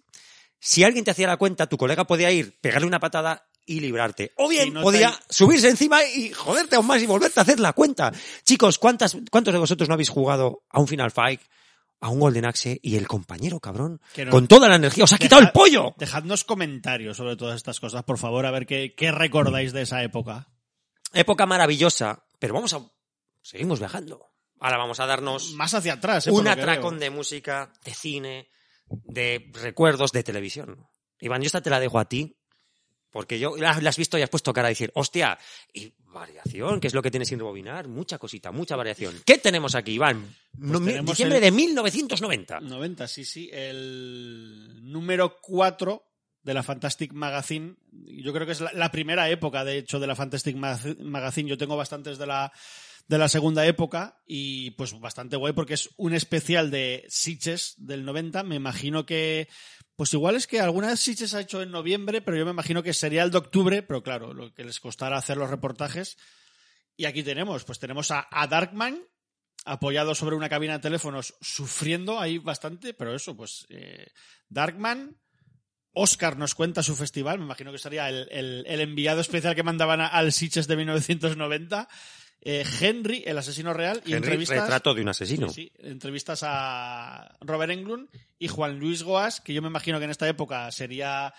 si alguien te hacía la cuenta, tu colega podía ir, pegarle una patada y librarte. O bien no podía subirse encima y joderte aún más y volverte a hacer la cuenta. Chicos, ¿cuántas, ¿cuántos de vosotros no habéis jugado a un Final Fight, a un Golden Axe y el compañero, cabrón, no- con toda la energía, os ha quitado el pollo? Dejadnos comentarios sobre todas estas cosas, por favor, a ver qué, qué recordáis de esa época. Época maravillosa, pero vamos a... Seguimos viajando. Ahora vamos a darnos Más hacia atrás, ¿eh? un atracón de música, de cine, de recuerdos de televisión. Iván, yo esta te la dejo a ti, porque yo la, la has visto y has puesto cara a decir, hostia, y variación, que es lo que tienes sin rebobinar, mucha cosita, mucha variación. ¿Qué tenemos aquí, Iván? No, mi- tenemos diciembre el- de 1990. 90, sí, sí. El número 4 de la Fantastic Magazine. Yo creo que es la, la primera época, de hecho, de la Fantastic Ma- Magazine. Yo tengo bastantes de la, de la segunda época y pues bastante guay porque es un especial de Sitges del 90. Me imagino que, pues igual es que alguna vez Sitges ha hecho en noviembre, pero yo me imagino que sería el de octubre, pero claro, lo que les costará hacer los reportajes. Y aquí tenemos, pues tenemos a, Darkman, apoyado sobre una cabina de teléfonos, sufriendo ahí bastante, pero eso, pues eh, Darkman, Oscar nos cuenta su festival, me imagino que sería el, el- el enviado especial que mandaban a- al Sitges de 1990, eh, Henry, el asesino real, y Henry, entrevistas, retrato de un asesino. Sí, entrevistas a Robert Englund y Juan Luis Goas, que yo me imagino que en esta época sería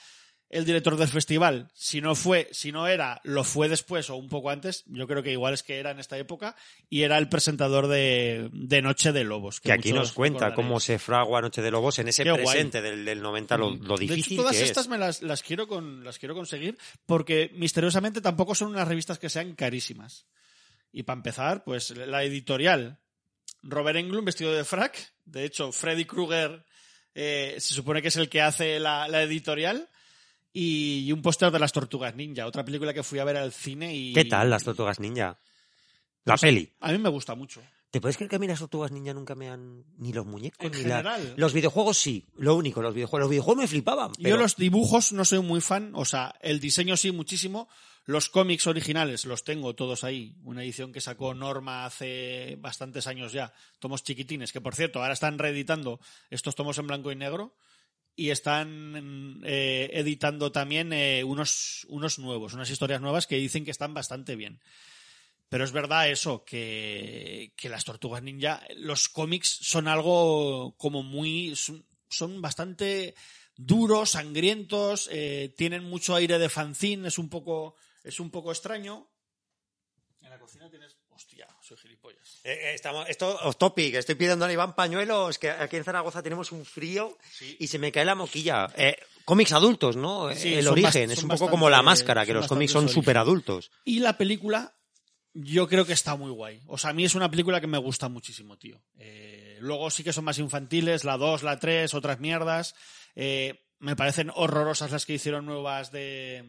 el director del festival. Si no fue, si no era, lo fue después o un poco antes. Yo creo que igual es que era en esta época y era el presentador de, de Noche de Lobos. Que aquí nos cuenta cómo se fragua Noche de Lobos en ese Qué presente del, del 90, lo, lo De hecho, difícil todas que estas es. me las, las quiero con, las quiero conseguir porque misteriosamente tampoco son unas revistas que sean carísimas. Y para empezar, pues la editorial. Robert Englund vestido de frac. De hecho, Freddy Krueger eh, se supone que es el que hace la, la editorial. Y, y un póster de las Tortugas Ninja, otra película que fui a ver al cine y... ¿Qué tal las tortugas ninja? La peli. A mí me gusta mucho. ¿Te puedes creer que a mí las tortugas ninja nunca me han... ni los muñecos, En ni la-. Los videojuegos sí, lo único, los videojuegos. Los videojuegos me flipaban. Yo los dibujos no soy muy fan, o sea, el diseño sí muchísimo. Los cómics originales los tengo todos ahí. Una edición que sacó Norma hace bastantes años ya. Tomos chiquitines, que por cierto, ahora están reeditando estos tomos en blanco y negro. Y están eh, editando también eh, unos, unos nuevos, unas historias nuevas que dicen que están bastante bien. Pero es verdad eso, que, que las tortugas ninja, los cómics son algo como muy. son, bastante duros, sangrientos, eh, tienen mucho aire de fanzine, es un poco, es un poco extraño. En la cocina tienes. Hostia, soy gilipollas. Eh, eh, estamos, esto off topic, estoy pidiendo a Iván pañuelos, que aquí en Zaragoza tenemos un frío Sí. y se me cae la moquilla. Eh, cómics adultos, ¿no? Sí, El origen, es un poco como la máscara, que los cómics son súper adultos. Y la película, yo creo que está muy guay. O sea, a mí es una película que me gusta muchísimo, tío. Eh, luego sí que son más infantiles, la 2, la 3, otras mierdas. Eh, me parecen horrorosas las que hicieron nuevas de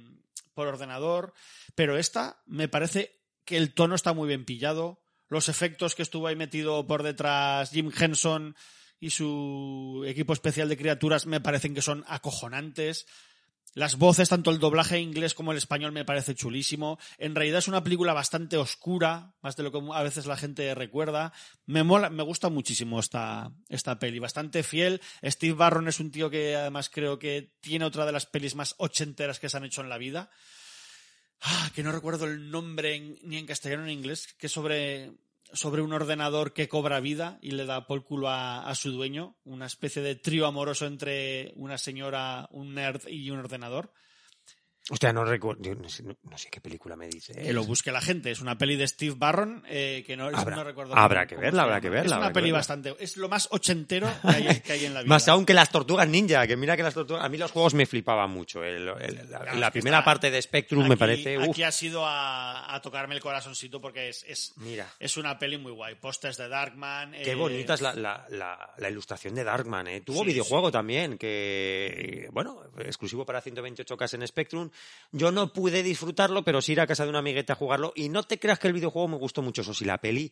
por ordenador. Pero esta me parece que el tono está muy bien pillado. Los efectos que estuvo ahí metido por detrás Jim Henson y su equipo especial de criaturas me parecen que son acojonantes. Las voces, tanto el doblaje inglés como el español, me parece chulísimo. En realidad es una película bastante oscura, más de lo que a veces la gente recuerda. Me mola, me gusta muchísimo esta, esta peli, bastante fiel. Steve Barron es un tío que además creo que tiene otra de las pelis más ochenteras que se han hecho en la vida. Ah, que no recuerdo el nombre ni en castellano ni en inglés, que sobre, sobre un ordenador que cobra vida y le da por culo a, a su dueño, una especie de trío amoroso entre una señora, un nerd y un ordenador. Hostia, no recuerdo, no sé, no- sé qué película me dice. Que lo busque la gente. Es una peli de Steve Barron eh, que no, Habrá- no recuerdo. habrá cómo- que verla, habrá que verla, Es una peli verla. bastante. Es lo más ochentero que hay, que hay en la [laughs] vida. Más aún que las tortugas ninja, que mira que las tortugas. A mí los juegos me flipaban mucho. el- el- la, Claro, primera está- parte de Spectrum me parece. uf, Aquí ha sido a, a tocarme el corazoncito porque es, es, Mira. es una peli muy guay. Pósters de Darkman. Qué eh, bonita es la, la, ilustración de Darkman, ¿eh? Tuvo Sí, videojuego también, que, bueno, exclusivo para 128K en Spectrum. Yo no pude disfrutarlo, pero sí ir a casa de un amiguete a jugarlo. Y no te creas que el videojuego me gustó mucho, eso sí, la peli,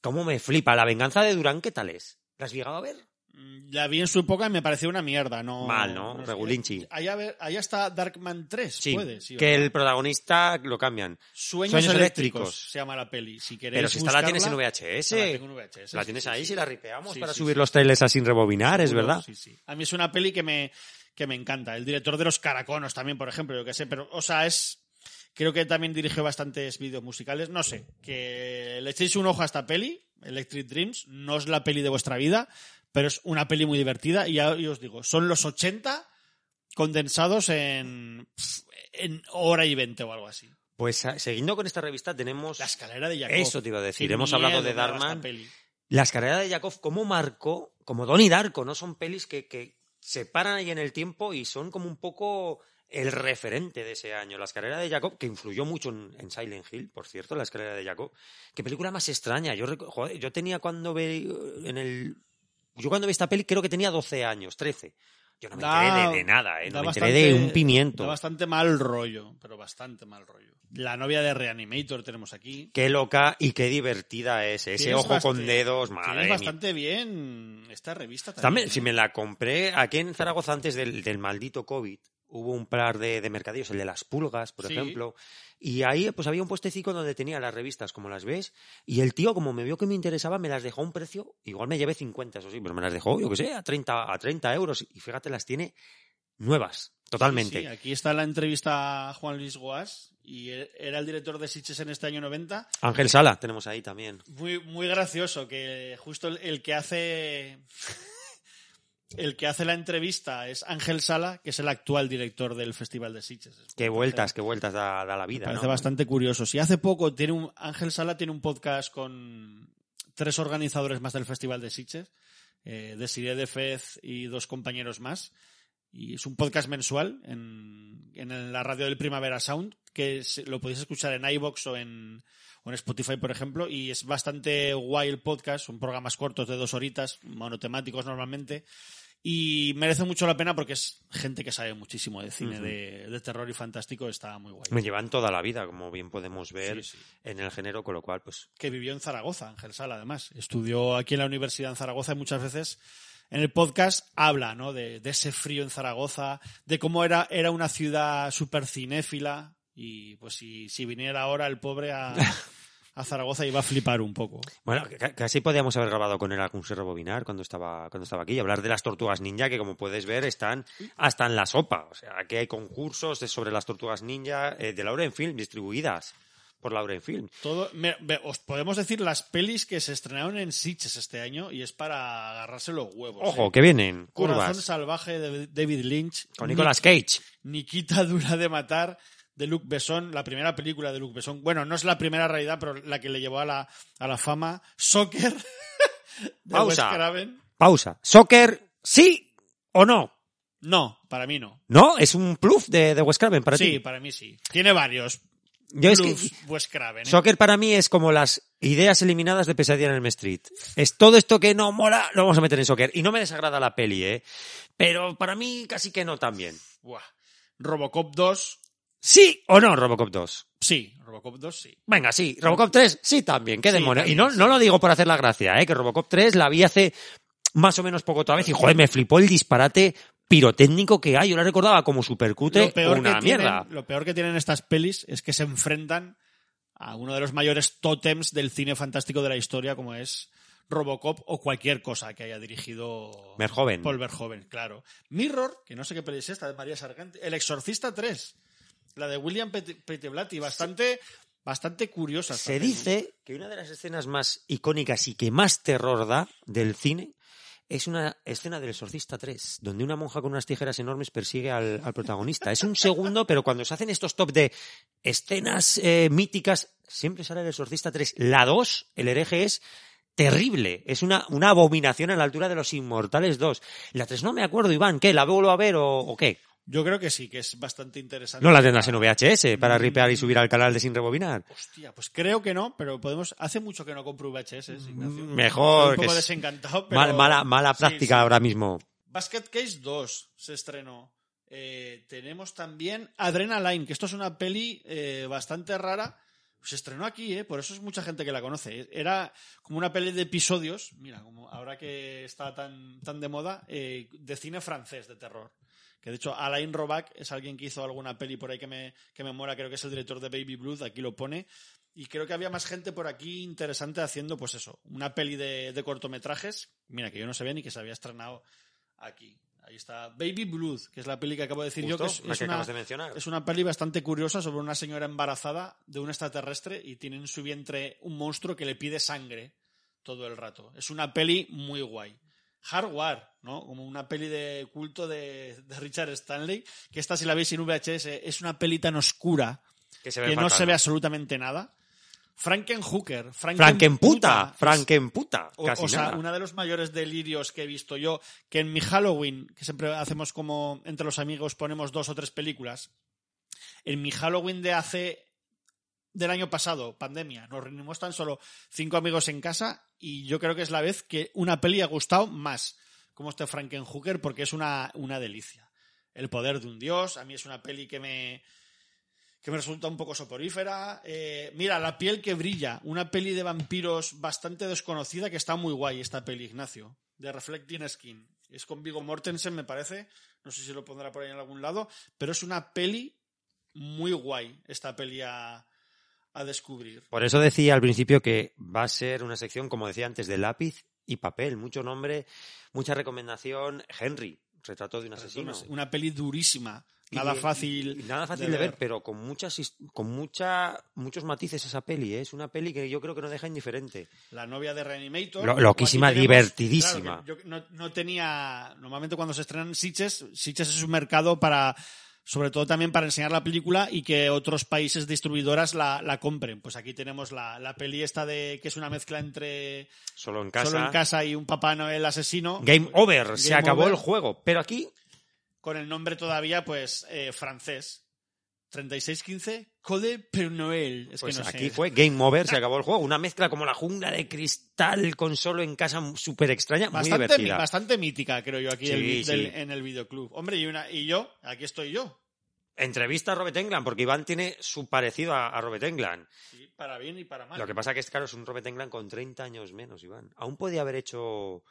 cómo me flipa. La venganza de Durán, ¿qué tal es? ¿La has llegado a ver? Mm, La vi en su época y me pareció una mierda. No, Mal, ¿no? sé. Regulinchi. Allá, está Darkman 3, Sí, puede. sí, que el protagonista lo cambian. Sueños, Sueños eléctricos, eléctricos. se llama la peli. Si queréis Pero si esta la tienes en VHS. La tengo en VHS, La tienes sí, ahí si la ripeamos para subir los trailers así sin rebobinar, es verdad. sí, sí. A mí es una peli que me, que me encanta. El director de Los Caraconos también, por ejemplo, yo que sé. Pero, o sea, es... Creo que también dirigió bastantes vídeos musicales. No sé, que le echéis un ojo a esta peli, Electric Dreams. No es la peli de vuestra vida, pero es una peli muy divertida. Y ya y os digo, son los 80 condensados en, en hora y 20 o algo así. Pues a- siguiendo con esta revista tenemos La escalera de Jacob. Eso te iba a decir. Qué Hemos hablado de peli. La escalera de Yakov, cómo marcó, como Donnie Darko, ¿no? Son pelis que, que se paran ahí en el tiempo y son como un poco el referente de ese año. La escalera de Jacob, que influyó mucho en, en Silent Hill, por cierto, la escalera de Jacob. Qué película más extraña. Yo, yo tenía cuando ve en el. Yo cuando vi esta peli creo que tenía 12 años, 13. Yo no me Da- enteré de, de nada, ¿eh? No me enteré de bastante- un pimiento. Da bastante mal rollo, pero bastante mal rollo. La novia de Reanimator tenemos aquí. Qué loca y qué divertida es. Ese ojo con dedos, madre mía. bastante bien esta revista también. También, ¿eh? si me la compré aquí en Zaragoza antes del, del maldito COVID, hubo un par de, de mercadillos, el de las pulgas, por Sí. ejemplo, y ahí pues había un puestecico donde tenía las revistas como las ves, y el tío, como me vio que me interesaba, me las dejó a un precio, igual me llevé 50, eso sí, pero me las dejó, yo que sé, a 30, a 30 euros, y fíjate, las tiene nuevas, totalmente. Sí, sí, aquí está la entrevista a Juan Luis Goas y e- era el director de Sitges en este año 90. Ángel Sala tenemos ahí también. Muy, muy gracioso que justo el, el que hace el que hace la entrevista es Ángel Sala, que es el actual director del Festival de Sitges. Qué vueltas, qué vueltas da, da la vida, Me parece ¿no? bastante curioso. Si hace poco tiene un, Ángel Sala tiene un podcast con tres organizadores más del Festival de Sitges, eh, Desiree de Fez y dos compañeros más. Y es un podcast mensual en, en la radio del Primavera Sound, que lo podéis escuchar en iBox o en, o en Spotify, por ejemplo, y es bastante guay el podcast, son programas cortos de dos horitas, monotemáticos normalmente, y merece mucho la pena porque es gente que sabe muchísimo de cine, de, de terror y fantástico, está muy guay. Me llevan toda la vida, como bien podemos ver Sí, sí. en el género, con lo cual, pues, que vivió en Zaragoza, Ángel Sala, además. Estudió aquí en la universidad en Zaragoza y muchas veces en el podcast habla ¿no? de, de ese frío en Zaragoza, de cómo era, era una ciudad súper cinéfila y pues si, si viniera ahora el pobre a, [laughs] a Zaragoza iba a flipar un poco. Bueno, ca- casi podíamos haber grabado con él algún ser rebobinar cuando estaba, cuando estaba aquí y hablar de las tortugas ninja, que como puedes ver están hasta en la sopa. O sea, aquí hay concursos sobre las tortugas ninja eh, de Lauren Film, distribuidas por Lauren Film. Todo, me- ve- os podemos decir las pelis que se estrenaron en Sitges este año y es para agarrarse los huevos. Ojo, ¿eh? que vienen, Corazón curvas. salvaje de David Lynch. Con Nicolas Cage. Nikita dura de matar de Luc Besson, la primera película de Luc Besson. Bueno, no es la primera realidad, pero la que le llevó a la, a la fama. Soccer. [laughs] de Pausa. Wes Craven. Pausa. ¿Soccer sí o no? No, para mí no. ¿No? ¿Es un plus de, de Wes Craven para sí, ti? para mí sí. Tiene varios. Yo es que plus Wes Craven. ¿eh? Soccer para mí es como las ideas eliminadas de Pesadilla en el Street. Es todo esto que no mola, lo vamos a meter en Soccer. Y no me desagrada la peli, ¿eh? Pero para mí casi que no también. Buah. Robocop 2, ¿Sí o no, Robocop 2? sí. Robocop 2, sí. Venga, sí. Robocop 3, sí también. Qué Sí, demonios. Y no, sí. no lo digo por hacer la gracia, ¿eh? Que Robocop 3 la vi hace más o menos poco otra vez y, joder, me flipó el disparate pirotécnico que hay. Yo la recordaba como supercutre Lo peor, una que tienen, mierda. lo peor que tienen estas pelis es que se enfrentan a uno de los mayores tótems del cine fantástico de la historia, como es Robocop o cualquier cosa que haya dirigido Verhoeven. Paul Verhoeven, claro. Mirror, que no sé qué peli es esta, de María Sargent. El Exorcista 3, la de William Pet- Peteblati, bastante, bastante curiosa. Se dice que una de las escenas más icónicas y que más terror da del cine es una escena del Exorcista 3, donde una monja con unas tijeras enormes persigue al, al protagonista. Es un segundo, pero cuando se hacen estos top de escenas eh, míticas, siempre sale el Exorcista 3. La 2, el hereje, es terrible. Es una, una abominación a la altura de los Inmortales 2. La 3 no me acuerdo, Iván. ¿Qué? ¿La vuelvo a ver o, o qué? Yo creo que sí, que es bastante interesante. No la tendrás en VHS para ripear y subir al canal de Sin Rebobinar. Hostia, pues creo que no, pero podemos. Hace mucho que no compro VHS, Ignacio. Mejor, Un poco que desencantado, pero. Mal- mala, mala práctica sí. ahora mismo. Basket Case 2 se estrenó. Eh, tenemos también Adrenaline, que esto es una peli eh, bastante rara. Se estrenó aquí, ¿eh? por eso es mucha gente que la conoce. Era como una peli de episodios, mira, como ahora que está tan, tan de moda, eh, de cine francés de terror. Que de hecho Alain Robac es alguien que hizo alguna peli por ahí que me, que me mola, creo que es el director de Baby Blood, aquí lo pone. Y creo que había más gente por aquí interesante haciendo, pues eso, una peli de, de cortometrajes. Mira, que yo no sabía ni que se había estrenado aquí. Ahí está Baby Blood, que es la peli que acabo de decir yo, que es, Justo, la es que una, acabas de mencionar. es una peli bastante curiosa sobre una señora embarazada de un extraterrestre y tiene en su vientre un monstruo que le pide sangre todo el rato. Es una peli muy guay. Hardware, ¿no? Como una peli de culto de, de Richard Stanley, que esta si la veis en VHS es una peli tan oscura Que se ve que no se ve absolutamente nada. Frankenhooker, Frankenputa, Frankenputa. o, o sea, nada. uno de los mayores delirios que he visto yo, que en mi Halloween, que siempre hacemos como entre los amigos, ponemos dos o tres películas, en mi Halloween de hace del año pasado, pandemia, nos reunimos tan solo cinco amigos en casa y yo creo que es la vez que una peli ha gustado más, como este Frankenhooker, porque es una, una delicia. El poder de un dios, a mí es una peli que me, que me resulta un poco soporífera. Eh, mira, La piel que brilla, una peli de vampiros bastante desconocida que está muy guay esta peli, Ignacio, de Reflecting Skin. Es con Vigo Mortensen, me parece. No sé si lo pondrá por ahí en algún lado, pero es una peli muy guay, esta peli a, a descubrir. Por eso decía al principio que va a ser una sección, como decía antes, de lápiz y papel. Mucho nombre, mucha recomendación. Henry, retrato de un asesino. Una peli durísima, Y- nada fácil. y nada fácil de, ver, pero con muchas con mucha muchos matices esa peli, ¿eh? es una peli que yo creo que no deja indiferente. La novia de Reanimator. Lo- loquísima, tenemos- divertidísima. claro, que yo no, no tenía. Normalmente cuando se estrenan Sitches, Sitches es un mercado para. Sobre todo también para enseñar la película y que otros países distribuidoras la, la compren. Pues aquí tenemos la, la peli esta de que es una mezcla entre Solo en casa. Solo en casa y un Papá Noel asesino. Game over, se acabó over. el juego. Pero aquí Con el nombre todavía, pues, eh, francés. 3615, Code Père Noël. Es Pues que no aquí sé. fue Game Over, se acabó el juego. Una mezcla como la jungla de cristal con solo en casa súper extraña, muy Bastante, mi- divertida. bastante mítica, creo yo, aquí Sí, el- sí. del- en el videoclub. Hombre, y, una, y yo, aquí estoy yo. Entrevista a Robert Englund, porque Iván tiene su parecido a, a Robert Englund. Sí, para bien y para mal. Lo que pasa que es claro, es un Robert Englund con 30 años menos, Iván. Aún podía haber hecho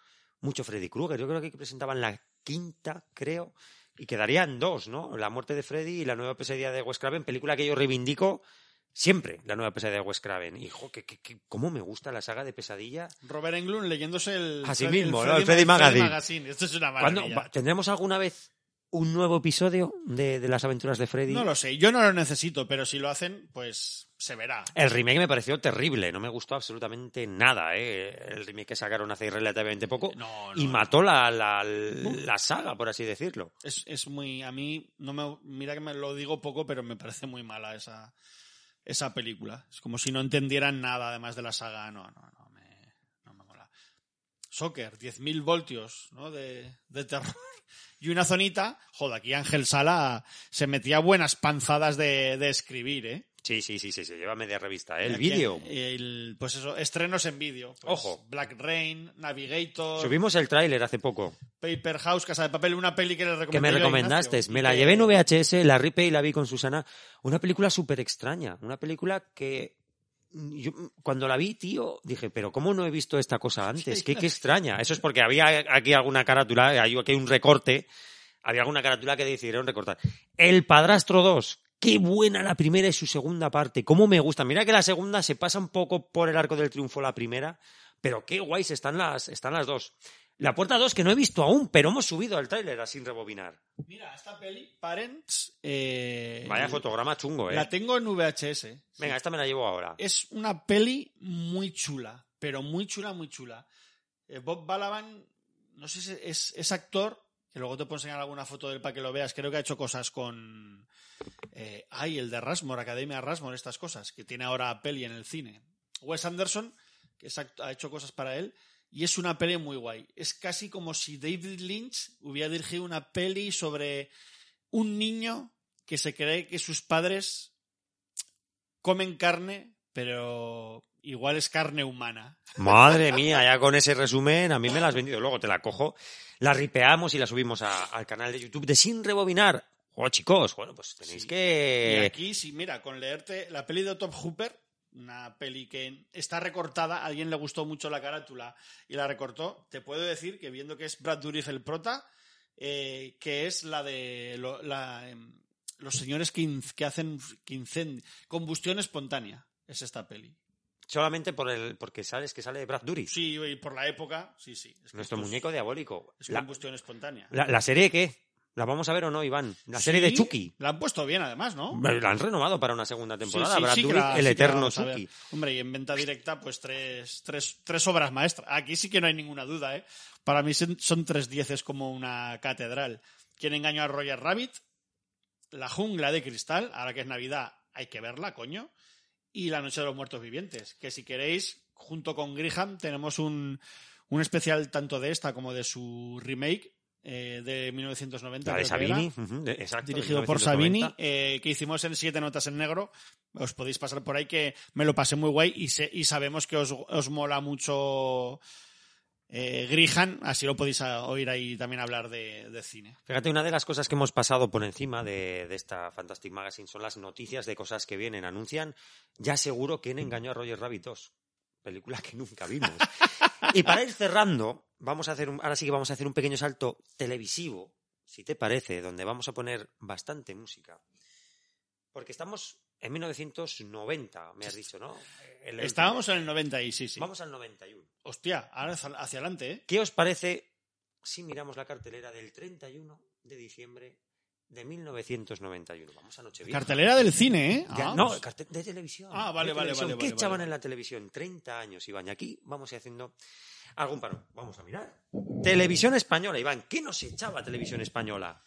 mucho Freddy Krueger. Yo creo que presentaban la quinta, creo, y quedarían dos, ¿no? La muerte de Freddy y la nueva pesadilla de Wes Craven, película que yo reivindico siempre, la nueva pesadilla de Wes Craven. Hijo, que, que, que- cómo me gusta la saga de pesadilla. Robert Englund leyéndose el, Así Freddy- mismo, ¿no? El Freddy Ma- Magazine. Esto es una ¿Cuándo- maravilla. ¿Tendremos alguna vez un nuevo episodio de, de las aventuras de Freddy. No lo sé, yo no lo necesito, pero si lo hacen, pues se verá. El remake me pareció terrible, no me gustó absolutamente nada, ¿eh? El remake que sacaron hace relativamente poco No, no, y mató la, la, la saga, por así decirlo. Es, es muy. A mí, no me, mira que me lo digo poco, pero me parece muy mala esa, esa película. Es como si no entendieran nada además de la saga. No, no, no me, no me mola. Soccer, 10.000 voltios ¿no? de, de terror. [laughs] Y una zonita, joder, aquí Ángel Sala se metía buenas panzadas de, de escribir, ¿eh? Sí, sí, sí, sí, se lleva media revista, ¿eh? El vídeo. el- Pues eso, estrenos en vídeo. Pues Ojo. Black Rain, Navigator, Subimos el tráiler hace poco, Paper House, Casa de Papel, una peli que le recomendé que me recomendaste. Ignacio, Me la llevé en VHS, la ripé y la vi con Susana. Una película súper extraña, una película que... Yo, cuando la vi, tío, dije, pero ¿cómo no he visto esta cosa antes? Qué, qué extraña. Eso es porque había aquí alguna carátula, hay aquí un recorte, había alguna carátula que decidieron recortar. El Padrastro 2. Qué buena la primera y su segunda parte. Cómo me gusta. Mira que la segunda se pasa un poco por el arco del triunfo la primera, pero qué guays están las, están las dos. La puerta 2 que no he visto aún, pero hemos subido al tráiler así sin rebobinar. Mira, esta peli, Parents. eh, Vaya fotograma chungo, eh. La tengo en VHS. Venga, esta me la llevo ahora. Es una peli muy chula, pero muy chula, muy chula. Eh, Bob Balaban, no sé si es, es actor, que luego te puedo enseñar alguna foto de él para que lo veas. Creo que ha hecho cosas con. Eh, ay, el de Rasmore, Academia Rasmore, estas cosas, que tiene ahora peli en el cine. Wes Anderson, que ha hecho cosas para él, y es una peli muy guay. Es casi como si David Lynch hubiera dirigido una peli sobre un niño que se cree que sus padres comen carne, pero igual es carne humana. [laughs] Madre mía, ya con ese resumen a mí me la has vendido. Luego te la cojo, la ripeamos y la subimos a- al canal de YouTube de Sin Rebobinar. Oh, chicos, bueno, pues tenéis Sí. Y que... aquí, sí, mira, con leerte la peli de Top Hooper, una peli que está recortada, a alguien le gustó mucho la carátula y la recortó, te puedo decir que viendo que es Brad Dourif el prota, eh, que es la de lo- la, em, los señores que, que hacen que combustión espontánea. Es esta peli. Solamente por el, porque sabes que sale Brad Dourif, Sí, y por la época, sí, sí. Es que nuestro es- muñeco diabólico. Es La, combustión espontánea. la- la serie qué? ¿La vamos a ver o no, Iván? La serie de Chucky. La han puesto bien, además, ¿no? La han renovado para una segunda temporada. Sí, sí, Brad Dourif, la- el eterno. Chucky. Hombre, y en venta directa, pues tres, tres, tres obras maestras. Aquí sí que no hay ninguna duda, ¿eh? Para mí son, son tres dieces como una catedral. ¿Quién engañó a Roger Rabbit? La jungla de cristal, ahora que es Navidad, hay que verla, coño. Y La noche de los muertos vivientes, que si queréis, junto con Griham, tenemos un, un especial tanto de esta como de su remake eh, de 1990. La de Sabini. de- exacto, de dirigido por 1990. Sabini, eh, que hicimos en Siete Notas en Negro. Os podéis pasar por ahí, que me lo pasé muy guay y, sé- y sabemos que os, os mola mucho eh, Grihan, así lo podéis a- oír ahí también hablar de, de cine. Fíjate, una de las cosas que hemos pasado por encima de, de esta Fantastic Magazine son las noticias de cosas que vienen. Anuncian ya seguro quién engañó a Roger Rabbit 2. Película que nunca vimos. [laughs] y para ir cerrando, vamos a hacer un, ahora sí que vamos a hacer un pequeño salto televisivo, si te parece, donde vamos a poner bastante música. Porque estamos en 1990, me has dicho, ¿no? El- Estábamos en el 90 y sí, sí. Vamos al 91. Hostia, ahora hacia hacia adelante, ¿eh? ¿Qué os parece si miramos la cartelera del 31 de diciembre de 1991? Vamos a Nochevieja. Cartelera del cine, ¿eh? Ya- Ah, no, pues- de televisión. Ah, vale, vale, televisión. vale, ¿Qué vale, echaban vale. en la televisión? 30 años, Iván. Y aquí vamos a ir haciendo algún paro. Vamos a mirar. Televisión española, Iván. ¿Qué nos echaba televisión española?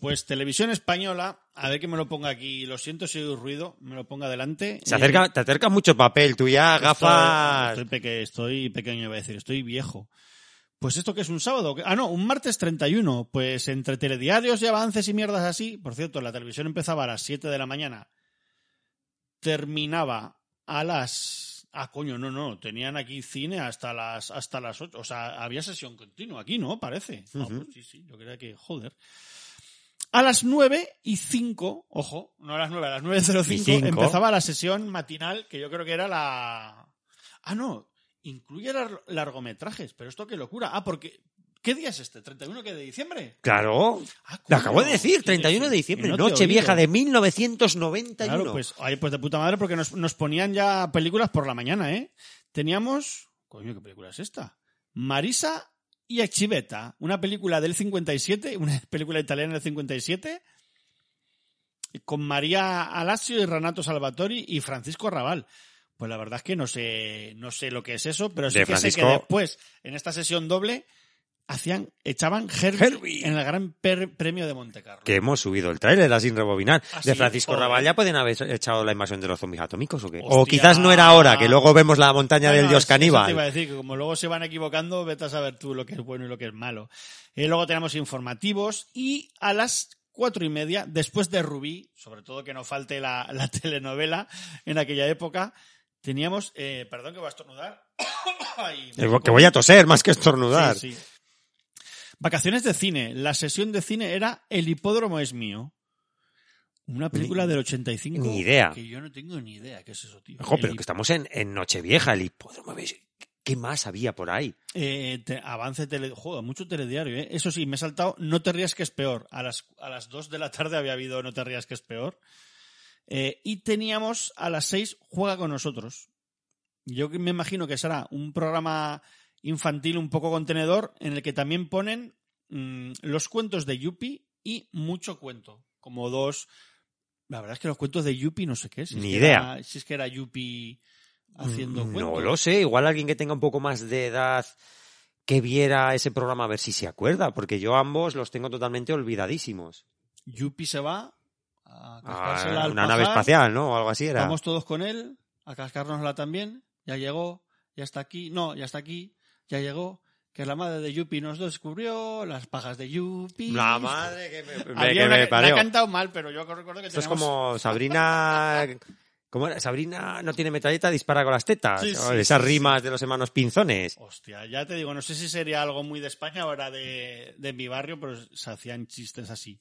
Pues televisión española, a ver que me lo ponga aquí, lo siento si hay ruido, me lo ponga adelante. Se Eh, acerca, te acerca mucho papel, tú ya, gafas. Estoy, estoy, peque- estoy pequeño, iba a decir, estoy viejo. Pues esto que es un sábado. Ah, no, un martes 31. Pues entre telediarios y avances y mierdas así. Por cierto, la televisión empezaba a las 7 de la mañana. Terminaba a las. Ah, coño, no, no. Tenían aquí cine hasta las, hasta las 8. O sea, había sesión continua aquí, ¿no? Parece. Ah, Ujú. pues sí, sí. Yo creía que. Joder. A las 9 y 5, ojo, no a las 9, a las 9.05 Y cinco. empezaba la sesión matinal, que yo creo que era la... Ah, no, incluye lar- largometrajes, pero esto qué locura. Ah, porque... ¿Qué día es este? ¿31 que de diciembre? Claro. Ah, Lo acabo de decir, ¿qué 31 de diciembre, no noche vieja de 1991. Claro, pues, ay, pues de puta madre, porque nos, nos ponían ya películas por la mañana, ¿eh? Teníamos... Coño, ¿qué película es esta? Marisa y Chiveta, una película del 57, una película italiana del 57, con María Alasio y Renato Salvatori y Francisco Raval. Pues la verdad es que no sé, no sé lo que es eso, pero sí De que sé que después, en esta sesión doble, hacían, echaban Herbie, Herbie. en el Gran Per- Premio de Monte Carlo. Que hemos subido el tráiler sin rebobinar. ¿Ah, de sí? Francisco Joder. Rabal ya pueden haber echado la invasión de los zombies atómicos o qué. o quizás no era ahora, que luego vemos la montaña del dios eso te iba a caníbal. decir, que como luego se van equivocando, vete a saber tú lo que es bueno y lo que es malo. Eh, luego tenemos informativos y a las cuatro y media, después de Rubí, sobre todo que no falte la, la telenovela en aquella época, teníamos, eh, perdón que voy a estornudar. [coughs] Ay, Eh, Que voy a toser más que estornudar. Sí, sí. Vacaciones de cine. La sesión de cine era El hipódromo es mío. Una película del 85. ni idea. Que yo no tengo ni idea qué es eso, tío. Ojo, El pero que estamos en, en Nochevieja, el hipódromo. ¿Qué más había por ahí? Eh, te- avance tele... Joder, mucho telediario, ¿eh? Eso sí, me he saltado No te rías que es peor. A las, a las 2 de la tarde había habido No te rías que es peor. Eh, y teníamos a las 6 Juega con nosotros. Yo me imagino que será un programa infantil un poco contenedor en el que también ponen mm, los cuentos de Yuppie y mucho cuento. Como dos... La verdad es que los cuentos de Yuppie no sé qué. Si es Ni idea. era- si es que era Yuppie haciendo no cuentos. lo sé, igual alguien que tenga un poco más de edad que viera ese programa a ver si se acuerda, porque yo ambos los tengo totalmente olvidadísimos. Yuppie se va a Ah, cascársela al una nave espacial, ¿no? O algo así era. Vamos todos con él a cascárnosla también. Ya llegó, ya está aquí. No, ya está aquí, ya llegó. Que la madre de Yuppie nos descubrió, las pajas de Yuppie. La madre que me, me- Había que una me la he cantado mal, pero yo recuerdo que Esto es como Sabrina... Sabrina no tiene metralleta, dispara con las tetas. Sí, O sí, Esas sí, rimas de los hermanos Pinzones. Hostia, ya te digo, no sé si sería algo muy de España o era de, de mi barrio, pero se hacían chistes así.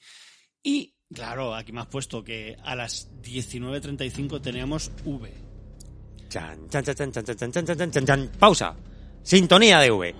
Y, claro, aquí me has puesto que a las 19.35 teníamos V. Chan, chan, chan, chan, chan, chan, chan, chan, chan, chan, chan. Pausa. Sintonía de V.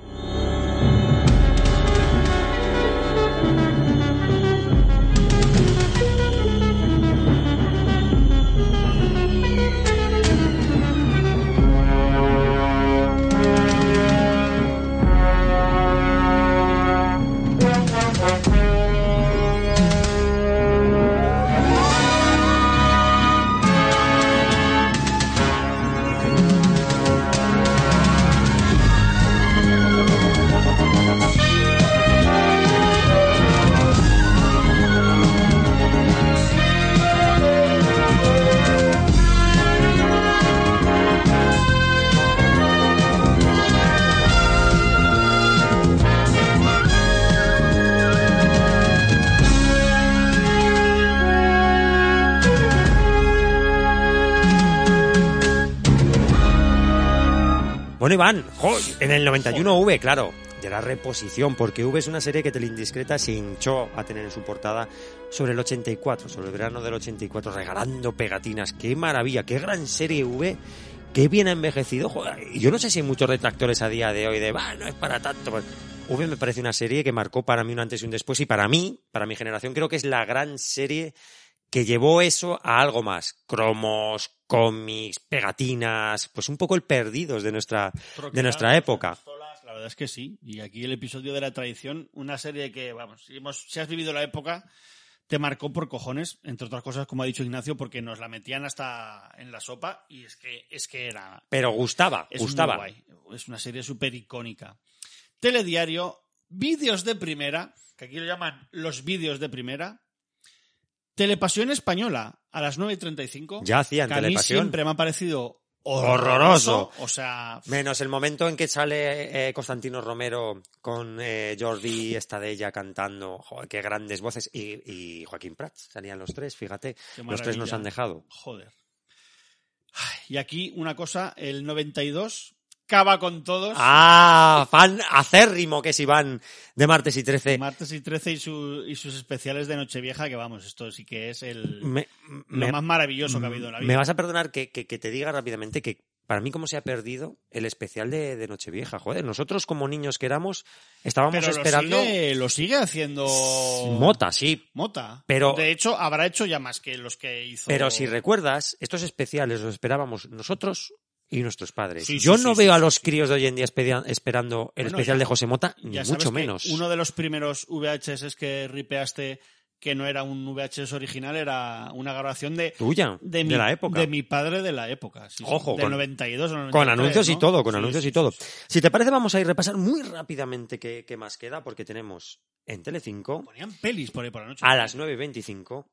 Jo, en el 91 V, claro, de la reposición, porque V es una serie que Teleindiscreta se hinchó a tener en su portada sobre el 84, sobre el verano del 84, regalando pegatinas. ¡Qué maravilla! ¡Qué gran serie V! ¡Qué bien ha envejecido! Joder, yo no sé si hay muchos detractores a día de hoy de, va, no es para tanto. Pues, V me parece una serie que marcó para mí un antes y un después, y para mí, para mi generación, creo que es la gran serie que llevó eso a algo más. Cromos, cómics, pegatinas, pues un poco el perdidos de nuestra, de nuestra época. Pistolas, La verdad es que sí. Y aquí el episodio de la tradición, una serie que, vamos, si, hemos- si has vivido la época, te marcó por cojones, entre otras cosas, como ha dicho Ignacio, porque nos la metían hasta en la sopa y es que, es que era, Pero gustaba, es gustaba. guay. Es una serie súper icónica. Telediario, vídeos de primera, que aquí lo llaman los vídeos de primera. Telepasión española, a las 9.35. Ya hacían que a mí siempre me ha parecido Horroroso. O sea, Menos el momento en que sale eh, Constantino Romero con eh, Jordi Estadella cantando, joder, qué grandes voces, y, y Joaquín Prats, salían los tres, fíjate, los tres nos han dejado. Joder. Y aquí una cosa, el 92 cava con todos. Ah, fan acérrimo que es Iván de martes y 13. Martes y 13 y, su- y sus especiales de Nochevieja, que vamos, esto sí que es el, Me, lo más maravilloso que ha habido en la vida. me vas a perdonar que, que- que te diga rápidamente que para mí como se ha perdido el especial de, de Nochevieja. Joder, nosotros como niños que éramos estábamos Pero esperando lo sigue, lo sigue haciendo Mota, sí. Mota. Pero- de hecho habrá hecho ya más que los que hizo. Pero si recuerdas, estos especiales los esperábamos nosotros y nuestros padres. Sí, Yo sí, no sí, veo a los críos de hoy en día esperando el Bueno, especial ya- de José Mota, ni Ya sabes mucho que menos. Uno de los primeros VHS que ripeaste que no era un VHS original era una grabación de Tuya, de, de mi, la época. de mi padre de la época. sí, Ojo, del con- 92 o 93, Con anuncios y todo, con Sí, anuncios sí, y todo. Si te parece, vamos a ir a repasar muy rápidamente qué, qué más queda, porque tenemos en Telecinco Ponían pelis por ahí por la noche. a las 9.25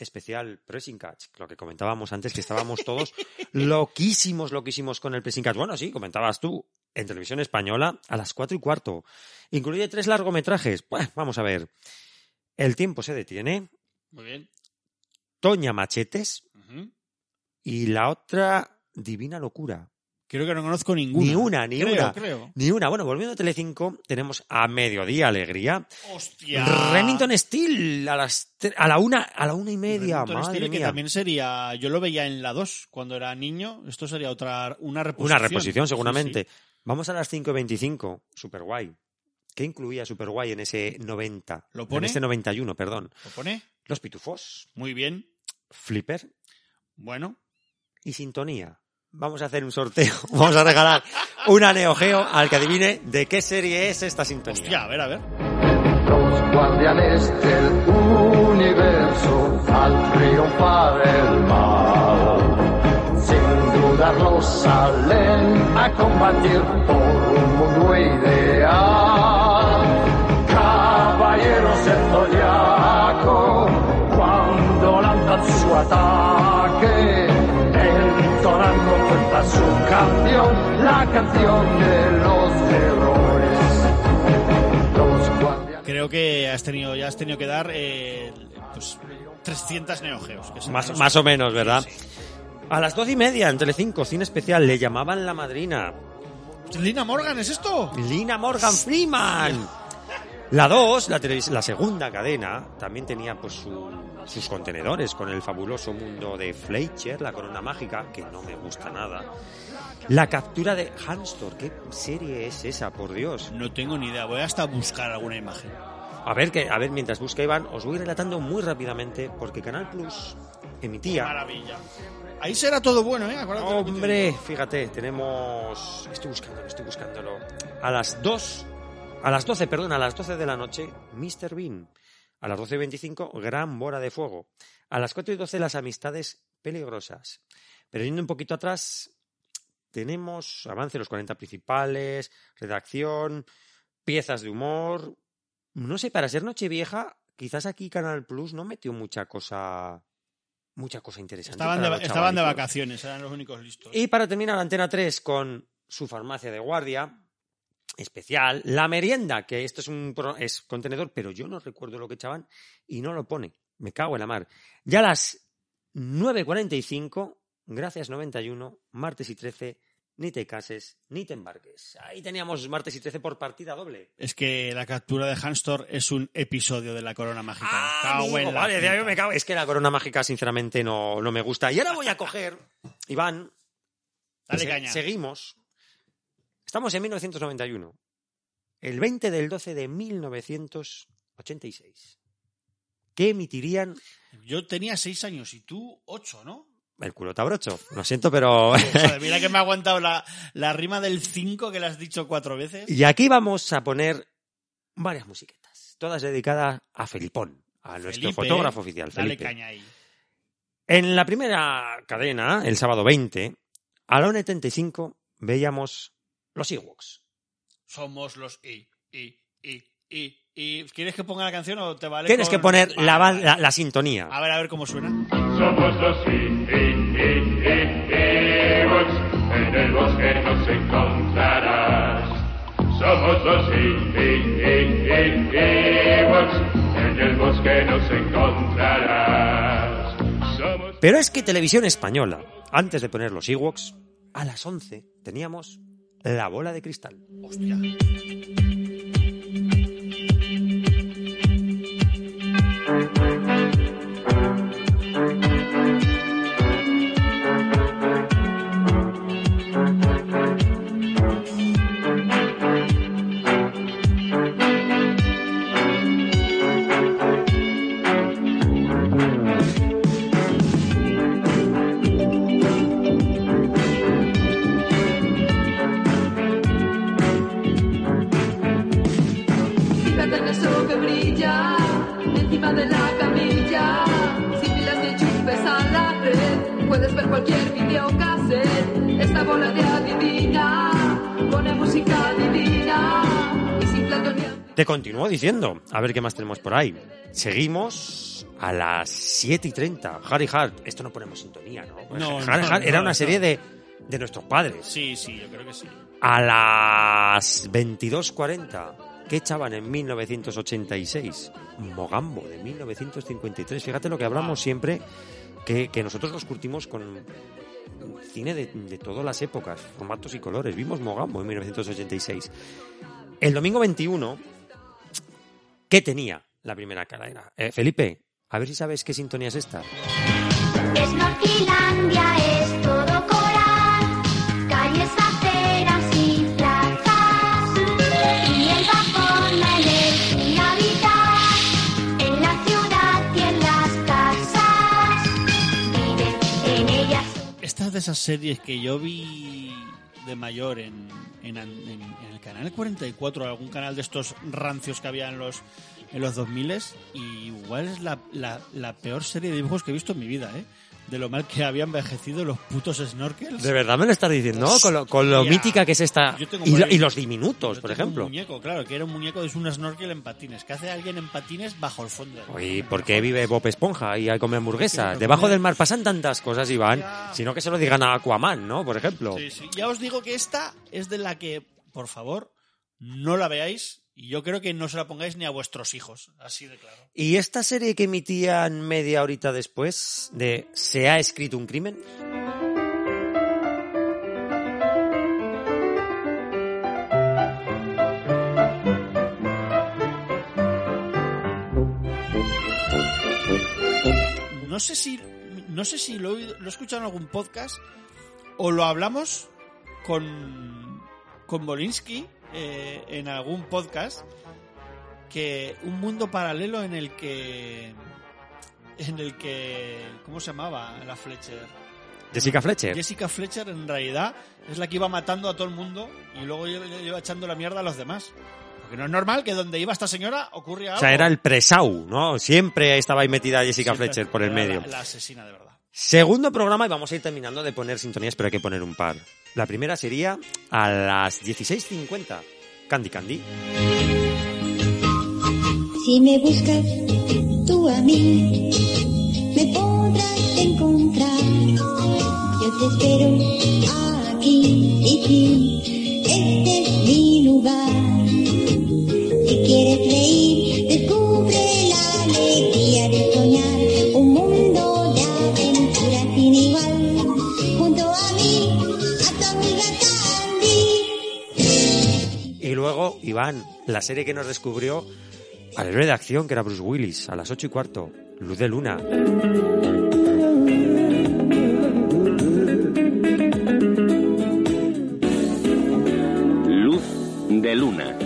especial Pressing Catch, lo que comentábamos antes, que estábamos todos [laughs] loquísimos, loquísimos con el Pressing Catch. Bueno, sí, comentabas tú, en televisión española a las 4 y cuarto. Incluye tres largometrajes. Pues, vamos a ver. El tiempo se detiene, Muy bien. Toña Machetes y la otra Divina Locura. Creo que no conozco ninguna. Ni una, ni Creo, una. Creo. Ni una. Bueno, volviendo a Telecinco, tenemos a mediodía alegría. Hostia. Remington Steel a las a la una a la una y media. Remington Madre que también sería, yo lo veía en la 2 cuando era niño, esto sería otra una reposición. Una reposición, seguramente. sí. Vamos a las 5.25. Super guay. ¿Qué incluía Super guay en ese 90? ¿Lo En pone? ese 91, perdón. ¿Lo pone? Los pitufos, Muy bien. Flipper Bueno, y sintonía. Vamos a hacer un sorteo. [laughs] Vamos a regalar una Neo Geo al que adivine de qué serie es esta sintonía. hostia, a ver, a ver. Los guardianes del universo al triunfar el mal, sin dudarlo salen a combatir por un mundo ideal. Contra su canción, la canción de los héroes. Los guardianes. Creo que has tenido, ya has tenido que dar eh, pues, 300 neogeos. que Más, los- más o menos, ¿verdad? Sí, A las doce y media en Telecinco, cine especial, le llamaban la madrina. Lina Morgan, ¿es esto? Lina Morgan Freeman. La 2, la, televis- la segunda cadena, también tenía pues su- sus contenedores con el fabuloso mundo de Fleischer, la corona mágica, que no me gusta nada. La captura de Hanstor, ¿qué serie es esa, por Dios? No tengo ni idea, voy hasta a buscar alguna imagen. A ver, que, a ver, mientras busca Iván, os voy relatando muy rápidamente, porque Canal Plus emitía Maravilla. Ahí será todo bueno, ¿eh? Acuérdate Hombre, fíjate, tenemos. Estoy buscándolo, estoy buscándolo. A las 2. A las 12, perdón, a las 12 de la noche, Mr. Bean. A las 12 y 25, Gran Bora de Fuego. A las 4 y 12, Las Amistades Peligrosas. Pero yendo un poquito atrás, tenemos avance los 40 principales, redacción, piezas de humor. No sé, para ser Nochevieja, quizás aquí Canal Plus no metió mucha cosa. Mucha cosa interesante. Estaban, de, estaban de vacaciones, eran los únicos listos. Y para terminar, Antena 3 con su farmacia de guardia especial, la merienda, que esto es un es contenedor, pero yo no recuerdo lo que echaban y no lo pone. Me cago en la mar. Ya a las 9.45, gracias 91, martes y 13, ni te cases ni te embarques. Ahí teníamos martes y 13 por partida doble. Es que la captura de Hanstor es un episodio de la corona mágica. Ah, Cago en amigo, la vale, de ahí me cago. Es que la corona mágica, sinceramente, no, no me gusta. Y ahora voy a coger, Iván, Dale Se- caña. Seguimos. Estamos en 1991. El 20 del 12 de 1986. ¿Qué emitirían Yo tenía seis años y tú ocho, ¿no? el culo tabrocho? Lo siento, pero... [laughs] Joder, [laughs] mira que me ha aguantado la, la rima del 5 que le has dicho cuatro veces. y aquí vamos a poner varias musiquetas. Todas dedicadas a Felipón, a nuestro Felipe, fotógrafo oficial, Dale Felipe. caña ahí. En la primera cadena, el sábado 20, a la 1.75 veíamos los Ewoks. Somos los I, I, I, I, I. ¿Quieres que ponga la canción o te vale? Tienes con- que poner la, la- la sintonía. A ver, a ver cómo suena. Somos los I, I, I, I, Ewoks, en el bosque nos encontrarás. Somos los I, I, I, I, Ewoks, en el bosque nos encontrarás. Somos Pero es que Televisión Española, antes de poner los Ewoks, a las 11 teníamos la bola de cristal. Hostia. Diciendo, a ver qué más tenemos por ahí. Seguimos a las 7 y 30. Harry Hart, esto no ponemos sintonía, ¿no? No, Harry no, Hart no, era una serie de, de nuestros padres. Sí, sí, yo creo que sí. A las 22.40, ¿qué echaban en 1986? Mogambo, de 1953. Fíjate lo que hablamos siempre, que, que nosotros nos curtimos con cine de, de todas las épocas, formatos y colores. Vimos Mogambo en 1986. El domingo 21, ¿qué tenía la primera cadena? Eh, Felipe, a ver si sabes qué sintonía es esta. Snorkelandia es todo coral, calles, aceras y plazas. Y el vapor, la energía vital, en la ciudad y en las casas. Viven en ellas. Esta es de esas series que yo vi de mayor en, en, en- en el canal 44, algún canal de estos rancios que había en los en los 2000 y igual es la, la, la peor serie de dibujos que he visto en mi vida, ¿eh? De lo mal que había envejecido los putos snorkels. ¿De verdad me lo estás diciendo? ¿no? Con lo, con lo Hostia. mítica que es esta. Y, lo- y los diminutos, Yo por tengo ejemplo. Un muñeco, claro, que era un muñeco, es un snorkel en patines. que hace alguien en patines bajo el fondo? Oye, ¿por qué vive Bob Esponja y come hamburguesas? Debajo del mar pasan tantas cosas, Iván. Ya. Sino que se lo digan a Aquaman, ¿no? Por ejemplo. Sí, sí. Ya os digo que esta es de la que, por favor, no la veáis y yo creo que no se la pongáis ni a vuestros hijos, así de claro. ¿Y esta serie que emitían media horita después de Se ha escrito un crimen? No sé si, no sé si lo, he lo he escuchado en algún podcast o lo hablamos con, con Bolinsky eh, en algún podcast que un mundo paralelo en el que en el que ¿cómo se llamaba la Fletcher? Jessica Fletcher. Jessica Fletcher en realidad es la que iba matando a todo el mundo y luego iba, iba echando la mierda a los demás. Porque no es normal que donde iba esta señora ocurría O algo. sea, era el presau, ¿no? Siempre estaba ahí metida Jessica Siempre Fletcher por el medio. La, la asesina de verdad. Segundo programa y vamos a ir terminando de poner sintonías, pero hay que poner un par. La primera sería a las 16.50. Candy Candy. Si me buscas tú a mí, me podrás encontrar. Yo te espero aquí y aquí. Este es mi lugar. Si quieres reír, descubre la alegría de soñar. Luego, Iván, la serie que nos descubrió al héroe de acción, que era Bruce Willis, a las 8 y cuarto. Luz de Luna. Luz de luna.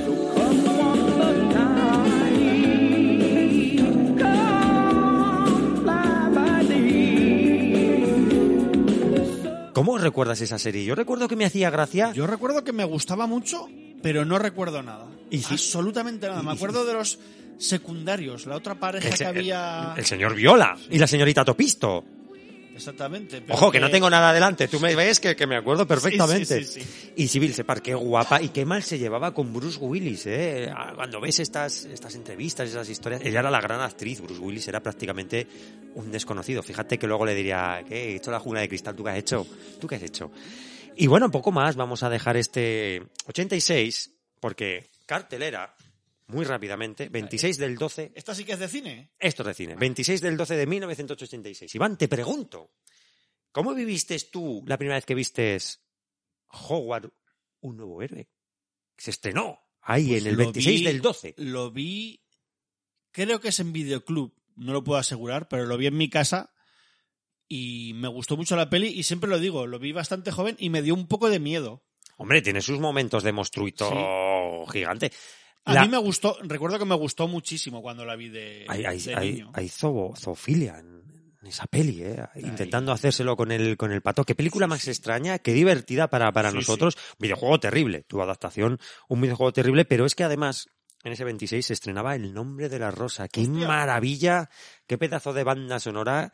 ¿Cómo recuerdas esa serie? Yo recuerdo que me hacía gracia. Yo recuerdo que me gustaba mucho, pero no recuerdo nada. Y sí. Absolutamente nada. Me acuerdo de los secundarios, la otra pareja el, que había... el- el señor Viola y la señorita Topisto. Exactamente. pero Ojo, que no tengo nada adelante. Tú me ves que, que me acuerdo perfectamente. sí, sí, Y Civil Separ, qué guapa y qué mal se llevaba con Bruce Willis, ¿eh? Ah, Cuando ves estas, estas entrevistas, esas historias, ella era la gran actriz, Bruce Willis era prácticamente un desconocido. Fíjate que luego le diría, ¿qué? He hecho la jungla de cristal, ¿tú qué has hecho? ¿Tú qué has hecho? Y bueno, poco más, vamos a dejar este 86, porque cartelera, muy rápidamente, 26 del 12, ¿Esta sí que es de cine? esto es de cine. 26 del 12 de 1986. Iván, te pregunto, ¿cómo viviste tú la primera vez que vistes Howard, un nuevo héroe? Se estrenó ahí Pues en el lo 26 vi- del 12. Lo vi, creo que es en videoclub, no lo puedo asegurar, pero lo vi en mi casa y me gustó mucho la peli y siempre lo digo, lo vi bastante joven y me dio un poco de miedo. Hombre, tiene sus momentos de monstruito gigante. A mí me gustó, recuerdo que me gustó muchísimo cuando la vi de, Hay, hay, de niño. hay zoofilia en, en esa peli, ¿eh? intentando hacérselo con el, con el pato. Qué película más extraña, qué divertida para, para Sí, nosotros. Videojuego terrible, tu adaptación, un videojuego terrible, pero es que además en ese 26 se estrenaba El nombre de la rosa. ¡Qué maravilla! ¡Qué pedazo de banda sonora!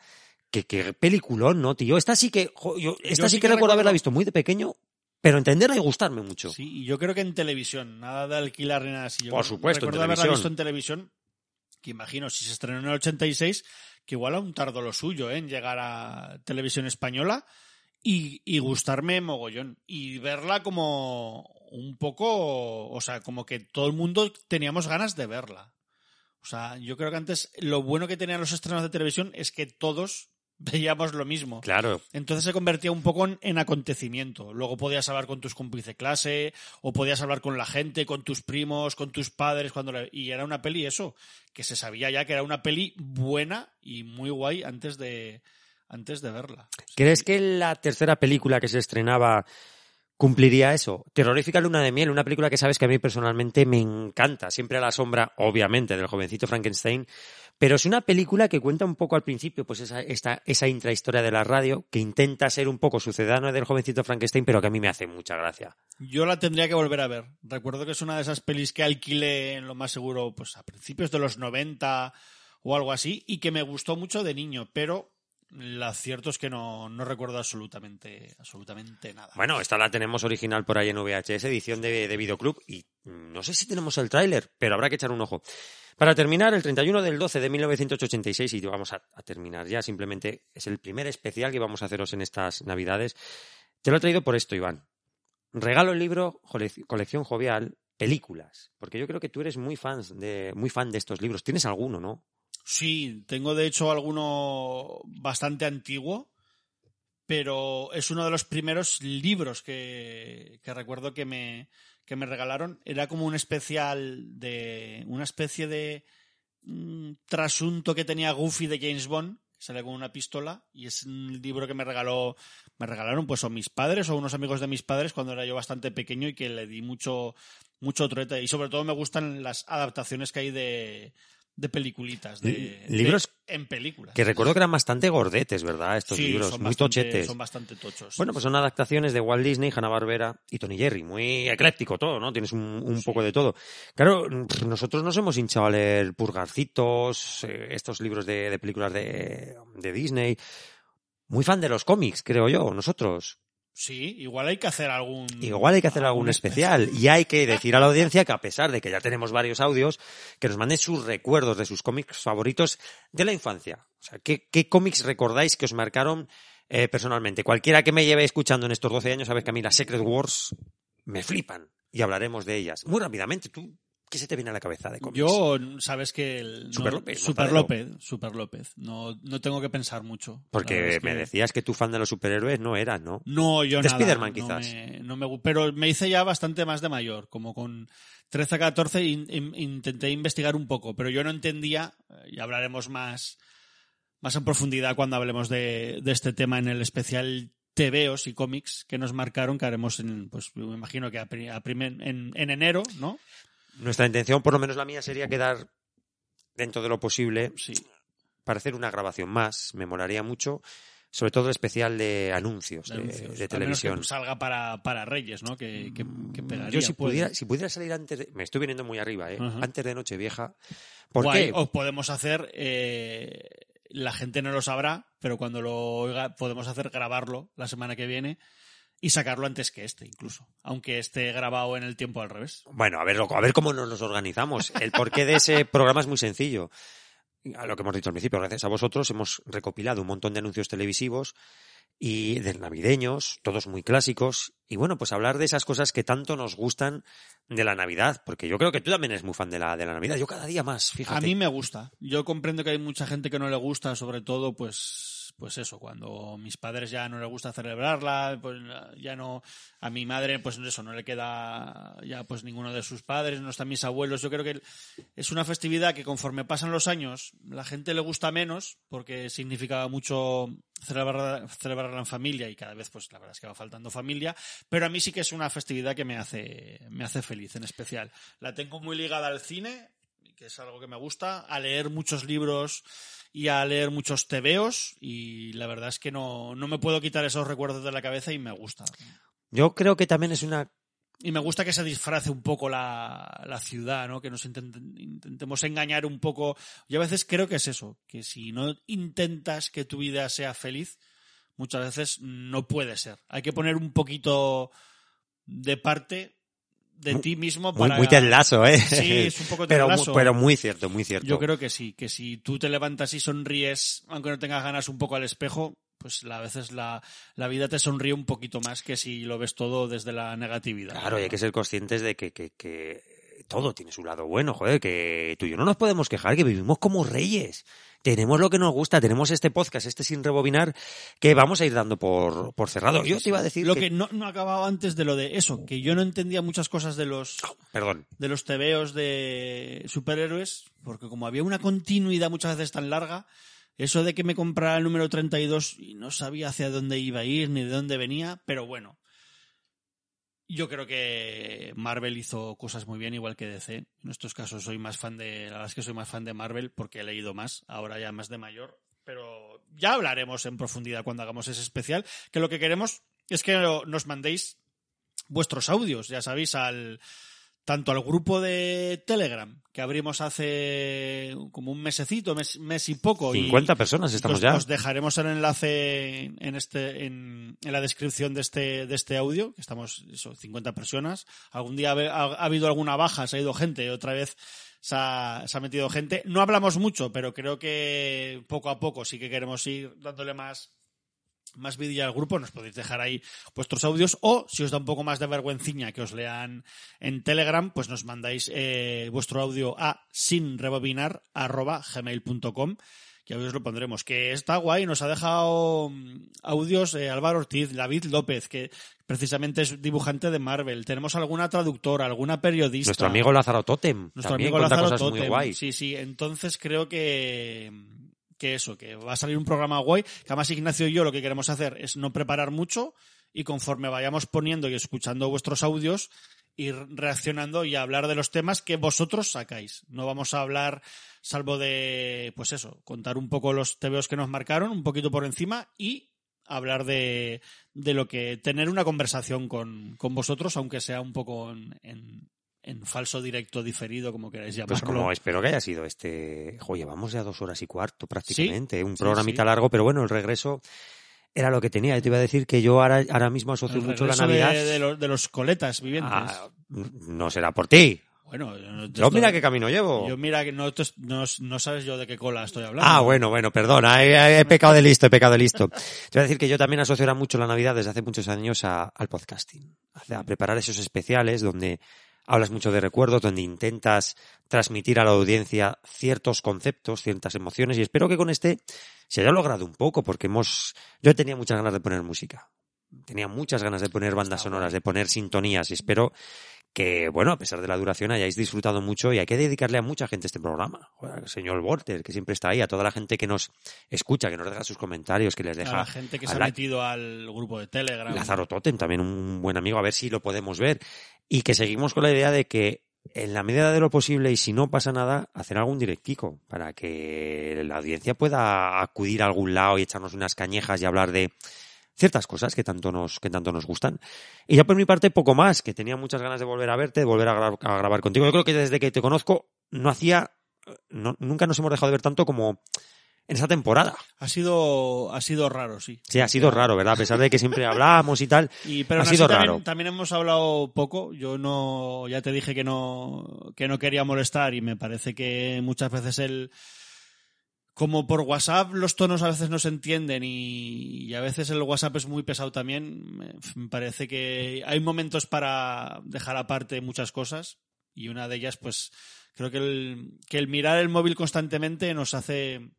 ¡Qué, qué peliculón, no, tío! Esta sí que, jo, yo, esta sí, sí que, que recuerdo haberla visto muy de pequeño, pero entenderla y gustarme mucho. Sí, y yo creo que en televisión, nada de alquilar ni nada así. Yo Por supuesto, en recuerdo haberla televisión. visto en televisión, que imagino, si se estrenó en el 86, que igual aún tardó lo suyo ¿eh? en llegar a televisión española y, y gustarme mogollón. Y verla como un poco, o sea, como que todo el mundo teníamos ganas de verla. O sea, yo creo que antes lo bueno que tenían los estrenos de televisión es que todos [laughs] veíamos lo mismo. Claro. Entonces se convertía un poco en, en acontecimiento. Luego podías hablar con tus compis de clase, o podías hablar con la gente, con tus primos, con tus padres, cuando la- y era una peli eso, que se sabía ya que era una peli buena y muy guay antes de antes de verla. ¿Crees que la tercera película que se estrenaba cumpliría eso? Terrorífica Luna de Miel, una película que sabes que a mí personalmente me encanta, siempre a la sombra, obviamente, del jovencito Frankenstein, pero es una película que cuenta un poco al principio, pues esa, esta, esa intrahistoria de la radio, que intenta ser un poco sucedáneo del jovencito Frankenstein, pero que a mí me hace mucha gracia. Yo la tendría que volver a ver. Recuerdo que es una de esas pelis que alquilé en lo más seguro, pues a principios de los 90 o algo así, y que me gustó mucho de niño, pero lo cierto es que no, no recuerdo absolutamente, absolutamente nada. Bueno, esta la tenemos original por ahí en VHS, edición de, de Videoclub, y no sé si tenemos el tráiler, pero habrá que echar un ojo. Para terminar, el 31 del 12 de 1986, y vamos a, a terminar ya, simplemente es el primer especial que vamos a haceros en estas navidades. Te lo he traído por esto, Iván. Regalo el libro Colección Jovial, películas, porque yo creo que tú eres muy fan de, muy fan de estos libros. ¿Tienes alguno, no? Sí, tengo de hecho alguno bastante antiguo, pero es uno de los primeros libros que, recuerdo que me, que me regalaron. Era como un especial de. una especie de mm, trasunto que tenía Goofy de James Bond, que sale con una pistola, y es un libro que me regaló, me regalaron pues o mis padres o unos amigos de mis padres cuando era yo bastante pequeño y que le di mucho, mucho. Y sobre todo me gustan las adaptaciones que hay de, de peliculitas, de, Li- libros de- en películas. Que recuerdo que eran bastante gordetes, ¿verdad? Estos Sí, libros, son muy bastante- tochetes. Son bastante tochos. Bueno, pues son adaptaciones de Walt Disney, Hanna-Barbera y Tony Jerry. Muy ecléctico todo, ¿no? Tienes un, un poco de todo. Claro, nosotros nos hemos hinchado a leer Purgarcitos, eh, estos libros de, de películas de, de Disney. Muy fan de los cómics, creo yo, nosotros. Sí, igual hay que hacer algún. Igual hay que hacer algún especial y hay que decir a la audiencia que a pesar de que ya tenemos varios audios, que nos manden sus recuerdos de sus cómics favoritos de la infancia. O sea, ¿qué, qué cómics recordáis que os marcaron eh, personalmente? Cualquiera que me lleve escuchando en estos 12 años sabe que a mí las Secret Wars me flipan y hablaremos de ellas. Muy rápidamente, ¿tú qué se te viene a la cabeza de cómics? Yo, sabes que. el- no- Super López, Super. López. Super López. No, no tengo que pensar mucho. Porque me que- decías que tu fan de los superhéroes no eras, ¿no? No, yo De nada. Spiderman, no quizás. me- no me pero me hice ya bastante más de mayor, como con 13 14 in- in- intenté investigar un poco, pero yo no entendía, eh, y hablaremos más, más en profundidad cuando hablemos de, de este tema en el especial TVOs y cómics que nos marcaron, que haremos en, pues me imagino que a pri- a primer- en, en enero, ¿no? Nuestra intención, por lo menos la mía, sería quedar dentro de lo posible Sí. para hacer una grabación más. Me molaría mucho, sobre todo el especial de anuncios de, de anuncios. de Al menos televisión. que salga para, para Reyes, ¿no? Que, que, que pegaría, Yo si pues. pudiera, si pudiera salir antes de... Me estoy viniendo muy arriba, ¿eh? Antes de Nochevieja. ¿Por Guay, qué? O podemos hacer, eh, la gente no lo sabrá, pero cuando lo oiga podemos hacer grabarlo la semana que viene y sacarlo antes que este, incluso. Aunque esté grabado en el tiempo al revés. Bueno, a ver, a ver cómo nos los organizamos. El porqué de ese programa es muy sencillo. A lo que hemos dicho al principio, gracias a vosotros hemos recopilado un montón de anuncios televisivos y de navideños, todos muy clásicos. Y bueno, pues hablar de esas cosas que tanto nos gustan de la Navidad, porque yo creo que tú también eres muy fan de la, de la Navidad. Yo cada día más, fíjate. A mí me gusta. Yo comprendo que hay mucha gente que no le gusta, sobre todo, pues, pues eso, cuando mis padres ya no les gusta celebrarla, pues ya no, a mi madre, pues eso, no le queda ya pues ninguno de sus padres, no están mis abuelos. Yo creo que es una festividad que conforme pasan los años, la gente le gusta menos, porque significa mucho celebrar, celebrarla en familia y cada vez, pues la verdad es que va faltando familia, pero a mí sí que es una festividad que me hace, me hace feliz en especial. La tengo muy ligada al cine, que es algo que me gusta, a leer muchos libros y a leer muchos tebeos y la verdad es que no, no me puedo quitar esos recuerdos de la cabeza y me gusta. Yo creo que también es una y me gusta que se disfrace un poco la, la ciudad, ¿no? Que nos intentemos engañar un poco. Yo a veces creo que es eso, que si no intentas que tu vida sea feliz, muchas veces no puede ser. Hay que poner un poquito de parte de Muy- ti mismo Muy, para... muy Ted Lasso, ¿eh? Sí, es un poco [laughs] Ted pero, pero muy cierto, muy cierto. Yo creo que sí, que si tú te levantas y sonríes, aunque no tengas ganas un poco al espejo, pues a veces la, la vida te sonríe un poquito más que si lo ves todo desde la negatividad. Claro, y hay que ser conscientes de que, que, que todo tiene su lado bueno, joder, que tú y yo no nos podemos quejar, que vivimos como reyes. Tenemos lo que nos gusta, tenemos este podcast, este sin rebobinar, que vamos a ir dando por, por cerrado. Yo te iba a decir Lo que... que no, no acababa antes de lo de eso, que yo no entendía muchas cosas de los Perdón. de los tebeos de superhéroes, porque como había una continuidad muchas veces tan larga, eso de que me comprara el número 32 y no sabía hacia dónde iba a ir ni de dónde venía, pero bueno. Yo creo que Marvel hizo cosas muy bien, igual que DC. En estos casos soy más fan de, la verdad es que soy más fan de Marvel porque he leído más, ahora ya más de mayor. Pero ya hablaremos en profundidad cuando hagamos ese especial, que lo que queremos es que nos mandéis vuestros audios, ya sabéis, al tanto al grupo de Telegram que abrimos hace como un mesecito, mes, mes y poco. y- 50 personas estamos os, ya. os dejaremos el enlace en este en, en la descripción de este de este audio, que estamos eso, 50 personas. Algún día ha, ha- ha habido alguna baja, se ha ido gente, otra vez se ha, se ha metido gente. No hablamos mucho, pero creo que poco a poco sí que queremos ir dándole más más vídeo al grupo, nos podéis dejar ahí vuestros audios o si os da un poco más de vergüenciña que os lean en Telegram, pues nos mandáis eh, vuestro audio a sinrebobinar@gmail.com que hoy os lo pondremos. Que está guay, nos ha dejado mm, audios eh, Álvaro Ortiz, David López, que precisamente es dibujante de Marvel. Tenemos alguna traductora, alguna periodista. Nuestro amigo Lázaro Totem. Nuestro amigo Lázaro cosas muy Totem. guays. Sí, sí. Entonces creo que, que eso, que va a salir un programa guay. Que además Ignacio y yo lo que queremos hacer es no preparar mucho y conforme vayamos poniendo y escuchando vuestros audios, ir reaccionando y hablar de los temas que vosotros sacáis. No vamos a hablar salvo de, pues eso, contar un poco los TVOs que nos marcaron, un poquito por encima y hablar de, de lo que tener una conversación con, con vosotros, aunque sea un poco en- en falso directo diferido, como queráis llamarlo. Pues como espero que haya sido este... Jo, llevamos ya dos horas y cuarto prácticamente. Un programita sí. largo, pero bueno, el regreso era lo que tenía. Yo te iba a decir que yo ahora, ahora mismo asocio El mucho la de- Navidad... De, los, de los coletas vivientes. Ah, no será por ti. bueno, yo, no te Yo estoy- mira qué camino llevo. Yo mira que no, no, no sabes yo de qué cola estoy hablando. Ah, bueno, bueno, perdona, he, he pecado de listo, he pecado de listo. Te voy a decir que yo también asocio ahora mucho la Navidad desde hace muchos años a- al podcasting, a preparar esos especiales donde hablas mucho de recuerdos, donde intentas transmitir a la audiencia ciertos conceptos, ciertas emociones y espero que con este se haya logrado un poco porque hemos, yo tenía muchas ganas de poner música, tenía muchas ganas de poner bandas sonoras, de poner sintonías y espero que, bueno, a pesar de la duración hayáis disfrutado mucho y hay que dedicarle a mucha gente este programa. Al señor Walter, que siempre está ahí, a toda la gente que nos escucha, que nos deja sus comentarios, que les A deja... la gente que se a ha metido al grupo de Telegram. Lázaro Totem, también un buen amigo, a ver si lo podemos ver. Y que seguimos con la idea de que en la medida de lo posible y si no pasa nada, hacer algún directico para que la audiencia pueda acudir a algún lado y echarnos unas cañejas y hablar de ciertas cosas que tanto nos que tanto nos gustan. Y ya por mi parte poco más, que tenía muchas ganas de volver a verte, de volver a, gra- a grabar contigo. Yo creo que desde que te conozco no hacía no- nunca nos hemos dejado de ver tanto como en esa temporada. Ha sido, ha sido raro, sí. Sí, ha sido raro, ¿verdad? A pesar de que siempre hablamos y tal, [laughs] Y, pero ha sido también, raro. también hemos hablado poco. Yo no, ya te dije que no, que no quería molestar y me parece que muchas veces el, como por WhatsApp los tonos a veces no se entienden y, a veces el WhatsApp es muy pesado también. Me, parece que hay momentos para dejar aparte muchas cosas y una de ellas, pues, creo que el, que el mirar el móvil constantemente nos hace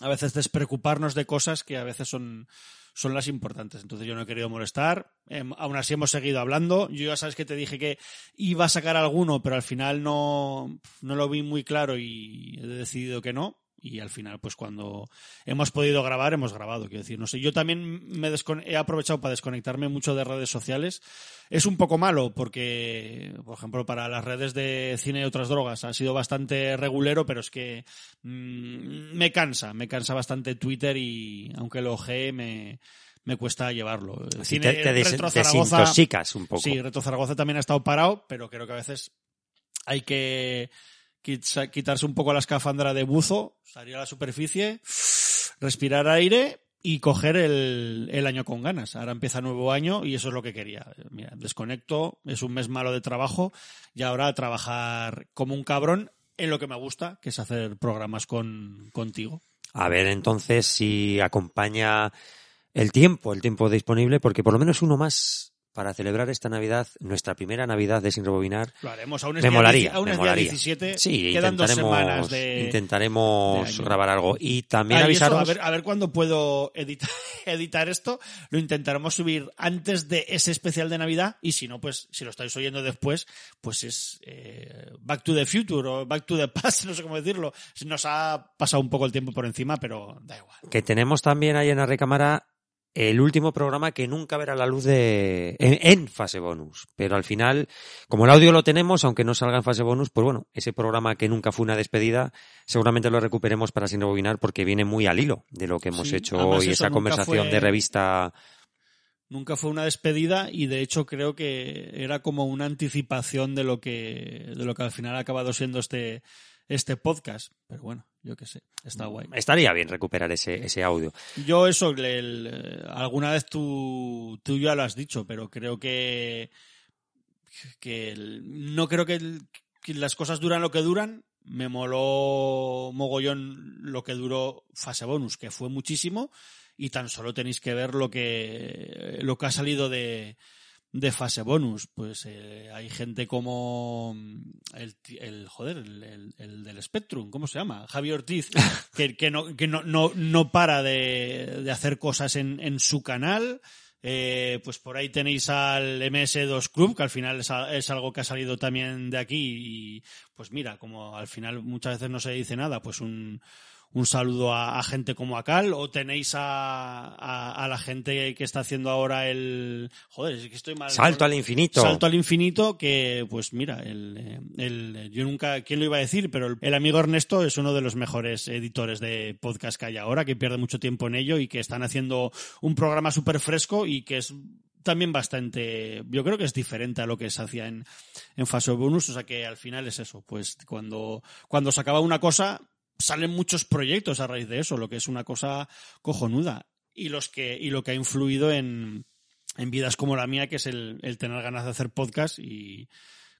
a veces despreocuparnos de cosas que a veces son, son las importantes. Entonces yo no he querido molestar. Em, aún así hemos seguido hablando. Yo ya sabes que te dije que iba a sacar alguno, pero al final no, no lo vi muy claro y he decidido que no. Y al final, pues cuando hemos podido grabar, hemos grabado. Quiero decir, no sé, yo también me he aprovechado para desconectarme mucho de redes sociales. Es un poco malo porque, por ejemplo, para las redes de cine y otras drogas ha sido bastante regulero, pero es que mm, me cansa, me cansa bastante Twitter y aunque lo ojee me, me cuesta llevarlo. El Así cine te, te des- Retro Zaragoza- desintoxicas un poco. Sí, Reto Zaragoza también ha estado parado, pero creo que a veces hay que quitarse un poco la escafandra de buzo, salir a la superficie, respirar aire y coger el, año con ganas. Ahora empieza nuevo año y eso es lo que quería. Mira, desconecto, es un mes malo de trabajo y ahora trabajar como un cabrón en lo que me gusta, que es hacer programas con, contigo. A ver entonces si acompaña el tiempo, el tiempo disponible, porque por lo menos uno más para celebrar esta Navidad, nuestra primera Navidad de Sin Rebobinar. Lo haremos. Aún es Me día molaría, dieci- aún me molaría. 17. Sí, quedan dos semanas de, intentaremos de grabar algo. Y también Ah, y eso, avisaros. a ver, a ver cuándo puedo editar, [laughs] editar esto. Lo intentaremos subir antes de ese especial de Navidad. Y si no, pues si lo estáis oyendo después, pues es eh, Back to the Future o Back to the Past, [laughs] no sé cómo decirlo. Nos ha pasado un poco el tiempo por encima, pero da igual. que tenemos también ahí en la recámara el último programa que nunca verá la luz de en, en fase bonus. Pero al final, como el audio lo tenemos, aunque no salga en fase bonus, pues bueno, ese programa que nunca fue una despedida, seguramente lo recuperemos para sin rebobinar porque viene muy al hilo de lo que hemos Sí, hecho hoy, esa conversación fue- de revista. Nunca fue una despedida y de hecho creo que era como una anticipación de lo que, de lo que al final ha acabado siendo este, este podcast. Pero bueno, yo qué sé, está guay. Estaría bien recuperar ese, ese audio. Yo eso, el- el- alguna vez tú, tú ya lo has dicho, pero creo que, que el- no creo que, el- que las cosas duran lo que duran. Me moló mogollón lo que duró fase bonus, que fue muchísimo, y tan solo tenéis que ver lo que, lo que ha salido de, de fase bonus. Pues eh, hay gente como el, ti- el joder, el, el- el del Spectrum, ¿cómo se llama? Javier Ortiz, [laughs] que, que no, que no, no, no para de, de hacer cosas en, en su canal. Eh, pues por ahí tenéis al MS2 Club, que al final es, a- es algo que ha salido también de aquí. Y pues mira, como al final muchas veces no se dice nada, pues un, un saludo a, a gente como Acal. O tenéis a, a, a la gente que está haciendo ahora el. Joder, es que estoy mal. Salto al infinito. Salto al infinito, que pues mira, el, el- yo nunca, ¿quién lo iba a decir? Pero el, el amigo Ernesto es uno de los mejores editores de podcast que hay ahora, que pierde mucho tiempo en ello y que están haciendo un programa súper fresco y que es también bastante, yo creo que es diferente a lo que se hacía en, en fase bonus, o sea que al final es eso, pues cuando, cuando se acaba una cosa, salen muchos proyectos a raíz de eso, lo que es una cosa cojonuda. Y los que, y lo que ha influido en, en vidas como la mía, que es el, el tener ganas de hacer podcast y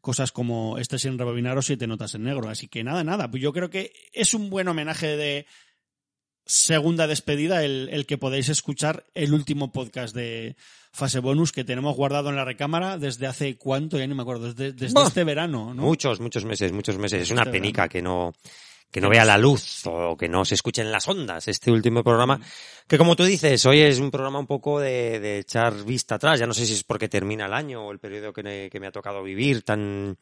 cosas como este sin rebobinar o siete notas en negro. Así que nada, nada. Pues yo creo que es un buen homenaje de segunda despedida el, el que podéis escuchar el último podcast de fase bonus que tenemos guardado en la recámara desde hace cuánto, ya ni me acuerdo, desde, desde este verano, ¿no? Muchos, muchos meses, muchos meses. Es una Este penica verano. que no, que no vea la luz o que no se escuche en las ondas este último programa. Que como tú dices, hoy es un programa un poco de, de echar vista atrás. Ya no sé si es porque termina el año o el periodo que me, que me ha tocado vivir tan,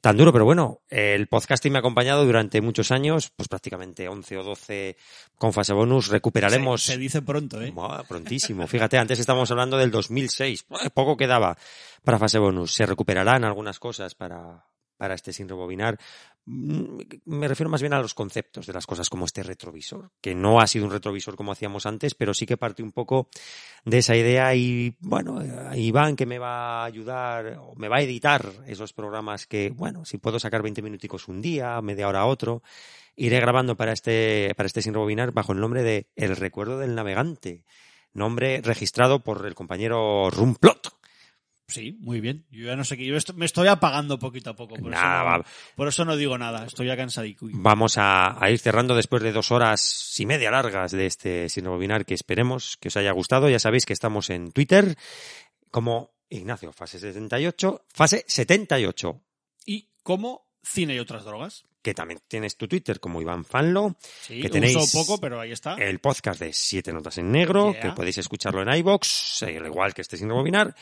tan duro, pero bueno, el podcasting me ha acompañado durante muchos años, pues prácticamente 11 o 12 con fase bonus. Recuperaremos. Se, se dice pronto, ¿eh? Prontísimo. Fíjate, antes estábamos hablando del 2006. Buah, Poco quedaba para fase bonus. Se recuperarán algunas cosas para, para este sin rebobinar. Mm, Me refiero más bien a los conceptos de las cosas como este retrovisor, que no ha sido un retrovisor como hacíamos antes, pero sí que parte un poco de esa idea y bueno, eh, Iván que me va a ayudar o me va a editar esos programas que, bueno, si puedo sacar 20 minuticos un día, media hora otro, iré grabando para este, para este sin rebobinar bajo el nombre de El recuerdo del navegante, nombre registrado por el compañero Rumplot. Sí, muy bien. Yo ya no sé qué. Yo me estoy apagando poquito a poco. Por, eso, no, por eso no digo nada. Estoy ya cansadico. Vamos a, a ir cerrando después de dos horas y media largas de este sin rebobinar que esperemos que os haya gustado. Ya sabéis que estamos en Twitter como Ignacio, fase 78, fase 78, Y como cine y otras drogas. que también tienes tu Twitter como Iván Fanlo, Sí, Que tenéis uso poco, pero ahí está. el podcast de Siete Notas en Negro, Yeah. que podéis escucharlo en iBox, al igual que este sin rebobinar.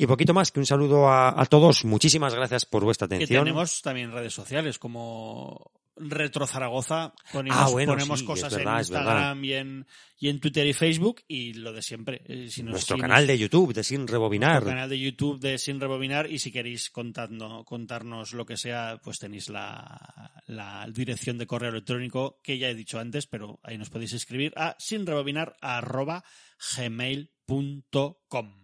Y poquito más que un saludo a, a todos. Muchísimas gracias por vuestra que atención. tenemos también redes sociales como Retro Zaragoza. Ponemos, Ah, bueno, ponemos sí, cosas verdad, en. Instagram y en, y en Twitter y Facebook. Y lo de siempre. eh, si nos- Nuestro si canal nos- de YouTube de Sin Rebobinar. nuestro canal de YouTube de Sin Rebobinar y si queréis contando, contarnos lo que sea, pues tenéis la, la dirección de correo electrónico que ya he dicho antes, pero ahí nos podéis escribir a sinrebobinar arroba gmail.com. www.radiomaria.com.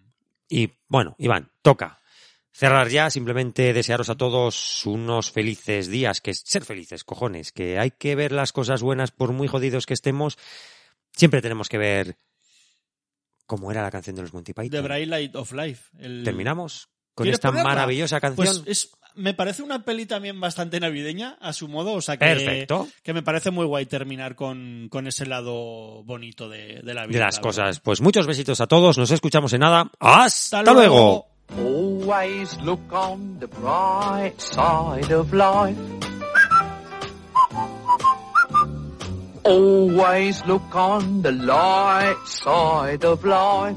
Y bueno, Iván, toca cerrar ya, simplemente desearos a todos unos felices días, que es ser felices, cojones, que hay que ver las cosas buenas por muy jodidos que estemos, siempre tenemos que ver cómo era la canción de los Monty Python. The Bright Light of Life. el- Terminamos con ¿Quieres esta ponerla? maravillosa canción. Pues es, me parece una peli también bastante navideña, a su modo, o sea que, Perfecto. que me parece muy guay terminar con, con ese lado bonito de, de la vida. de las la cosas. verdad. Pues muchos besitos a todos, nos escuchamos en nada. ¡Hasta, Hasta luego! Always look on the bright side of life. Always look on the light side of life.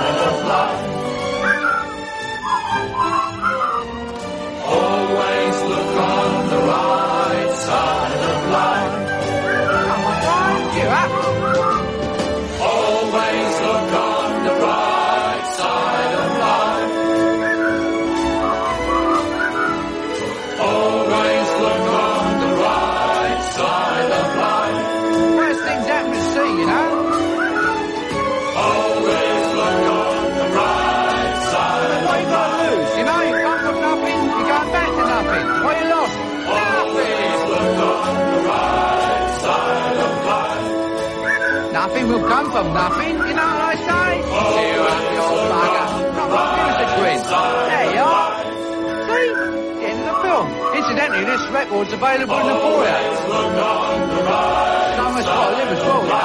side of life. Come on, Nothing will come from nothing, you know what I say? Cheer up, you old bugger. Come on, us a grin. There you are. See? End of the film. Incidentally, this record's available in the foyer. Someone's got to live as well, you.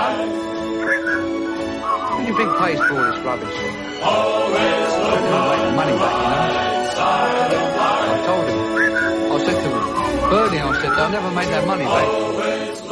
Who do you think pays for all this rubbish? Always look make the money back, you know. I told him. I said to him, Bernie, I said, they'll never make that money back.